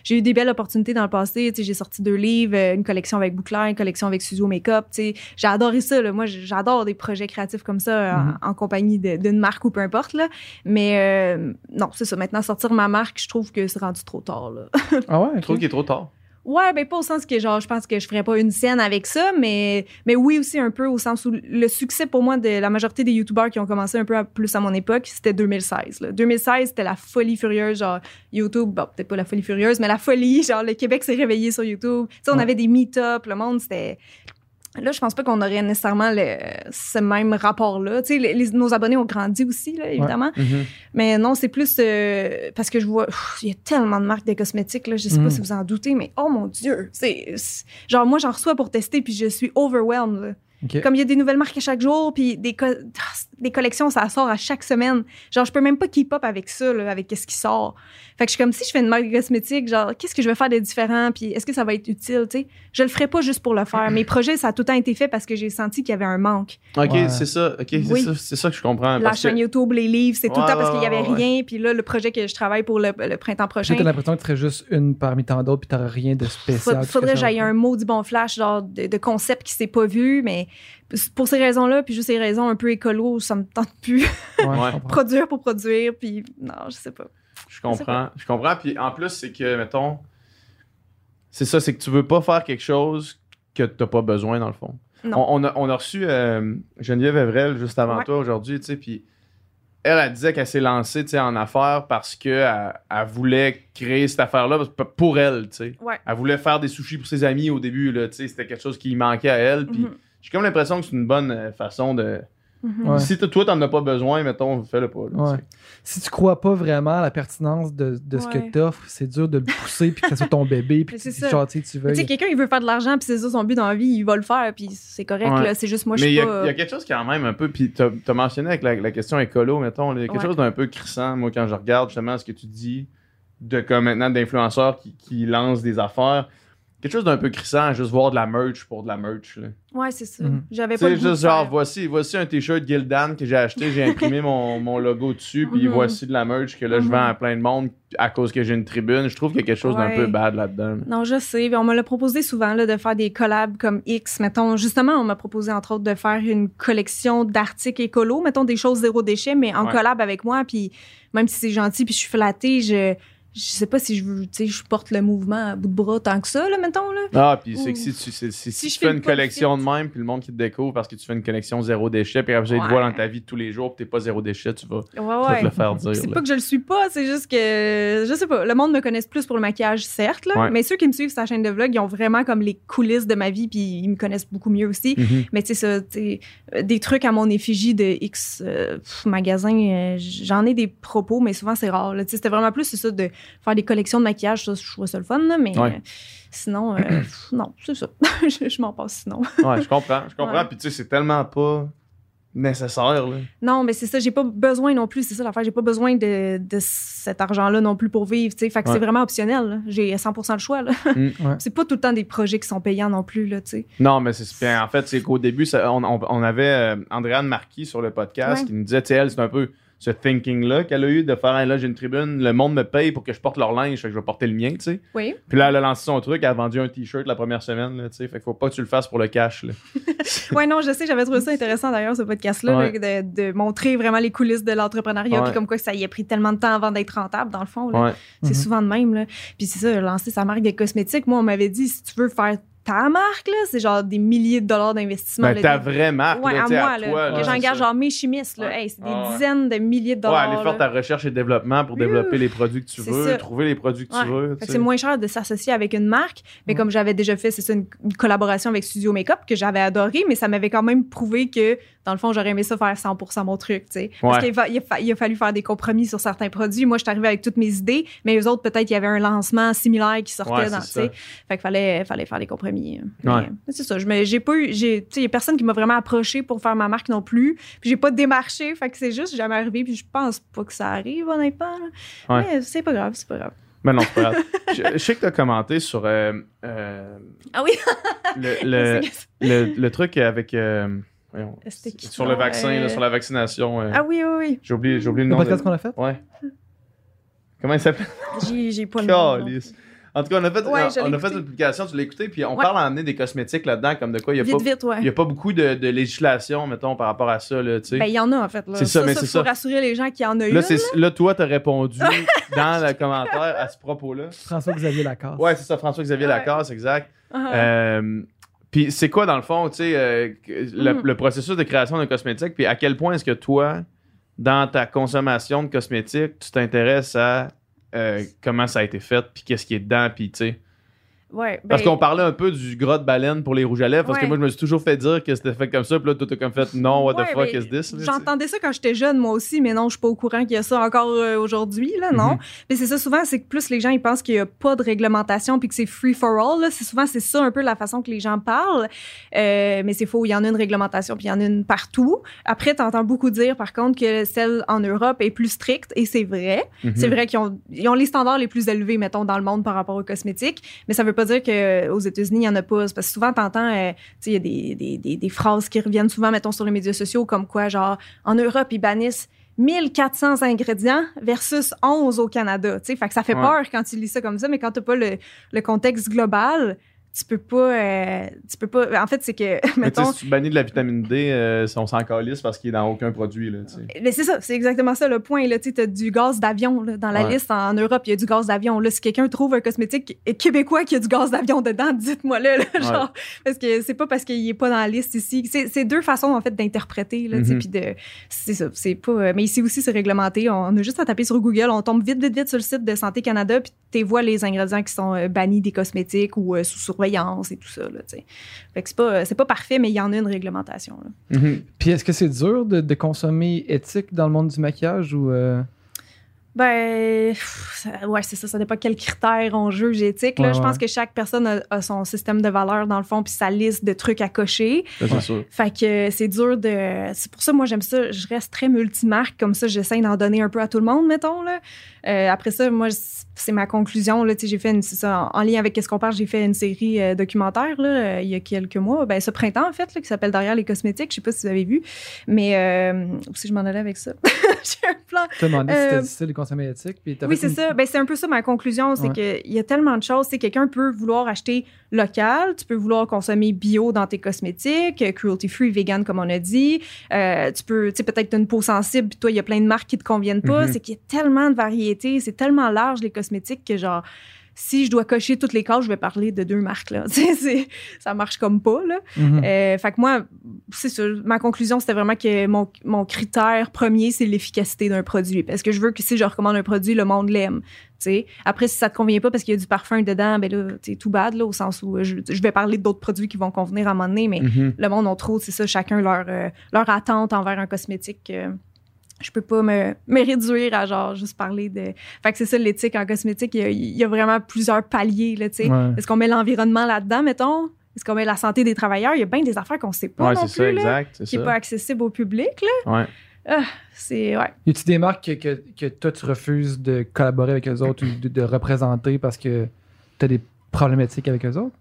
Speaker 4: J'ai eu des belles opportunités dans le passé. J'ai sorti deux livres, euh, une collection avec Bouclair, une collection avec Studio Makeup. J'ai adoré ça. Là. Moi, j'adore des projets créatifs comme ça en, compagnie d'une marque ou peu importe. Là. Mais euh, non, c'est ça. Maintenant, sortir ma marque, je trouve que c'est rendu trop tard. Là.
Speaker 3: ah ouais?
Speaker 2: Je trouve qu'il est trop tard?
Speaker 4: Ouais, ben pas au sens que genre je pense que je ferais pas une scène avec ça, mais mais oui aussi un peu au sens où le succès pour moi de la majorité des youtubeurs qui ont commencé un peu plus à mon époque, c'était 2016. Là. 2016, c'était la folie furieuse genre YouTube, bon peut-être pas la folie furieuse, mais la folie genre le Québec s'est réveillé sur YouTube. Tu sais on avait des meet-up, le monde c'était Là, je pense pas qu'on aurait nécessairement le, ce même rapport-là. Tu sais, nos abonnés ont grandi aussi, là, évidemment. Mm-hmm. Mais non, c'est plus euh, parce que je vois, il y a tellement de marques de cosmétiques, là, je sais pas mm. si vous en doutez, mais oh mon Dieu, c'est genre moi, j'en reçois pour tester, puis je suis overwhelmed. Comme il y a des nouvelles marques à chaque jour, puis des, des collections, ça sort à chaque semaine. Genre, je peux même pas keep up avec ça, là, avec ce qui sort. Fait que je suis comme si je fais une marque de cosmétique, genre, qu'est-ce que je vais faire de différent, puis est-ce que ça va être utile, tu sais? Je le ferai pas juste pour le faire. Mes projets, ça a tout le temps été fait parce que j'ai senti qu'il y avait un manque.
Speaker 2: OK, c'est ça. OK, c'est ça, que je comprends.
Speaker 4: La chaîne YouTube, les livres, c'est tout le temps parce qu'il y avait rien. Puis là, le projet que je travaille pour le, printemps prochain.
Speaker 3: J'ai l'impression que tu serais juste une parmi tant d'autres, puis t'aurais rien de spécial.
Speaker 4: Faudrait que j'aille un mot du bon flash, genre, de, concept qui s'est pas vu, mais pour ces raisons-là, puis juste ces raisons un peu écolo, ça me tente plus. produire pour produire, puis non, je sais pas.
Speaker 2: Je comprends. Je comprends. Puis en plus, c'est que, mettons, c'est ça, c'est que tu veux pas faire quelque chose que tu n'as pas besoin, dans le fond. On, a, on, a, reçu euh, Geneviève Evrel juste avant toi aujourd'hui, tu sais, puis elle, elle disait qu'elle s'est lancée en affaires parce qu'elle elle voulait créer cette affaire-là pour elle. tu sais. Elle voulait faire des sushis pour ses amis au début. C'était quelque chose qui manquait à elle. Puis mm-hmm. J'ai comme l'impression que c'est une bonne euh, façon de,
Speaker 4: Mhm.
Speaker 3: Ouais.
Speaker 2: Si t- toi, t'en as pas besoin, mettons, fais-le pas. là,
Speaker 3: Ouais. Si tu crois pas vraiment à la pertinence de, de ce
Speaker 4: Ouais.
Speaker 3: que t'offres, c'est dur de le pousser puis que ça soit ton bébé puis que
Speaker 4: c'est
Speaker 3: tu,
Speaker 4: ça.
Speaker 3: genre, tu veux.
Speaker 4: Tu sais, quelqu'un, il veut faire de l'argent, puis c'est ça son but dans la vie, il va le faire, puis c'est correct,
Speaker 2: Ouais.
Speaker 4: là. C'est juste moi, je
Speaker 2: Mais il
Speaker 4: suis
Speaker 2: y, a-
Speaker 4: pas.
Speaker 2: il y a quelque chose quand même un peu, puis t'as as mentionné avec la, la question écolo, mettons, il y a quelque
Speaker 4: Ouais.
Speaker 2: chose d'un peu crissant, moi, quand je regarde justement ce que tu dis de comme maintenant d'influenceurs qui, qui lancent des affaires. Quelque chose d'un peu crissant juste voir de la merch pour de la merch. là.
Speaker 4: Ouais, c'est ça.
Speaker 3: Mhm.
Speaker 4: J'avais pas. de
Speaker 2: juste genre,
Speaker 4: faire.
Speaker 2: voici, voici un t-shirt Gildan que j'ai acheté, j'ai imprimé mon, mon logo dessus, puis
Speaker 4: Mhm.
Speaker 2: voici de la merch que là, je
Speaker 4: Mhm.
Speaker 2: vends à plein de monde à cause que j'ai une tribune. Je trouve qu'il y a quelque chose d'un peu bad là-dedans.
Speaker 4: Non, je sais. On me l'a proposé souvent là, de faire des collabs comme X. Mettons, justement, on m'a proposé entre autres de faire une collection d'articles écolos, mettons des choses zéro déchet, mais en
Speaker 2: Ouais.
Speaker 4: collab avec moi. Puis même si c'est gentil, puis je suis flattée, je je sais pas si je veux, tu sais, je porte le mouvement à bout de bras tant que ça, là, mettons là.
Speaker 2: Ah, puis c'est que si tu, si
Speaker 4: Si
Speaker 2: tu
Speaker 4: je
Speaker 2: fais une collection de même, puis le monde qui te découvre parce que tu fais une collection zéro déchet, puis après, il te
Speaker 4: Ouais.
Speaker 2: voit dans ta vie de tous les jours, puis t'es pas zéro déchet, tu vas,
Speaker 4: Ouais,
Speaker 2: tu vas
Speaker 4: ouais.
Speaker 2: te le faire dire.
Speaker 4: C'est pas que je le suis pas, c'est juste que je sais pas. Le monde me connaisse plus pour le maquillage, certes, là,
Speaker 2: Ouais.
Speaker 4: mais ceux qui me suivent sur la chaîne de vlog, ils ont vraiment comme les coulisses de ma vie, puis ils me connaissent beaucoup mieux aussi.
Speaker 2: Mhm.
Speaker 4: Mais tu sais ça, tu sais, euh, des trucs à mon effigie de X euh, magasin, euh, j'en ai des propos, mais souvent c'est rare. là. Tu sais, C'était vraiment plus c'est ça de faire des collections de maquillage, ça, je trouve ça le fun, là, mais
Speaker 2: Ouais.
Speaker 4: euh, sinon, euh, non, c'est ça. je je m'en passe sinon.
Speaker 2: Ouais, je comprends, je comprends.
Speaker 4: Ouais.
Speaker 2: Puis tu sais, c'est tellement pas nécessaire. Là.
Speaker 4: Non, mais c'est ça, j'ai pas besoin non plus, c'est ça l'affaire, j'ai pas besoin de, de cet argent-là non plus pour vivre, tu sais. Fait que
Speaker 2: Ouais.
Speaker 4: c'est vraiment optionnel. J'ai 100% le choix, là.
Speaker 2: Mm.
Speaker 3: Ouais.
Speaker 4: C'est pas tout le temps des projets qui sont payants non plus, là, tu sais.
Speaker 2: Non, mais c'est bien. En fait, c'est qu'au début, ça- on, on- on avait euh, Andréane Marquis sur le podcast
Speaker 4: Ouais.
Speaker 2: qui nous disait, tu sais, elle, c'est un peu ce thinking-là qu'elle a eu de faire, Hey, là, j'ai une tribune, le monde me paye pour que je porte leur linge, fait que je vais porter le mien, tu sais.
Speaker 4: Oui.
Speaker 2: Puis là, elle a lancé son truc, elle a vendu un t-shirt la première semaine, là, tu sais. Fait qu'il faut pas que tu le fasses pour le cash, là.
Speaker 4: Ouais, non, je sais, j'avais trouvé ça intéressant d'ailleurs, ce podcast-là,
Speaker 2: Ouais.
Speaker 4: là, de, de montrer vraiment les coulisses de l'entrepreneuriat,
Speaker 2: Ouais.
Speaker 4: puis comme quoi ça y a pris tellement de temps avant d'être rentable, dans le fond. là.
Speaker 2: Ouais.
Speaker 4: C'est
Speaker 3: Mhm.
Speaker 4: souvent de même. Là. Puis c'est ça, lancer sa marque de cosmétiques. Moi, on m'avait dit, si tu veux faire ta marque, là, c'est genre des milliers de dollars d'investissement.
Speaker 2: Ben,
Speaker 4: là,
Speaker 2: ta vraie marque,
Speaker 4: Ouais,
Speaker 2: là,
Speaker 4: à moi,
Speaker 2: à
Speaker 4: là,
Speaker 2: toi, là,
Speaker 4: que j'engage genre mes chimistes. Là.
Speaker 2: Ouais.
Speaker 4: Hey, c'est des
Speaker 2: Ah ouais.
Speaker 4: dizaines de milliers de
Speaker 2: Ouais,
Speaker 4: dollars.
Speaker 2: aller faire ta recherche et développement pour
Speaker 4: Ouh.
Speaker 2: développer les produits que tu veux,
Speaker 4: ça.
Speaker 2: trouver les produits que tu
Speaker 4: Ouais.
Speaker 2: veux. Tu
Speaker 4: c'est moins cher de s'associer avec une marque. Mais
Speaker 3: Ouais.
Speaker 4: comme j'avais déjà fait, c'est ça, une, une collaboration avec Studio Makeup que j'avais adoré, mais ça m'avait quand même prouvé que, dans le fond, j'aurais aimé ça faire 100 mon truc, tu sais. Parce
Speaker 2: Ouais.
Speaker 4: qu'il il a, fa- il a fallu faire des compromis sur certains produits. Moi, je suis arrivée avec toutes mes idées, mais eux autres, peut-être, il y avait un lancement similaire qui sortait
Speaker 2: Ouais,
Speaker 4: dans, tu sais. Fait qu'il fallait, fallait faire des compromis. Mais,
Speaker 2: Ouais.
Speaker 4: mais c'est ça. Je j'ai pas eu, j'ai, tu sais, il y a personne qui m'a vraiment approché pour faire ma marque non plus. Puis j'ai pas démarché. Fait que c'est juste jamais arrivé. Puis je pense pas que ça arrive, honnêtement.
Speaker 2: Ouais.
Speaker 4: Mais c'est pas grave, c'est pas grave.
Speaker 2: Mais non, c'est pas grave. je, je sais que tu as commenté sur euh, euh,
Speaker 4: Ah oui!
Speaker 2: le, le, le, le truc avec. euh, voyons, sur le vaccin,
Speaker 4: Euh,
Speaker 2: là, sur la vaccination. euh,
Speaker 4: Ah oui, oui, oui.
Speaker 2: J'ai oublié, j'ai oublié le
Speaker 3: Le
Speaker 2: nom.
Speaker 3: podcast
Speaker 2: de-
Speaker 3: qu'on a fait?
Speaker 2: Ouais. Comment il s'appelle?
Speaker 4: J'ai, j'ai pas le nom.
Speaker 2: En tout cas, on a fait,
Speaker 4: Ouais,
Speaker 2: on a fait une publication, tu l'as écouté, puis on
Speaker 4: Ouais.
Speaker 2: parle à amener des cosmétiques là-dedans, comme de quoi il n'y a,
Speaker 4: ouais.
Speaker 2: a pas beaucoup de, de législation, mettons, par rapport à ça. Là, tu sais.
Speaker 4: Ben, il y en a, en fait. Là.
Speaker 2: C'est ça, mais c'est ça.
Speaker 4: rassurer les gens qu'il y en a eu.
Speaker 2: là, là, toi, tu as répondu dans le commentaire à ce propos-là.
Speaker 3: François-Xavier Lacasse.
Speaker 2: Ouais, c'est ça, François-Xavier
Speaker 4: Ouais.
Speaker 2: Lacasse, exact.
Speaker 4: Ah.
Speaker 2: Euh, puis c'est quoi, dans le fond, tu sais, euh, le,
Speaker 4: Mhm.
Speaker 2: le processus de création d'un cosmétique, puis à quel point est-ce que toi, dans ta consommation de cosmétiques, tu t'intéresses à euh, comment ça a été fait, puis qu'est-ce qui est dedans, puis tu sais.
Speaker 4: Ouais,
Speaker 2: Parce
Speaker 4: ben,
Speaker 2: qu'on parlait un peu du gras de baleine pour les rouges à lèvres, parce que moi, je me suis toujours fait dire que c'était fait comme ça, puis là, toi, t'as comme fait non, what the fuck
Speaker 4: ben,
Speaker 2: is this?
Speaker 4: J'entendais ça quand j'étais jeune, moi aussi, mais non, je suis pas au courant qu'il y a ça encore euh, aujourd'hui, là, non.
Speaker 2: Mhm.
Speaker 4: Mais c'est ça, souvent, c'est que plus les gens, ils pensent qu'il y a pas de réglementation puis que c'est free for all, là. C'est souvent, c'est ça un peu la façon que les gens parlent. Euh, mais c'est faux, il y en a une réglementation puis il y en a une partout. Après, t'entends beaucoup dire, par contre, que celle en Europe est plus stricte, et c'est vrai.
Speaker 2: Mhm.
Speaker 4: C'est vrai qu'ils ont, ils ont les standards les plus élevés, mettons, dans le monde par rapport aux cosmétiques. Mais ça veut pas dire qu'aux États-Unis, il y en a pas. Parce que souvent, t'entends, euh, tu sais, il y a des, des, des, des phrases qui reviennent souvent, mettons, sur les médias sociaux, comme quoi, genre, en Europe, ils bannissent 1400 ingrédients versus 11 au Canada. Tu sais, fait que ça fait
Speaker 2: Ouais.
Speaker 4: peur quand tu lis ça comme ça, mais quand t'as pas le, le contexte global, tu peux pas, euh, tu peux pas. En fait, c'est que,
Speaker 2: Mais
Speaker 4: mettons,
Speaker 2: si tu bannis de la vitamine D, euh, on s'en calisse parce qu'il est dans aucun produit, là.
Speaker 4: Mais c'est ça, c'est exactement ça le point. Tu as du gaz d'avion là, dans la
Speaker 2: Ouais.
Speaker 4: liste. En Europe, il y a du gaz d'avion. Là, si quelqu'un trouve un cosmétique québécois qui a du gaz d'avion dedans, dites-moi le.
Speaker 2: Ouais.
Speaker 4: genre, parce que c'est pas parce qu'il est pas dans la liste ici. C'est c'est deux façons en fait d'interpréter. là, puis de, c'est ça. C'est pas. euh, Mais ici aussi, c'est réglementé. On a juste à taper sur Google. On tombe vite, vite, vite sur le site de Santé Canada, puis tu vois les ingrédients qui sont euh, bannis des cosmétiques ou sous surveillance et tout ça. Là, c'est pas, c'est pas parfait, mais il y en a une réglementation.
Speaker 2: Mhm.
Speaker 3: Puis est-ce que c'est dur de, de consommer éthique dans le monde du maquillage ou. euh,
Speaker 4: Ben, pff, ça- ouais, c'est ça. Ça dépend quels critères on juge éthique. Là.
Speaker 3: Ouais,
Speaker 4: Je
Speaker 3: ouais.
Speaker 4: pense que chaque personne a, a son système de valeurs, dans le fond, puis sa liste de trucs à cocher.
Speaker 2: Ça, c'est sûr.
Speaker 4: Fait que c'est dur de. C'est pour ça, moi, j'aime ça. Je reste très multimarque. Comme ça, j'essaie d'en donner un peu à tout le monde, mettons. Là. Euh, après ça, moi, c'est ma conclusion. Là, Tu sais, j'ai fait une, c'est ça, en, en lien avec ce qu'on parle, j'ai fait une série euh, documentaire là, euh, il y a quelques mois. Ben, ce printemps, en fait, là, qui s'appelle Derrière les cosmétiques. Je sais pas si vous avez vu. Mais euh, si je m'en allais avec ça. j'ai un plan.
Speaker 3: T'as demandé si
Speaker 4: Euh,
Speaker 3: c'était difficile de consommer éthique. Puis
Speaker 4: Oui, c'est
Speaker 3: une-
Speaker 4: ça. Ben, c'est un peu ça ma conclusion, c'est
Speaker 3: Ouais.
Speaker 4: qu'il y a tellement de choses. C'est quelqu'un peut vouloir acheter local, tu peux vouloir consommer bio dans tes cosmétiques, euh, cruelty free, vegan comme on a dit. Euh, tu peux, tu sais, peut-être t'as une peau sensible, puis toi il y a plein de marques qui te conviennent pas.
Speaker 2: Mhm.
Speaker 4: C'est qu'il y a tellement de variétés, c'est tellement large les cosmétiques que genre si je dois cocher toutes les cases, je vais parler de deux marques là. C'est- ça marche comme pas là.
Speaker 3: Mhm.
Speaker 4: Euh, fait que moi, c'est. Ma conclusion, c'était vraiment que mon, mon critère premier, c'est l'efficacité d'un produit. Parce que je veux que si je recommande un produit, le monde l'aime. Après, si ça te convient pas parce qu'il y a du parfum dedans, ben là, c'est tout bad, là, au sens où euh, je, je vais parler d'autres produits qui vont convenir à un moment donné, mais
Speaker 2: Mhm.
Speaker 4: le monde a trop, c'est ça, chacun leur, euh, leur attente envers un cosmétique. euh, je peux pas me, me réduire à genre juste parler de. Fait que c'est ça l'éthique en cosmétique. Il y a, il y a vraiment plusieurs paliers, là, tu sais.
Speaker 3: Ouais.
Speaker 4: Est-ce qu'on met l'environnement là-dedans, mettons? Est-ce qu'on met la santé des travailleurs? Il y a bien des affaires qu'on sait pas
Speaker 2: Ouais,
Speaker 4: non
Speaker 2: c'est
Speaker 4: plus,
Speaker 2: ça,
Speaker 4: là,
Speaker 2: exact. C'est
Speaker 4: qui n'est pas accessible au public. Là.
Speaker 2: Ouais.
Speaker 4: Ah, c'est... Ouais.
Speaker 3: Y a-tu des marques que, que, que toi, tu refuses de collaborer avec eux autres ou de, de représenter parce que t'as des problématiques avec eux autres?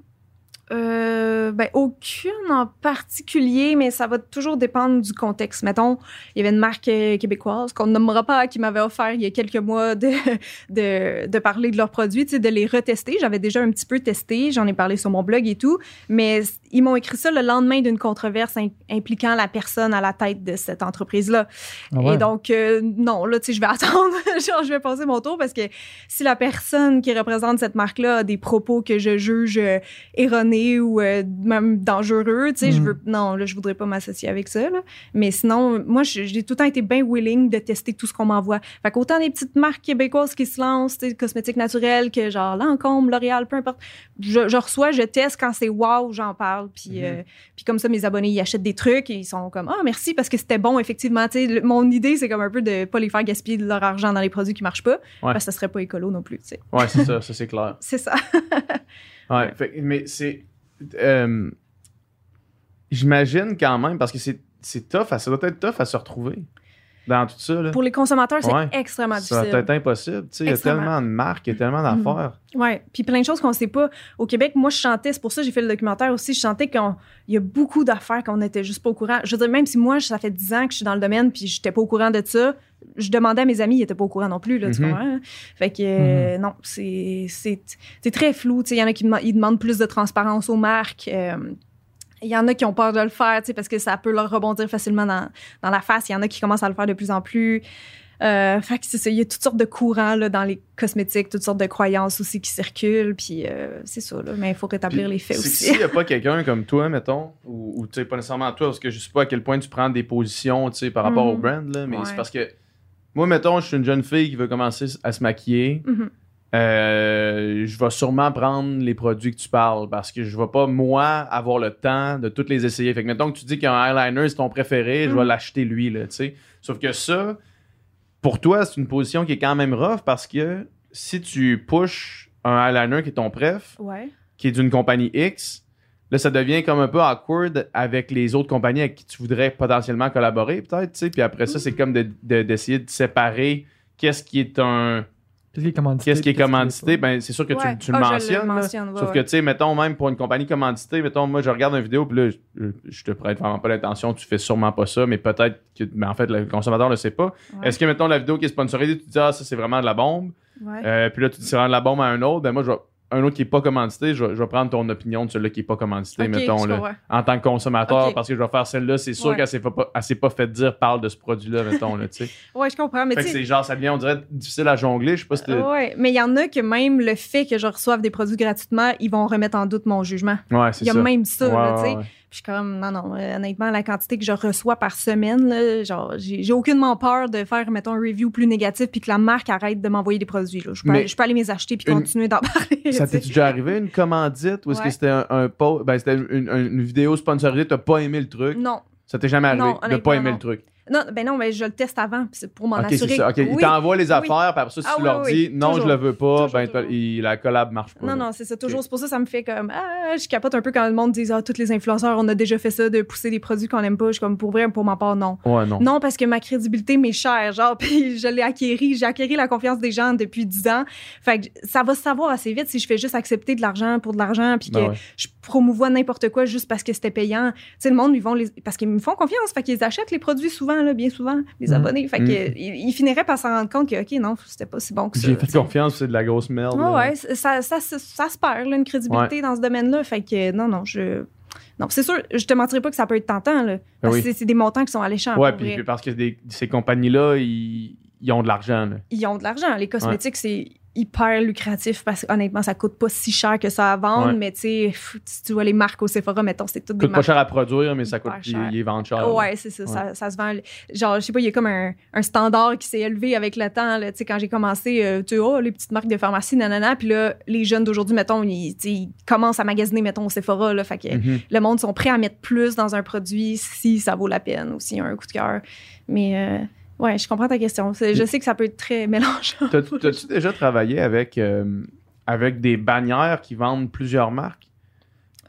Speaker 4: Euh, ben, aucune en particulier, mais ça va toujours dépendre du contexte. Mettons, il y avait une marque euh, québécoise qu'on ne nommera pas qui m'avait offert il y a quelques mois de, de, de parler de leurs produits, de les retester. J'avais déjà un petit peu testé, j'en ai parlé sur mon blog et tout, mais ils m'ont écrit ça le lendemain d'une controverse im- impliquant la personne à la tête de cette entreprise-là.
Speaker 3: Ah ouais.
Speaker 4: Et donc, euh, non, là, tu sais, je vais attendre. Genre, je vais passer mon tour parce que si la personne qui représente cette marque-là a des propos que je juge euh, ou euh, même dangereux, tu sais, je
Speaker 3: Mhm.
Speaker 4: veux, non, là, je voudrais pas m'associer avec ça, là. Mais sinon, moi, j'ai tout le temps été bien willing de tester tout ce qu'on m'envoie. Fait qu'autant des petites marques québécoises qui se lancent, tu sais, cosmétiques naturels, que genre Lancôme, L'Oréal, peu importe, je, je reçois, je teste quand c'est wow, j'en parle. Puis,
Speaker 2: Mhm.
Speaker 4: euh, puis comme ça, mes abonnés, ils achètent des trucs et ils sont comme, ah, merci parce que c'était bon, effectivement. Tu sais, le- mon idée, c'est comme un peu de pas les faire gaspiller de leur argent dans les produits qui marchent pas, parce que ça serait pas écolo non plus, tu sais.
Speaker 2: Ouais, c'est ça, ça c'est clair.
Speaker 4: C'est ça.
Speaker 2: Ouais, mais c'est. euh, J'imagine quand même, parce que c'est tough, ça doit être tough à se retrouver dans tout ça. Là.
Speaker 4: Pour les consommateurs, c'est
Speaker 2: Ouais.
Speaker 4: extrêmement difficile.
Speaker 2: être impossible. tu sais, Il y a tellement de marques, il y a tellement
Speaker 4: Mhm.
Speaker 2: d'affaires.
Speaker 4: Ouais, puis plein de choses qu'on sait pas. Au Québec, moi, je chantais, c'est pour ça que j'ai fait le documentaire aussi. Je chantais qu'il y a beaucoup d'affaires qu'on n'était juste pas au courant. Je veux dire, même si moi, ça fait 10 ans que je suis dans le domaine puis j'étais pas au courant de ça, je demandais à mes amis, ils étaient pas au courant non plus, là, tu comprends? Fait que, euh, non, c'est c'est- c'est très flou. Tu sais, Il y en a qui ils demandent plus de transparence aux marques. euh, il y en a qui ont peur de le faire, tu sais, parce que ça peut leur rebondir facilement dans, dans la face. Il y en a qui commencent à le faire de plus en plus. Euh, fait que c'est ça. Il y a toutes sortes de courants là, dans les cosmétiques, toutes sortes de croyances aussi qui circulent. Puis euh, c'est ça, là. Mais il faut rétablir
Speaker 2: Puis,
Speaker 4: les faits aussi.
Speaker 2: S'il n'y a pas quelqu'un comme toi, mettons, ou, ou tu sais, pas nécessairement toi, parce que je sais pas à quel point tu prends des positions, tu sais, par rapport
Speaker 4: Mhm.
Speaker 2: au brand, là, mais
Speaker 4: Ouais.
Speaker 2: c'est parce que moi, mettons, je suis une jeune fille qui veut commencer à se maquiller.
Speaker 4: Mhm.
Speaker 2: Euh, je vais sûrement prendre les produits que tu parles parce que je vais pas, moi, avoir le temps de toutes les essayer. Fait que, mettons que tu dis qu'un eyeliner, c'est ton préféré, je vais
Speaker 4: Mhm.
Speaker 2: l'acheter lui, là, tu sais. Sauf que ça, pour toi, c'est une position qui est quand même rough parce que si tu pushes un eyeliner qui est ton préf,
Speaker 4: Ouais.
Speaker 2: qui est d'une compagnie X, là, ça devient comme un peu awkward avec les autres compagnies avec qui tu voudrais potentiellement collaborer, peut-être, tu sais. Puis après ça, c'est comme de- de- d'essayer de, séparer qu'est-ce qui est un.
Speaker 3: Qu'est-ce qui est commandité?
Speaker 2: Qu'est-ce qui est
Speaker 3: puis
Speaker 2: commandité?
Speaker 3: pas?
Speaker 2: Ben, c'est sûr que
Speaker 4: Ouais.
Speaker 2: tu, tu le
Speaker 4: Ah, je le
Speaker 2: mentionnes. là.
Speaker 4: mentionne, ouais,
Speaker 2: Sauf que, tu sais, mettons, même pour une compagnie commanditée, mettons, moi, je regarde une vidéo, puis là, je, je te prête vraiment pas l'intention, tu fais sûrement pas ça, mais peut-être que, mais en fait, le consommateur le sait pas.
Speaker 4: Ouais.
Speaker 2: Est-ce que, mettons, la vidéo qui est sponsorisée, tu te dis, ah, ça, c'est vraiment de la bombe,
Speaker 4: Ouais.
Speaker 2: euh, puis là, tu dis, c'est vraiment de la bombe à un autre, ben, moi, je vais, un autre qui est pas commandité, je vais, je vais prendre ton opinion de celui-là qui est pas commandité, mettons, là, en tant que consommateur, parce que je vais faire celle-là, c'est sûr
Speaker 4: Ouais.
Speaker 2: qu'elle s'est pas, elle s'est pas fait dire, parle de ce produit-là, mettons, là, tu sais.
Speaker 4: Ouais, je comprends. Mais
Speaker 2: c'est genre, ça devient, on dirait, difficile à jongler, je sais pas si
Speaker 4: ouais. mais il y en a que même le fait que je reçoive des produits gratuitement, ils vont remettre en doute mon jugement.
Speaker 2: Ouais, c'est
Speaker 4: Il y a
Speaker 2: ça.
Speaker 4: même ça,
Speaker 2: Ouais,
Speaker 4: là, tu sais.
Speaker 2: ouais.
Speaker 4: Puis je suis comme, non, non, euh, honnêtement, la quantité que je reçois par semaine, là, genre, j'ai aucunement peur de faire, mettons, un review plus négatif puis que la marque arrête de m'envoyer des produits. Là. Je, peux, aller- je peux aller les acheter puis
Speaker 2: une-
Speaker 4: continuer d'en parler.
Speaker 2: Ça t'est déjà arrivé une commandite ou est-ce que c'était un, un po- ben, c'était une, une- une vidéo sponsorisée, t'as pas aimé le truc?
Speaker 4: Non,
Speaker 2: Ça t'est jamais arrivé
Speaker 4: Non,
Speaker 2: de pas aimer
Speaker 4: non.
Speaker 2: le truc?
Speaker 4: Non, ben non, mais je le teste avant pour m'en
Speaker 2: Ok, c'est
Speaker 4: assurer.
Speaker 2: ça. Ok, il
Speaker 4: Oui.
Speaker 2: t'envoie les
Speaker 4: Oui.
Speaker 2: affaires, puis après ça, si
Speaker 4: Ah
Speaker 2: tu
Speaker 4: oui,
Speaker 2: leur
Speaker 4: oui,
Speaker 2: dis non,
Speaker 4: toujours.
Speaker 2: je le veux pas,
Speaker 4: Toujours,
Speaker 2: ben t'as-
Speaker 4: toujours.
Speaker 2: il- la collab marche pas.
Speaker 4: Non,
Speaker 2: là.
Speaker 4: non, c'est ça. Toujours, c'est pour ça que ça me fait comme. Ah, je capote un peu quand le monde dit Ah, tous les influenceurs, on a déjà fait ça, de pousser des produits qu'on aime pas. Je suis comme, pour vrai, pour ma part, non.
Speaker 2: Ouais, non.
Speaker 4: Non, parce que ma crédibilité m'est chère. Genre, puis je l'ai acquérie. J'ai acquéri la confiance des gens depuis 10 ans. Fait que ça va se savoir assez vite si je fais juste accepter de l'argent pour de l'argent, puis que
Speaker 2: Ben ouais.
Speaker 4: je promouvois n'importe quoi juste parce que c'était payant. Tu sais, le monde, ils vont les. Parce qu'ils me font confiance. Fait qu'ils achètent les produits souvent, là, bien souvent, les
Speaker 3: Mhm.
Speaker 4: abonnés. Fait que, ils, ils finiraient par s'en rendre compte que, OK, non, c'était pas si bon que ça.
Speaker 2: J'ai fait confiance, c'est de la grosse merde. Là.
Speaker 4: ouais, ça, ça, ça, ça se perd, là, une crédibilité dans ce domaine-là. Fait que non, non, je. Non, c'est sûr, je te mentirais pas que ça peut être tentant, là. Parce
Speaker 2: oui.
Speaker 4: que c'est- des montants qui sont alléchants.
Speaker 2: Ouais, puis, parce que des- ces compagnies-là, ils, ils ont de l'argent. là.
Speaker 4: Ils ont de l'argent. Les cosmétiques, c'est hyper lucratif parce que honnêtement, ça coûte pas si cher que ça à vendre.
Speaker 2: Ouais.
Speaker 4: Mais tu si tu vois les marques au Sephora, mettons, c'est toutes
Speaker 2: Ça
Speaker 4: des
Speaker 2: coûte pas cher à produire, mais ça coûte. Ils, vendent cher.
Speaker 4: Ouais, c'est ça, ça. Ça se vend. Genre, je sais pas, il y a comme un, un standard qui s'est élevé avec le temps. Tu sais, quand j'ai commencé, euh, tu oh, les petites marques de pharmacie, nanana. Puis là, les jeunes d'aujourd'hui, mettons, ils, commencent à magasiner, mettons, au Sephora. Là, fait que
Speaker 2: Mhm.
Speaker 4: le monde sont prêts à mettre plus dans un produit si ça vaut la peine ou s'il y a un coup de cœur. Mais euh, ouais, je comprends ta question. Je sais que ça peut être très mélangeant.
Speaker 2: T'as- T'as-tu déjà travaillé avec, euh, avec des bannières qui vendent plusieurs marques?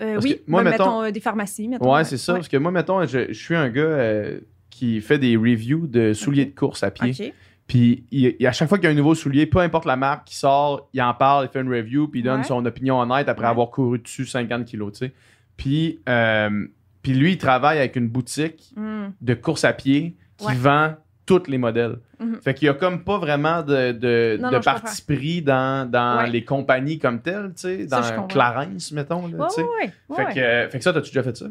Speaker 4: Euh, oui,
Speaker 2: moi,
Speaker 4: ben,
Speaker 2: mettons-
Speaker 4: mettons, euh, des pharmacies. Mettons,
Speaker 2: Ouais, c'est ça.
Speaker 4: Ouais.
Speaker 2: Parce que moi, mettons, je, je suis un gars euh, qui fait des reviews de souliers de course à pied.
Speaker 4: OK.
Speaker 2: Puis il- il- à chaque fois qu'il y a un nouveau soulier, peu importe la marque qui sort, il en parle, il fait une review, puis il donne
Speaker 4: Ouais.
Speaker 2: son opinion honnête après
Speaker 4: Ouais.
Speaker 2: avoir couru dessus 50 kilos, tu sais. Puis, euh, puis lui, il travaille avec une boutique
Speaker 4: Hmm.
Speaker 2: de course à pied qui vend tous les modèles.
Speaker 4: Mhm.
Speaker 2: Fait qu'il y a comme pas vraiment de, de,
Speaker 4: Non,
Speaker 2: de
Speaker 4: non, je
Speaker 2: parti pris dans, dans
Speaker 4: Ouais.
Speaker 2: les compagnies comme telles, tu sais, dans. Clarence, mettons, là,
Speaker 4: Ouais,
Speaker 2: Fait, que, euh, fait que ça, t'as-tu déjà fait ça?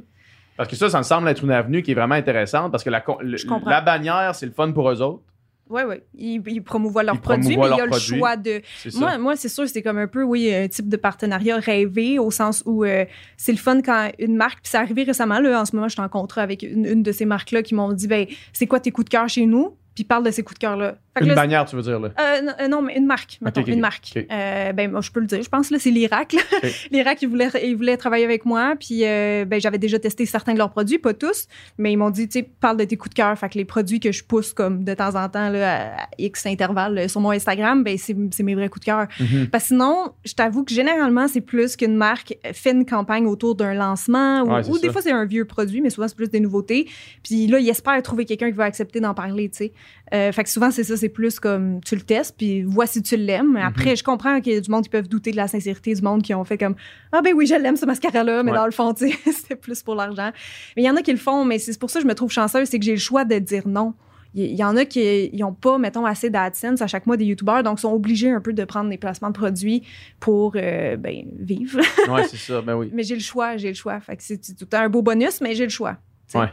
Speaker 2: Parce que ça, ça me semble être une avenue qui est vraiment intéressante parce que la, le- la bannière, c'est le fun pour eux autres.
Speaker 4: Ouais, ouais. Ils, ils promouvoient leurs
Speaker 2: Ils
Speaker 4: produits, mais il y a le
Speaker 2: produits.
Speaker 4: choix de. Moi, moi c'est sûr, c'est comme un peu, oui, un type de partenariat rêvé, au sens où euh, c'est le fun quand une marque, puis c'est arrivé récemment, là, en ce moment, je suis en contrat avec une, une de ces marques-là qui m'ont dit, ben, c'est quoi tes coups de cœur chez nous? Puis parle de ces coups de cœur-là. Fait que
Speaker 2: une
Speaker 4: là,
Speaker 2: bannière, tu veux dire, là?
Speaker 4: Euh, non, euh, non, mais une marque, mettons, une marque. Euh, ben, moi, je peux le dire, je pense, là, c'est l'Irak. là. L'Irak, ils voulaient, ils voulaient travailler avec moi, puis euh, ben, j'avais déjà testé certains de leurs produits, pas tous, mais ils m'ont dit, tu sais, parle de tes coups de cœur. Fait que les produits que je pousse comme de temps en temps, là, à X intervalles sur mon Instagram, ben, c'est mes vrais coups de cœur.
Speaker 2: Mhm.
Speaker 4: Parce que sinon, je t'avoue que généralement, c'est plus qu'une marque fait une campagne autour d'un lancement ou,
Speaker 2: Ouais,
Speaker 4: ou des fois, c'est un vieux produit, mais souvent, c'est plus des nouveautés. Puis là, il espère trouver quelqu'un qui va accepter d'en parler, tu sais. Euh, fait que souvent, c'est ça, c'est plus comme tu le testes, puis vois si tu l'aimes.
Speaker 2: Mhm.
Speaker 4: Après, je comprends qu'il y a du monde qui peuvent douter de la sincérité du monde qui ont fait comme Ah, ben oui, je l'aime, ce mascara-là, mais
Speaker 2: Ouais.
Speaker 4: dans le fond, tu sais, c'était plus pour l'argent. Mais il y en a qui le font, mais c'est pour ça que je me trouve chanceuse, c'est que j'ai le choix de dire non. Il y- en a qui n'ont pas, mettons, assez d'AdSense à chaque mois des YouTubeurs, donc sont obligés un peu de prendre des placements de produits pour euh, ben, vivre.
Speaker 2: Ouais, c'est ça. Ben oui.
Speaker 4: mais j'ai le choix, j'ai le choix. Fait que c'est tout un beau bonus, mais j'ai le choix. tu sais.
Speaker 2: Ouais.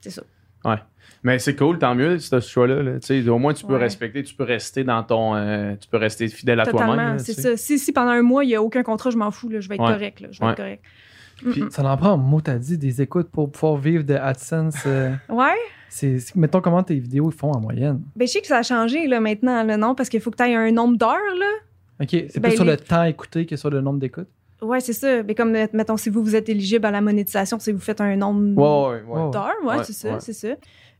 Speaker 4: C'est ça.
Speaker 2: Mais c'est cool, tant mieux, si t'as ce choix-là. là. Tu sais, Au moins, tu peux
Speaker 4: Ouais.
Speaker 2: respecter, tu peux rester dans ton. euh, tu peux rester fidèle à
Speaker 4: Totalement,
Speaker 2: toi-même. là,
Speaker 4: c'est
Speaker 2: tu sais.
Speaker 4: ça. Si, si pendant un mois, il n'y a aucun contrat, je m'en fous, là, je vais être
Speaker 2: Ouais.
Speaker 4: correct. Là, je vais
Speaker 2: Ouais.
Speaker 4: être correct.
Speaker 2: Puis-
Speaker 4: Mm,
Speaker 3: Ça en prend, mot, t'as dit, des écoutes pour pouvoir vivre de AdSense. euh.
Speaker 4: Ouais.
Speaker 3: c'est, c'est- mettons comment tes vidéos font en moyenne.
Speaker 4: Ben, je sais que ça a changé là, maintenant, là, non? Parce qu'il faut que tu aies un nombre d'heures. là.
Speaker 3: OK, c'est
Speaker 4: Ben,
Speaker 3: plus sur
Speaker 4: les-
Speaker 3: le temps écouté que sur le nombre d'écoutes?
Speaker 4: Ouais, c'est ça. Mais comme, mettons, si vous, vous êtes éligible à la monétisation, si vous faites un nombre
Speaker 2: Ouais, ouais, ouais.
Speaker 3: Ouais.
Speaker 4: d'heures, ouais,
Speaker 2: Ouais,
Speaker 4: c'est ça,
Speaker 2: ouais.
Speaker 4: c'est ça.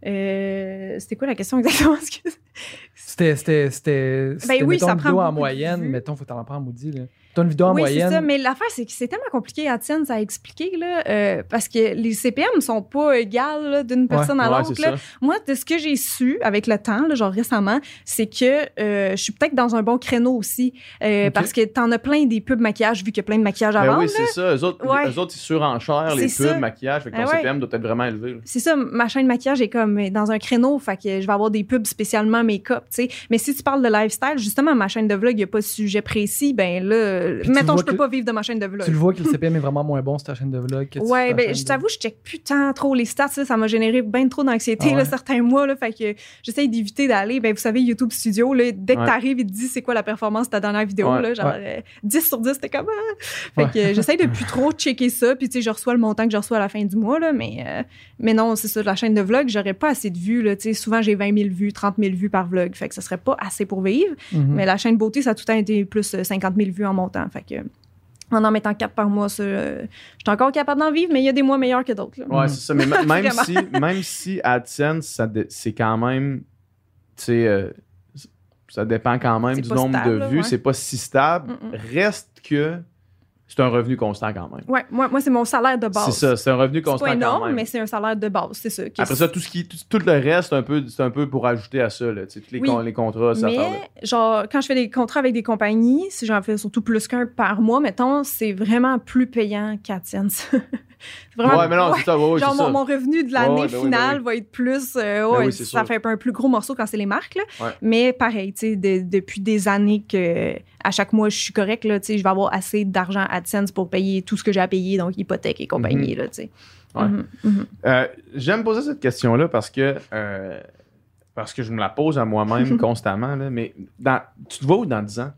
Speaker 4: Euh, C'était quoi la question exactement?
Speaker 3: C'était, c'était, c'était,
Speaker 4: Ben oui,
Speaker 3: mettons,
Speaker 4: ça prend
Speaker 3: en moyenne. Mettons, faut t'en prendre maudit, là. T'as une vidéo en
Speaker 4: oui, c'est ça. Mais l'affaire, c'est que c'est tellement compliqué à tienne, à expliquer, là, euh, parce que les CPM sont pas égales d'une personne à
Speaker 2: Ouais,
Speaker 4: l'autre.
Speaker 2: ça.
Speaker 4: Moi, de ce que j'ai su avec le temps, là, genre récemment, c'est que euh, je suis peut-être dans un bon créneau aussi. euh. Parce que t'en as plein des pubs maquillage, vu qu'il y a plein de maquillage à
Speaker 2: Ben
Speaker 4: vendre.
Speaker 2: oui, c'est ça. Eux autres,
Speaker 4: Ouais.
Speaker 2: eux autres, ils surenchèrent les pubs,
Speaker 4: ça.
Speaker 2: maquillage. Fait que ton
Speaker 4: Ah ouais.
Speaker 2: CPM doit être vraiment élevé.
Speaker 4: C'est ça, ma chaîne de maquillage est comme dans un créneau, fait que je vais avoir des pubs spécialement make-up, tu sais. Mais si tu parles de lifestyle, justement, ma chaîne de vlog, il n'y a pas de sujet précis, ben là,
Speaker 3: Puis tu
Speaker 4: mettons, je peux pas vivre de ma chaîne de vlog.
Speaker 3: Tu le vois que le CPM est vraiment moins bon sur ta chaîne de vlog que
Speaker 4: Ouais, ben, je
Speaker 3: de-
Speaker 4: t'avoue, je check plus tant trop les stats. là. ça m'a généré bien trop d'anxiété
Speaker 3: Ah ouais?
Speaker 4: certains mois. Là, fait que j'essaye d'éviter d'aller. Ben, vous savez, YouTube Studio, là, dès que
Speaker 2: Ouais.
Speaker 4: t'arrives, il te dit c'est quoi la performance de ta dernière vidéo.
Speaker 2: Ouais.
Speaker 4: Là, genre, euh, 10 sur 10, c'était comme. ah. Fait que euh, j'essaye de plus trop checker ça. Puis, tu sais, je reçois le montant que je reçois à la fin du mois. Là, mais, euh, mais non, c'est ça, la chaîne de vlog, j'aurais pas assez de vues. Là, tu souvent, j'ai 20 000 vues, 30 000 vues par vlog. Fait que ça serait pas assez pour vivre.
Speaker 3: Mhm.
Speaker 4: Mais la chaîne beauté, ça a tout le temps été plus euh, 50 000 vues en montant. Fait que, en en mettant 4 par mois, euh, je suis encore capable d'en vivre, mais il y a des mois meilleurs que d'autres.
Speaker 3: Mhm.
Speaker 2: c'est ça. Mais même, si, même si AdSense, c'est quand même. Tu sais, euh, ça dépend quand même du nombre
Speaker 4: stable,
Speaker 2: de vues.
Speaker 4: ouais.
Speaker 2: C'est pas si stable. Reste que c'est un revenu constant quand même.
Speaker 4: Ouais, moi, moi c'est mon salaire de base.
Speaker 2: C'est ça, c'est un revenu
Speaker 4: C'est
Speaker 2: constant
Speaker 4: pas
Speaker 2: quand
Speaker 4: énorme,
Speaker 2: même.
Speaker 4: mais c'est un salaire de base, c'est ça.
Speaker 2: Après ça, tout, ce qui, tout, tout le reste, c'est un, peu, c'est un peu pour ajouter à ça. Là, tous les,
Speaker 4: Oui.
Speaker 2: con- les contrats, ça
Speaker 4: mais, genre, quand je fais des contrats avec des compagnies, si j'en fais surtout plus qu'un par mois, mettons, c'est vraiment plus payant c'est vraiment.
Speaker 2: Ouais, mais non,
Speaker 4: ouais.
Speaker 2: c'est ça. Ouais, ouais,
Speaker 4: Genre, mon,
Speaker 2: ça.
Speaker 4: mon revenu de l'année
Speaker 2: ben
Speaker 4: finale
Speaker 2: ben oui.
Speaker 4: va être plus. euh,
Speaker 2: Ben oui,
Speaker 4: ça fait un plus gros morceau quand c'est les marques. Là. Mais pareil, tu sais, de- depuis des années que à chaque mois, je suis correct, là, tu sais, je vais avoir assez d'argent AdSense pour payer tout ce que j'ai à payer, donc hypothèque et compagnie. là, tu sais. Mhm, mhm.
Speaker 2: Euh, J'aime poser cette question-là parce que euh, parce que je me la pose à moi-même constamment. Là, mais dans, tu te vois où dans 10 ans?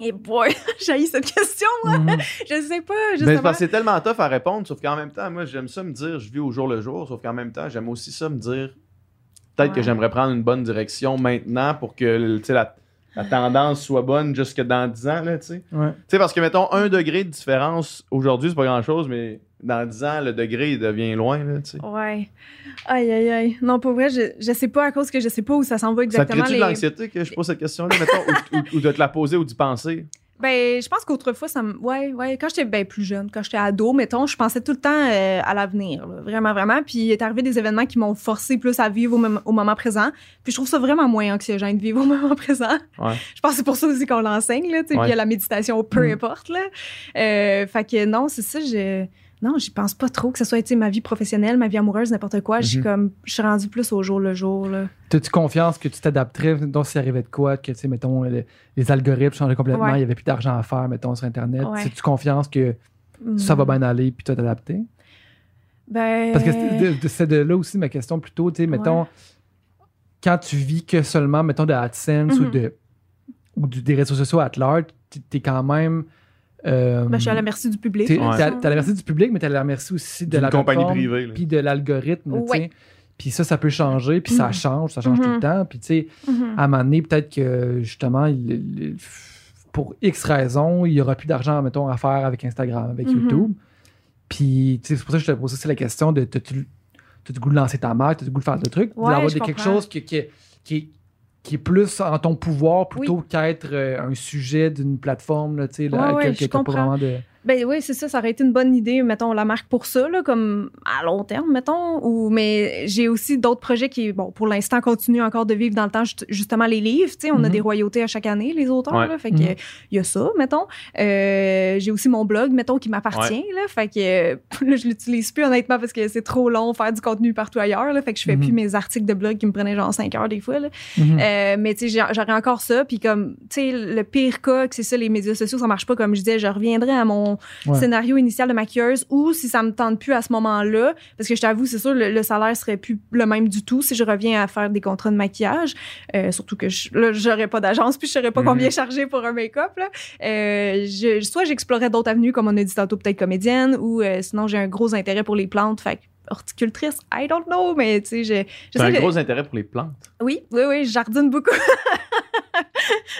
Speaker 4: Et boy, j'ai cette question, moi.
Speaker 3: Mhm.
Speaker 4: Je sais pas,
Speaker 2: c'est
Speaker 4: justement.
Speaker 2: parce que c'est tellement tough à répondre, sauf qu'en même temps, moi, j'aime ça me dire, je vis au jour le jour, sauf qu'en même temps, j'aime aussi ça me dire, peut-être que j'aimerais prendre une bonne direction maintenant pour que tu sais, la, la tendance soit bonne jusque dans 10 ans, là, tu sais.
Speaker 3: Ouais.
Speaker 2: Tu sais, parce que, mettons, un degré de différence aujourd'hui, c'est pas grand-chose, mais dans 10 ans, le degré, il devient loin, là, tu sais.
Speaker 4: Ouais. Aïe, aïe, aïe. Non, pour vrai, je, je sais pas à cause que je sais pas où ça s'en va
Speaker 2: Ça te
Speaker 4: exactement.
Speaker 2: crée-tu de
Speaker 4: les-
Speaker 2: l'anxiété que je pose cette question-là, mettons, ou, ou- ou de te la poser ou d'y penser?
Speaker 4: Ben, je pense qu'autrefois, ça me. Ouais, ouais. Quand j'étais ben, plus jeune, quand j'étais ado, mettons, je pensais tout le temps euh, à l'avenir. Vraiment, vraiment. Puis il est arrivé des événements qui m'ont forcé plus à vivre au, mom- au moment présent. Puis je trouve ça vraiment moins anxiogène de vivre au moment présent.
Speaker 2: Ouais.
Speaker 4: Je pense que c'est pour ça aussi qu'on l'enseigne, là. Tu sais,
Speaker 2: Ouais.
Speaker 4: puis il y a la méditation, peu
Speaker 3: Mm.
Speaker 4: importe, là. Euh, fait que non, c'est ça, je. Non, j'y pense pas trop, que ce soit tu ma vie professionnelle, ma vie amoureuse, n'importe quoi. Je suis
Speaker 2: Mhm.
Speaker 4: comme. Je suis rendue plus au jour le jour.
Speaker 3: T'as-tu confiance que tu t'adapterais, donc s'il arrivait de quoi, que, tu sais, mettons, le- les algorithmes changeaient complètement,
Speaker 4: Ouais.
Speaker 3: il n'y avait plus d'argent à faire, mettons, sur Internet.
Speaker 4: Ouais.
Speaker 3: As-tu confiance que ça va
Speaker 4: Mm.
Speaker 3: bien aller, puis tu t'adapter?
Speaker 4: Ben.
Speaker 3: Parce que c'est de, là aussi ma question plutôt, tu sais, mettons,
Speaker 4: Ouais.
Speaker 3: quand tu vis que seulement, mettons, de AdSense ou,
Speaker 4: Mhm.
Speaker 3: de, ou du- des réseaux sociaux at large, tu es quand même... euh,
Speaker 4: Ben, je suis à la merci du public.
Speaker 3: t'es- t'es à
Speaker 4: ça.
Speaker 3: t'es à la merci du public, mais t'es à la merci aussi de
Speaker 2: D'une
Speaker 3: la
Speaker 2: compagnie privée.
Speaker 3: Puis de l'algorithme.
Speaker 4: Ouais.
Speaker 3: Puis ça, ça peut changer, puis ça
Speaker 4: Mhm.
Speaker 3: change, ça change tout le
Speaker 4: Mhm.
Speaker 3: temps. Puis tu sais,
Speaker 4: Mhm.
Speaker 3: à un moment donné, peut-être que justement, il- il- pour X raisons, il n'y aura plus d'argent, mettons, à faire avec Instagram, avec. YouTube. Puis, tu sais, c'est pour ça que je te pose aussi la question de t'as-tu t'as-tu le goût de lancer ta marque, t'as le goût de faire le truc,
Speaker 4: Ouais,
Speaker 3: d'avoir des- quelque chose qui, qui, qui, qui est plus en ton pouvoir plutôt qu'être euh, un sujet d'une plateforme, là, tu sais, là,
Speaker 4: Ouais, ouais,
Speaker 3: que-
Speaker 4: je comprends.
Speaker 3: de...
Speaker 4: Ben oui, c'est ça, ça aurait été une bonne idée, mettons, la marque pour ça, là, comme à long terme, mettons. Ou, mais j'ai aussi d'autres projets qui, bon, pour l'instant, continuent encore de vivre dans le temps, juste- justement, les livres. Tu sais, on a
Speaker 3: Mhm.
Speaker 4: des royautés à chaque année, les auteurs,
Speaker 2: Ouais.
Speaker 4: là, fait que
Speaker 3: Mhm.
Speaker 4: il y a ça, mettons. Euh, j'ai aussi mon blog, mettons, qui m'appartient, là, fait que là, je l'utilise plus, honnêtement, parce que c'est trop long faire du contenu partout ailleurs, là, fait que je fais
Speaker 3: Mhm.
Speaker 4: plus mes articles de blog qui me prenaient genre 5 heures des fois, là.
Speaker 3: Mhm.
Speaker 4: Euh, mais tu sais, j'aurais encore ça. Puis comme, tu sais, le pire cas, que c'est ça, les médias sociaux, ça marche pas. Comme je disais, je reviendrai à mon
Speaker 3: Ouais.
Speaker 4: scénario initial de maquilleuse ou si ça me tente plus à ce moment-là, parce que je t'avoue, c'est sûr, le, le salaire serait plus le même du tout si je reviens à faire des contrats de maquillage. Euh, surtout que je, là, j'aurais pas d'agence puis je saurais pas
Speaker 2: Mhm.
Speaker 4: combien charger pour un make-up. Là. Euh, je, soit j'explorais d'autres avenues, comme on a dit tantôt, peut-être comédienne, ou euh, sinon j'ai un gros intérêt pour les plantes. Fait que horticultrice, I don't know, mais tu sais,
Speaker 2: J'ai
Speaker 4: j'essaie
Speaker 2: un gros intérêt pour les plantes?
Speaker 4: oui, oui, oui, je jardine beaucoup.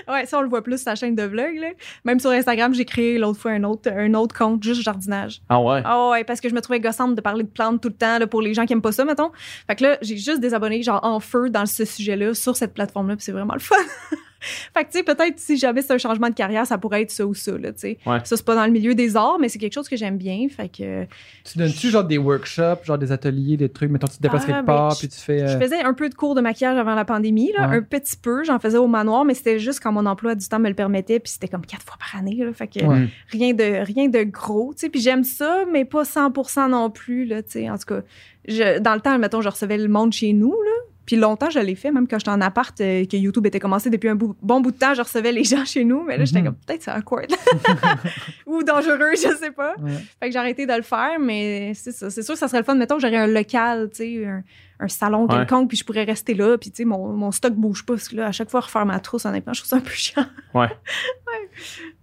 Speaker 4: ouais, ça, on le voit plus sur sa chaîne de vlog. Là. Même sur Instagram, j'ai créé l'autre fois un autre, un autre compte, juste jardinage.
Speaker 2: Ah ouais?
Speaker 4: Ah ouais, parce que je me trouvais gossante de parler de plantes tout le temps là, pour les gens qui aiment pas ça, mettons. Fait que là, j'ai juste des abonnés, genre en feu dans ce sujet-là, sur cette plateforme-là, puis c'est vraiment le fun. fait que, tu sais, peut-être si jamais c'est un changement de carrière, ça pourrait être ça ou ça, là, tu sais.
Speaker 2: Ouais.
Speaker 4: Ça, c'est pas dans le milieu des arts, mais c'est quelque chose que j'aime bien. Fait que.
Speaker 3: Tu donnes-tu genre des workshops, genre des ateliers, des trucs, mettons, tu te déplaces
Speaker 4: Ah,
Speaker 3: quelque
Speaker 4: ben,
Speaker 3: part,
Speaker 4: je-
Speaker 3: puis tu fais...
Speaker 4: Je
Speaker 3: euh,
Speaker 4: faisais un peu de cours de maquillage avant la pandémie, là,
Speaker 3: Ouais.
Speaker 4: un petit peu. J'en faisais au manoir, mais c'était juste quand mon emploi du temps me le permettait, puis c'était comme quatre fois par année. Là, fait que
Speaker 3: Ouais.
Speaker 4: rien, de, rien de gros. tu sais. Puis j'aime ça, mais pas 100 non plus. Là, tu sais. en tout cas, je, dans le temps, mettons, je recevais le monde chez nous. Là, Puis longtemps, je l'ai fait, même quand j'étais en appart, euh, que YouTube était commencé depuis un bout- bon bout de temps, je recevais les gens chez nous, mais là, j'étais
Speaker 3: Mhm.
Speaker 4: comme, peut-être c'est awkward. Ou dangereux, je sais pas.
Speaker 3: Ouais.
Speaker 4: Fait que j'ai arrêté de le faire, mais c'est ça. C'est sûr que ça serait le fun. Mettons que j'aurais un local, tu sais, un, un salon
Speaker 2: Ouais.
Speaker 4: quelconque, puis je pourrais rester là, puis tu sais, mon, mon stock bouge pas, parce que là, à chaque fois, refaire ma trousse, honnêtement, je trouve ça un peu chiant.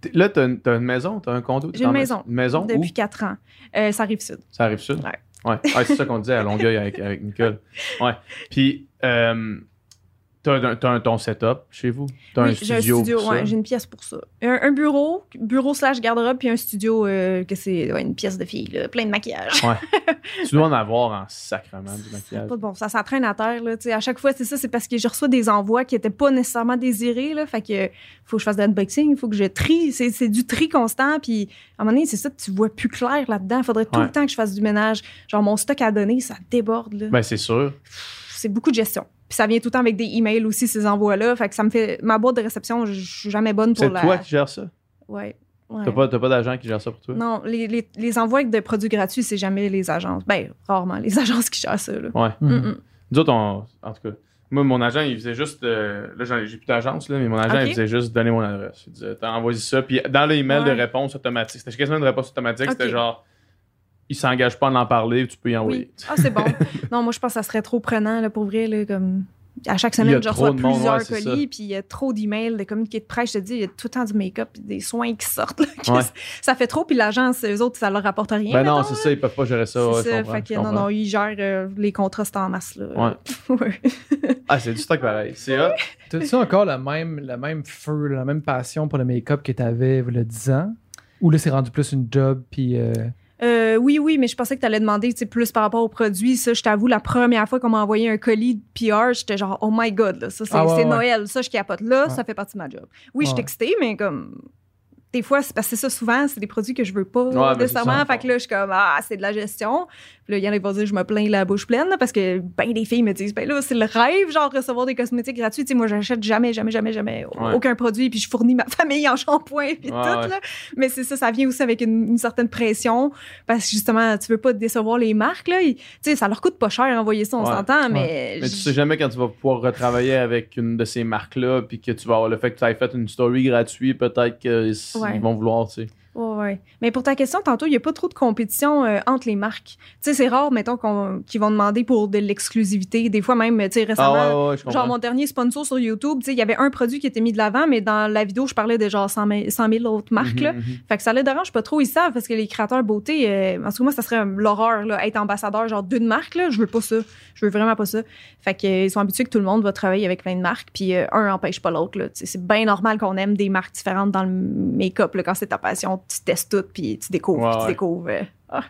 Speaker 2: T'es- Là, t'as une, t'as une maison, t'as un condo?
Speaker 4: J'ai une
Speaker 2: as-
Speaker 4: maison.
Speaker 2: Une maison où?
Speaker 4: Depuis quatre ans. Euh, ça arrive sud.
Speaker 2: Ça arrive sud?
Speaker 4: Ouais.
Speaker 2: Ouais. Ah, c'est ça qu'on disait à Longueuil avec, avec Nicole. Ouais. Puis, euh, t'as ton setup chez vous? T'as
Speaker 4: Oui,
Speaker 2: un
Speaker 4: j'ai un
Speaker 2: studio?
Speaker 4: studio, ouais, j'ai une pièce pour ça. Un, un bureau, bureau slash garde-robe, puis un studio euh, que c'est ouais, une pièce de fille, là, plein de maquillage.
Speaker 2: Tu dois en avoir en sacrement du maquillage.
Speaker 4: Pas bon, ça, ça traîne à terre. Là, tu sais, à chaque fois, c'est ça, c'est parce que je reçois des envois qui n'étaient pas nécessairement désirés. Là, fait que faut que je fasse de l'unboxing, il faut que je trie. C'est, c'est du tri constant. Puis à un moment donné, c'est ça, tu vois plus clair là-dedans. Il faudrait tout
Speaker 2: Ouais.
Speaker 4: le temps que je fasse du ménage. Genre, mon stock à donner, ça déborde. Là.
Speaker 2: Ben, c'est sûr.
Speaker 4: C'est beaucoup de gestion. Puis ça vient tout le temps avec des emails aussi, ces envois-là. Fait que ça me fait. Ma boîte de réception, je suis jamais bonne pour
Speaker 2: C'est
Speaker 4: la.
Speaker 2: toi qui gères ça?
Speaker 4: Ouais. ouais.
Speaker 2: T'as pas, t'as pas d'agent qui gère ça pour toi?
Speaker 4: Non, les, les, les envois de produits gratuits, c'est jamais les agences. Ben, rarement les agences qui gèrent ça. Là.
Speaker 2: Ouais.
Speaker 4: Mm-mm.
Speaker 2: Nous autres, on- en tout cas, moi, mon agent, il faisait juste. euh, là, j'en ai- j'ai plus d'agence, là, mais mon agent, il faisait juste donner mon adresse. Il disait, t'as envoyé ça. Puis dans l'email
Speaker 4: Ouais.
Speaker 2: de réponse automatique, c'était quasiment une réponse automatique. C'était genre, il s'engage pas à en parler, tu peux y
Speaker 4: Oui.
Speaker 2: envoyer.
Speaker 4: Ah, c'est bon. non, moi, je pense que ça serait trop prenant, là, pour vrai. Là, comme... À chaque semaine, je reçois plusieurs colis, puis il y a trop d'emails, de communiqués de presse. Je te dis, il y a tout le temps du make-up, puis des soins qui sortent. là,
Speaker 2: Ouais.
Speaker 4: ça- fait trop, puis l'agence, eux autres, ça leur rapporte rien.
Speaker 2: Ben non, c'est ça, ils peuvent pas gérer ça. ouais,
Speaker 4: ça. Fait que non, non, ils gèrent euh, les contrats, c'est en masse. Là. Ouais.
Speaker 2: Ah, c'est du stock pareil. C'est.
Speaker 3: T'as-tu encore la même, la même feu, la même passion pour le make-up que t'avais il y a 10 ans? Ou là, c'est rendu plus une job, puis... euh,
Speaker 4: Euh, oui, oui, mais je pensais que tu allais demander plus par rapport aux produits. Ça, je t'avoue, la première fois qu'on m'a envoyé un colis de PR, j'étais genre, oh my god, là, ça, c'est
Speaker 3: Ah ouais,
Speaker 4: c'est
Speaker 3: ouais.
Speaker 4: Noël. Ça, je capote. Là,
Speaker 3: Ouais.
Speaker 4: ça fait partie de ma job. Oui, je suis excitée, mais comme. Des fois, c'est parce que c'est ça, souvent, c'est des produits que je veux pas nécessairement. Fait que là, je suis comme, ah, c'est de la gestion. Là, il y en a qui vont dire, je me plains la bouche pleine, là, parce que ben des filles me disent, ben là, c'est le rêve, genre, recevoir des cosmétiques gratuits. Tu sais, moi, j'achète jamais, jamais, jamais, jamais
Speaker 2: Ouais.
Speaker 4: aucun produit, puis je fournis ma famille en shampoing, puis
Speaker 2: Ouais,
Speaker 4: tout,
Speaker 2: ouais.
Speaker 4: là. Mais c'est ça, ça vient aussi avec une, une certaine pression, parce que justement, tu veux pas décevoir les marques, là. Tu sais, ça leur coûte pas cher envoyer ça, on s'entend, mais.
Speaker 2: Mais tu sais jamais quand tu vas pouvoir retravailler avec une de ces marques-là, puis que tu vas avoir le fait que tu aies fait une story gratuite, peut-être qu'ils vont vouloir, tu sais.
Speaker 4: Ouais. Mais pour ta question, tantôt, il n'y a pas trop de compétition euh, entre les marques. Tu sais, c'est rare, mettons, qu'on- qu'ils vont demander pour de l'exclusivité. Des fois, même, tu sais, récemment.
Speaker 2: Ah ouais, ouais, je comprends.
Speaker 4: Genre, mon dernier sponsor sur YouTube, tu sais, il y avait un produit qui était mis de l'avant, mais dans la vidéo, je parlais de genre 100 000, 100 000 autres marques, là.
Speaker 2: Mhm, mhm.
Speaker 4: Fait que ça les dérange pas trop, ils savent, parce que les créateurs beauté, euh, en tout cas, moi, ça serait l'horreur, là, être ambassadeur, genre d'une marque, là. Je veux pas ça. Je veux vraiment pas ça. Fait que, euh, ils sont habitués que tout le monde va travailler avec plein de marques, puis euh, un empêche pas l'autre, là. C'est bien normal qu'on aime des marques différentes dans le make-up, là. Quand c'est ta passion, tu testes tout, puis tu découvres,
Speaker 2: Ouais,
Speaker 4: puis tu découvres. euh, ah.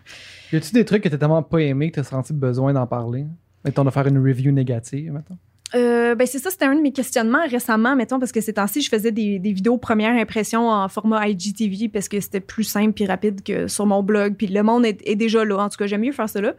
Speaker 3: Y a-tu des trucs que t'as tellement pas aimé que t'as senti besoin d'en parler? Mettons de faire une review négative, mettons.
Speaker 4: Euh, ben c'est ça, c'était un de mes questionnements récemment, mettons, parce que ces temps-ci, je faisais des, des vidéos première impression en format IGTV parce que c'était plus simple puis rapide que sur mon blog. Puis le monde est, est déjà là. En tout cas, j'aime mieux faire ça là.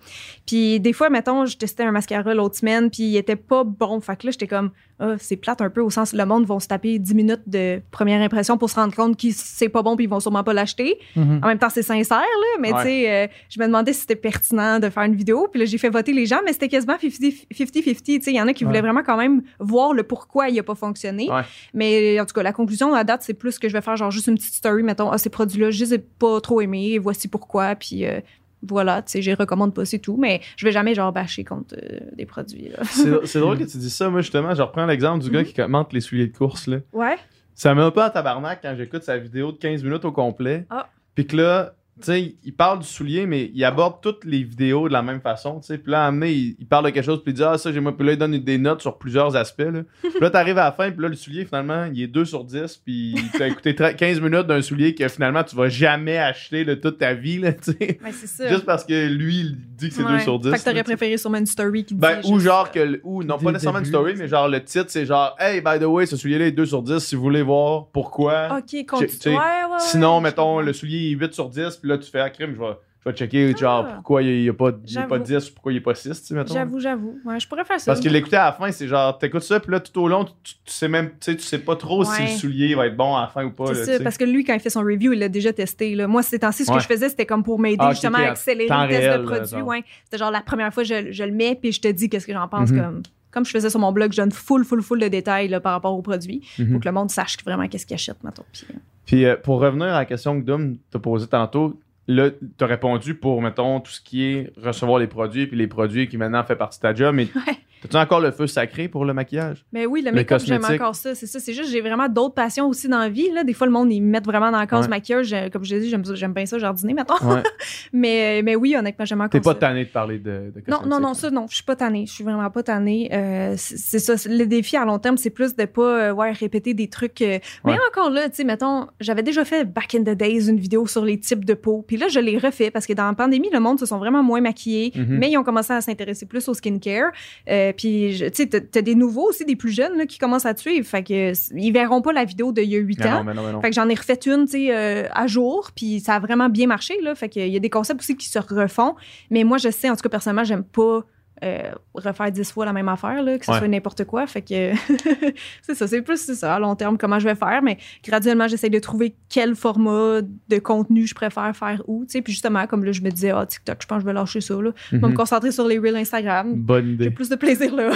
Speaker 4: Puis des fois, mettons, je testais un mascara l'autre semaine puis il était pas bon. Fait que là, j'étais comme, ah, c'est plate un peu au sens où le monde vont se taper 10 minutes de première impression pour se rendre compte que c'est pas bon puis ils vont sûrement pas l'acheter.
Speaker 3: Mhm.
Speaker 4: En même temps, c'est sincère, là, mais
Speaker 2: Ouais.
Speaker 4: tu sais, euh, je me demandais si c'était pertinent de faire une vidéo. Puis là, j'ai fait voter les gens, mais c'était quasiment 50-50. Tu sais, il y en a qui voulaient vraiment quand même voir le pourquoi il a pas fonctionné.
Speaker 2: Ouais.
Speaker 4: Mais en tout cas, la conclusion à date, c'est plus que je vais faire genre juste une petite story, mettons, ah, ces produits-là, je les ai pas trop aimés, voici pourquoi, puis euh, voilà, tu sais, je les recommande pas, c'est tout. Mais je vais jamais genre bâcher contre euh, des produits, là.
Speaker 2: C'est c'est drôle que tu dis ça. Moi, justement, je reprends l'exemple du gars qui commente les souliers de course. Là.
Speaker 4: Ouais.
Speaker 2: Ça met un peu en tabarnak quand j'écoute sa vidéo de 15 minutes au complet.
Speaker 4: Ah.
Speaker 2: Puis que là, sais, il parle du soulier, mais il aborde toutes les vidéos de la même façon. tu sais. Puis là, à un moment donné, il, il parle de quelque chose, puis il dit Ah, ça, j'ai moi. Puis là, il donne des notes sur plusieurs aspects. Là, puis là t'arrives à la fin, puis là, le soulier, finalement, il est 2 sur 10. Puis t'as écouté 30 15 minutes d'un soulier que finalement, tu vas jamais acheter de toute ta vie. Là, tu sais.
Speaker 4: Mais c'est ça.
Speaker 2: Juste parce que lui, il dit que c'est 2
Speaker 4: Ouais.
Speaker 2: sur 10.
Speaker 4: Fait que t'aurais préféré sûrement une story qui
Speaker 2: Ben,
Speaker 4: dit
Speaker 2: ou genre que. le- Ou non,
Speaker 3: Dès
Speaker 2: pas
Speaker 3: le
Speaker 2: nécessairement une
Speaker 3: début,
Speaker 2: story, mais genre le titre, c'est genre Hey, by the way, ce soulier-là est 2 sur 10 si vous voulez voir pourquoi.
Speaker 4: OK, continue.
Speaker 2: sais,
Speaker 4: Ouais, ouais, ouais,
Speaker 2: Sinon, mettons, le soulier est 8 sur 10, puis là, tu fais à crime, je vais, je vais checker genre
Speaker 4: Ah.
Speaker 2: pourquoi il n'y a, pas- il a pas
Speaker 4: J'avoue.
Speaker 2: 10 ou pourquoi il n'y a pas 6, tu sais, mettons.
Speaker 4: J'avoue, j'avoue. Ouais, je pourrais faire ça.
Speaker 2: Parce que l'écouter à la fin, c'est genre, t'écoutes ça, puis là, tout au long, tu, tu sais même, tu sais, tu sais pas trop si le soulier va être bon à la fin ou pas.
Speaker 4: C'est ça, parce que lui, quand il fait son review, il l'a déjà testé. Là. Moi, ces temps-ci, ce
Speaker 2: Ouais.
Speaker 4: que je faisais, c'était comme pour m'aider
Speaker 2: Ah,
Speaker 4: justement à accélérer le test
Speaker 2: réel,
Speaker 4: de produit. Ouais. C'était genre la première fois, je, je le mets, puis je te dis qu'est-ce que j'en pense.
Speaker 2: Mhm.
Speaker 4: comme comme je faisais sur mon blog, je donne full, full, full de détails là, par rapport aux produits
Speaker 2: Mhm.
Speaker 4: pour que le monde sache vraiment qu'est-ce qu'il achète. Puis, euh,
Speaker 2: Puis euh, pour revenir à la question que Dom t'a posée tantôt, là, t'as répondu pour, mettons, tout ce qui est recevoir les produits, puis les produits qui maintenant fait partie de ta job, mais
Speaker 4: Ouais.
Speaker 2: t'as-tu encore le feu sacré pour le maquillage?
Speaker 4: Mais oui, le
Speaker 2: Le
Speaker 4: make-up, j'aime encore ça. C'est ça. C'est juste, j'ai vraiment d'autres passions aussi dans la vie. Là. Des fois, le monde, ils me mettent vraiment dans la case
Speaker 2: Ouais.
Speaker 4: maquillage. Euh, Comme je l'ai dit, j'aime, bien ça, jardiner, mettons.
Speaker 2: Ouais.
Speaker 4: mais, mais oui, honnêtement, j'aime encore
Speaker 2: T'es pas
Speaker 4: ça.
Speaker 2: tanné de parler de, de
Speaker 4: Non, non, non, ça, non, je suis pas tannée. Je suis vraiment pas tannée. Euh, c'est ça. Le défi à long terme, c'est plus de pas euh, ouais, répéter des trucs. euh, Mais encore là, tu sais, mettons, j'avais déjà fait back in the days une vidéo sur les types de peau. Puis là, je l'ai refait parce que dans la pandémie, le monde se sont vraiment moins maquillés,
Speaker 2: Mhm.
Speaker 4: mais ils ont commencé à s'intéresser plus au skincare. Euh, puis, tu sais, t'as- des nouveaux aussi, des plus jeunes là, qui commencent à te suivre. Fait que ils verront pas la vidéo d'il y a 8
Speaker 2: Mais
Speaker 4: ans.
Speaker 2: non, mais non, mais non.
Speaker 4: Fait que j'en ai refait une, tu sais, euh, à jour, puis ça a vraiment bien marché, là. Fait qu'il y a des concepts aussi qui se refont. Mais moi, je sais, en tout cas, personnellement, j'aime pas euh, refaire 10 fois la même affaire, là, que ce
Speaker 2: Ouais.
Speaker 4: soit n'importe quoi. Fait que c'est ça, c'est plus ça, à long terme, comment je vais faire. Mais graduellement, j'essaie de trouver quel format de contenu je préfère faire où. Puis justement, comme là, je me disais, ah, TikTok, je pense que je vais lâcher ça, là. Je vais
Speaker 2: Mhm.
Speaker 4: me concentrer sur les reels Instagram.
Speaker 2: Bonne
Speaker 4: J'ai
Speaker 2: idée.
Speaker 4: plus de plaisir là.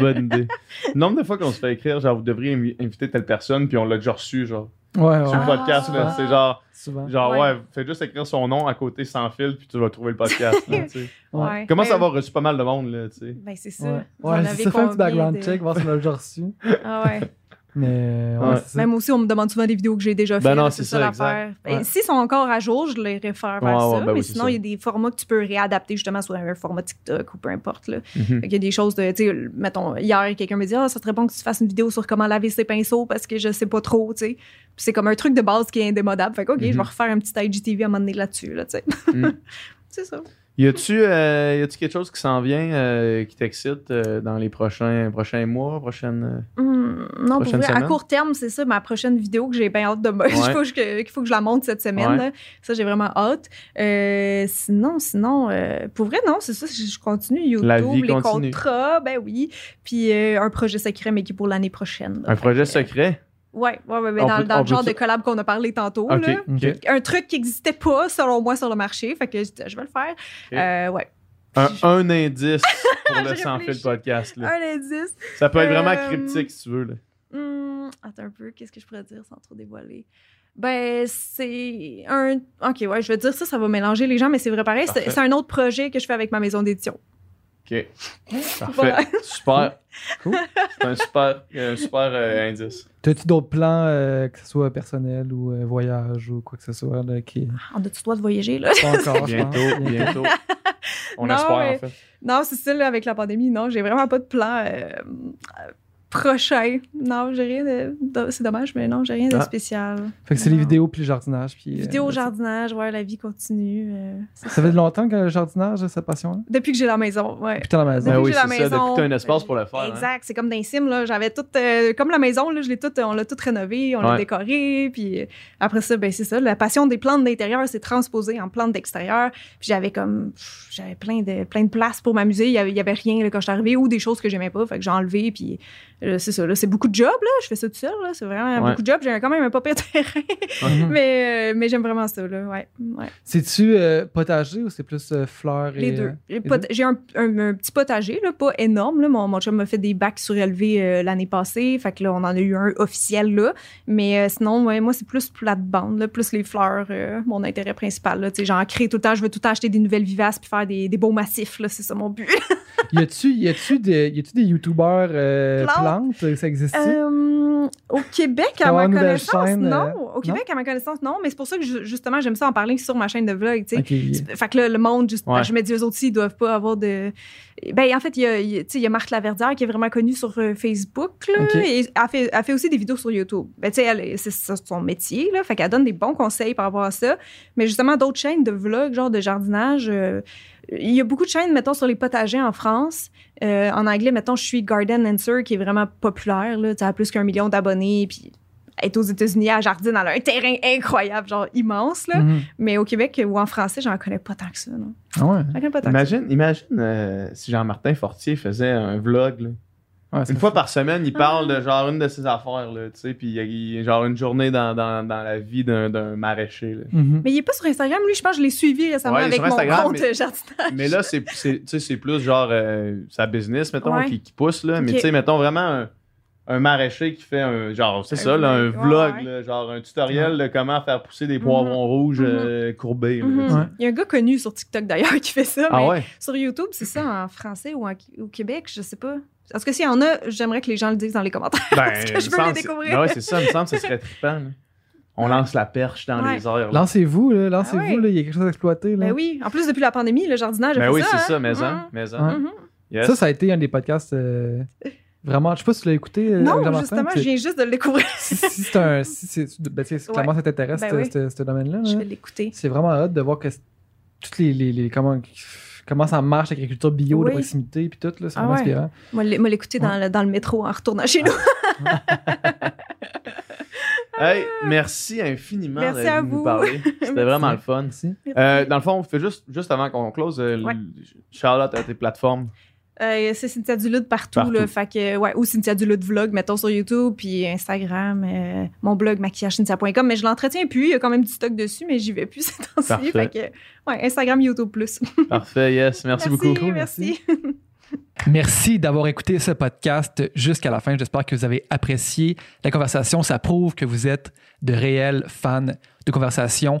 Speaker 2: Bonne idée. Nombre de fois qu'on se fait écrire, genre, vous devriez invi- inviter telle personne, puis on l'a déjà reçu, genre,
Speaker 3: Ouais, ouais.
Speaker 2: sur le
Speaker 4: Ah.
Speaker 2: podcast, là. C'est genre,
Speaker 3: Souvent.
Speaker 2: genre, ouais.
Speaker 4: Ouais.
Speaker 2: fais juste écrire son nom à côté sans fil, puis tu vas trouver le podcast, là, tu sais.
Speaker 4: Ouais. Mais-
Speaker 2: à avoir reçu pas mal de monde, là, tu sais.
Speaker 4: Ben, c'est ça.
Speaker 3: Ouais, c'est ça, fait un petit background
Speaker 4: de-
Speaker 3: check, voir si on l'a déjà reçu.
Speaker 4: Ah ouais.
Speaker 3: Mais euh, ouais.
Speaker 4: Même aussi, on me demande souvent des vidéos que j'ai déjà
Speaker 2: Ben
Speaker 4: faites.
Speaker 2: non,
Speaker 4: là,
Speaker 2: c'est ça,
Speaker 4: l'affaire. Ben,
Speaker 2: Ouais.
Speaker 4: S'ils sont encore à jour, je les réfère vers
Speaker 2: Ouais, ouais,
Speaker 4: ça.
Speaker 2: ben
Speaker 4: mais
Speaker 2: oui,
Speaker 4: sinon, il y a des formats que tu peux réadapter justement sur un format TikTok ou peu importe. Là. Fait qu'il y a des choses de, tu sais, mettons, hier, quelqu'un me dit, ah, ça serait bon que tu fasses une vidéo sur comment laver ses pinceaux parce que je sais pas trop, tu sais. Puis c'est comme un truc de base qui est indémodable. Fait que, OK, je
Speaker 2: Mhm.
Speaker 4: vais refaire un petit IGTV à un moment donné là-dessus, là, tu sais.
Speaker 2: Mhm.
Speaker 4: c'est ça.
Speaker 2: Y a-tu euh, quelque chose qui s'en vient euh, qui t'excite euh, dans les prochains prochains mois, prochaines euh,
Speaker 4: Hum, non, pour vrai, à court terme, c'est ça, ma prochaine vidéo que j'ai bien hâte de.
Speaker 2: Ouais.
Speaker 4: Il faut que, faut que je la monte cette semaine.
Speaker 2: Ouais.
Speaker 4: Ça, j'ai vraiment hâte. Sinon, sinon, pour vrai, non, c'est ça. Je, continue YouTube,
Speaker 2: La vie
Speaker 4: les
Speaker 2: continue.
Speaker 4: contrats, ben oui. Puis un projet secret, mais qui est pour l'année prochaine. là.
Speaker 2: un projet
Speaker 4: que,
Speaker 2: secret?
Speaker 4: Ouais, ouais, ouais,
Speaker 2: On
Speaker 4: dans,
Speaker 2: peut-
Speaker 4: dans
Speaker 2: on
Speaker 4: le genre de collab qu'on a parlé tantôt. Là. Un truc qui n'existait pas, selon moi, sur le marché. Fait que je, je vais le faire. Euh, ouais.
Speaker 2: Un, un indice pour le sans fil podcast. Là.
Speaker 4: Un indice.
Speaker 2: Ça peut être vraiment
Speaker 4: Euh,
Speaker 2: cryptique si tu veux. Là.
Speaker 4: Hmm, attends un peu, qu'est-ce que je pourrais dire sans trop dévoiler? Ben, c'est un. Ok, ouais, je vais dire ça, ça va mélanger les gens, mais c'est vrai pareil. C'est un autre projet que je fais avec ma maison d'édition.
Speaker 2: OK. Parfait.
Speaker 4: Voilà.
Speaker 2: Super. C'est un super, un super euh, indice.
Speaker 3: T'as-tu d'autres plans, euh, que ce soit personnel ou euh, voyage ou quoi que ce soit, là, qui.
Speaker 4: En a-tu droit de voyager, là?
Speaker 3: Pas encore, je pense.
Speaker 2: Bientôt, bientôt. On
Speaker 4: Non,
Speaker 2: espère,
Speaker 4: mais-
Speaker 2: en fait.
Speaker 4: Non, c'est ça, là, avec la pandémie. Non, j'ai vraiment pas de plan euh, euh, prochain. Non, j'ai rien de. de- C'est dommage, mais non, j'ai rien de
Speaker 2: Ah.
Speaker 4: spécial.
Speaker 3: Fait que c'est les vidéos puis le jardinage. Puis, euh,
Speaker 4: Vidéo jardinage, ouais, la vie continue. euh,
Speaker 3: Ça fait longtemps que le jardinage, cette passion-là?
Speaker 4: Depuis que j'ai la maison, ouais.
Speaker 3: Puis t'es à la maison.
Speaker 2: Ben
Speaker 4: Depuis
Speaker 2: oui,
Speaker 4: que j'ai
Speaker 2: c'est
Speaker 4: la
Speaker 2: ça. Depuis
Speaker 4: maison,
Speaker 2: que tu as un espace pour le faire. hein.
Speaker 4: Exact, c'est comme dans les Sims là, j'avais tout euh, comme la maison là, je l'ai tout on l'a tout rénové, on l'a décoré puis après ça ben c'est ça, la passion des plantes d'intérieur s'est transposée en plantes d'extérieur. Puis j'avais comme j'avais plein de plein de place pour m'amuser, il y avait, il y avait rien là, quand je suis arrivée ou des choses que j'aimais pas, fait que j'ai enlevé puis c'est ça là, c'est beaucoup de job là, je fais ça tout seul là, c'est vraiment
Speaker 2: Ouais.
Speaker 4: beaucoup de job, j'ai quand même un pas pire terrain.
Speaker 3: Mhm.
Speaker 4: mais euh, mais j'aime vraiment ça là, ouais. ouais.
Speaker 3: C'est-tu euh, potager ou c'est plus euh, fleurs et.
Speaker 4: Les deux.
Speaker 3: euh,
Speaker 4: J'ai
Speaker 3: les
Speaker 4: pot-
Speaker 3: deux?
Speaker 4: J'ai un, un- un petit potager, là, pas énorme. Là. Mon, mon chum m'a fait des bacs surélevés euh, l'année passée. Fait que là, on en a eu un officiel là. Mais euh, sinon, ouais, moi, c'est plus plate-bande, là, plus les fleurs, euh, mon intérêt principal. Là. Tu sais, J'en crée tout le temps. Je veux tout le temps acheter des nouvelles vivaces puis faire des, des beaux massifs. là. C'est ça mon but.
Speaker 3: Y a-tu y a-tu des, y a-tu des youtubeurs euh, Ça existe
Speaker 4: Euh, au Québec, à ma connaissance,
Speaker 3: chaîne,
Speaker 4: non.
Speaker 3: euh,
Speaker 4: Au Québec, à ma connaissance, non. Mais c'est pour ça que ju- justement, j'aime ça en parler sur ma chaîne de vlog. tu sais.
Speaker 3: Ok.
Speaker 4: Fait que là, le monde, juste,
Speaker 2: Ouais.
Speaker 4: je me dis, eux autres aussi, ils doivent pas avoir de. Ben, en fait, il y a, il y a- tu sais, il y a Marthe Laverdière qui est vraiment connue sur euh, Facebook, là, et elle fait, elle fait aussi des vidéos sur YouTube. Ben, tu sais, elle- c'est ça, son métier, là. Fait qu'elle donne des bons conseils par rapport à ça. Mais justement, d'autres chaînes de vlog, genre de jardinage, euh, il y a beaucoup de chaînes, mettons, sur les potagers en France. Euh, en anglais, mettons, je suis Garden Answer, qui est vraiment populaire, là. Elle a plus qu'un million d'abonnés, puis est aux États-Unis, elle jardine, elle a un terrain incroyable, genre immense, là.
Speaker 3: Mhm.
Speaker 4: Mais au Québec ou en français, j'en connais pas tant que ça, non.
Speaker 3: Ah ouais.
Speaker 4: J'en connais pas tant que ça.
Speaker 2: Imagine, imagine euh, si Jean-Martin Fortier faisait un vlog. Là.
Speaker 3: Ouais,
Speaker 2: Une fois
Speaker 3: fou.
Speaker 2: par semaine, il parle de genre une de ses affaires, là, tu sais, puis il y a- genre une journée dans, dans, dans la vie d'un d'un maraîcher. là.
Speaker 3: Mhm.
Speaker 4: Mais il est pas sur Instagram, lui, je pense que je l'ai suivi récemment
Speaker 2: Ouais,
Speaker 4: avec
Speaker 2: sur
Speaker 4: mon
Speaker 2: Instagram,
Speaker 4: compte
Speaker 2: mais-
Speaker 4: jardinage.
Speaker 2: Mais là, c'est c'est- tu sais, c'est plus genre euh, sa business, mettons,
Speaker 4: Ouais.
Speaker 2: qui, qui pousse, là. Mais tu sais, mettons vraiment un, un maraîcher qui fait un genre, c'est
Speaker 4: Un
Speaker 2: ça, là, un
Speaker 4: vlog,
Speaker 2: vlog,
Speaker 4: ouais, ouais.
Speaker 2: là, genre un tutoriel de comment faire pousser des poivrons rouges
Speaker 4: Mhm.
Speaker 2: euh, courbés. là.
Speaker 4: Il y a un gars connu sur TikTok d'ailleurs qui fait ça.
Speaker 2: Ah
Speaker 4: mais
Speaker 2: ouais?
Speaker 4: Sur YouTube, c'est ça en français ou en- au Québec, je sais pas. En tout cas, s'il y en a, j'aimerais que les gens le disent dans les commentaires.
Speaker 2: Ben,
Speaker 4: que je veux les découvrir.
Speaker 2: Ouais, c'est ça, il me semble que ce serait trippant. là. On lance la perche dans
Speaker 4: Ouais.
Speaker 2: les airs.
Speaker 3: Lancez-vous, là, lancez-vous,
Speaker 4: Ah ouais.
Speaker 3: là, il y a quelque chose à exploiter. Là.
Speaker 4: Ben oui, en plus depuis la pandémie, le jardinage a
Speaker 2: Ben
Speaker 4: fait
Speaker 2: oui,
Speaker 4: ça.
Speaker 2: c'est
Speaker 4: hein.
Speaker 2: ça, mais ça.
Speaker 4: Mhm.
Speaker 2: Mais ça. Yes.
Speaker 3: Ça, ça a été un des podcasts vraiment. Je sais pas si tu l'as écouté. euh,
Speaker 4: Non, justement, je viens juste de le découvrir.
Speaker 3: Si, si c'est un. Si c'est, ben, clairement, ça t'intéresse,
Speaker 4: Ben
Speaker 3: ce-
Speaker 4: oui.
Speaker 3: ce, ce domaine-là.
Speaker 4: Je vais l'écouter.
Speaker 3: C'est vraiment hâte de voir que toutes les, les, les- comment, comment ça marche l'agriculture bio de
Speaker 4: Oui.
Speaker 3: proximité puis tout là, c'est
Speaker 4: Ah
Speaker 3: vraiment
Speaker 4: ouais.
Speaker 3: inspirant.
Speaker 4: Moi, l'é- moi, l'écouter dans, le, dans le métro en retournant chez nous.
Speaker 2: Hey, merci infiniment
Speaker 4: Merci
Speaker 2: d'être
Speaker 4: à
Speaker 2: nous
Speaker 4: vous.
Speaker 2: parler. C'était vraiment le fun. Euh, dans le fond, on fait juste, juste avant qu'on close, euh,
Speaker 4: Ouais.
Speaker 2: shout-out à tes plateformes.
Speaker 4: Euh, c'est Cynthia Dulude partout,
Speaker 2: Partout.
Speaker 4: Là, fait que, ouais, ou Cynthia Dulude vlog, mettons sur YouTube, puis Instagram, euh, mon blog maquillagecynthia.com, mais je l'entretiens plus, il y a quand même du stock dessus, mais j'y vais plus ces temps-ci.
Speaker 2: Parfait.
Speaker 4: Fait que, ouais, Instagram, YouTube plus.
Speaker 2: Parfait, yes. Merci, beaucoup.
Speaker 3: Cool,
Speaker 4: merci.
Speaker 3: Merci d'avoir écouté ce podcast jusqu'à la fin. J'espère que vous avez apprécié la conversation. Ça prouve que vous êtes de réels fans de conversation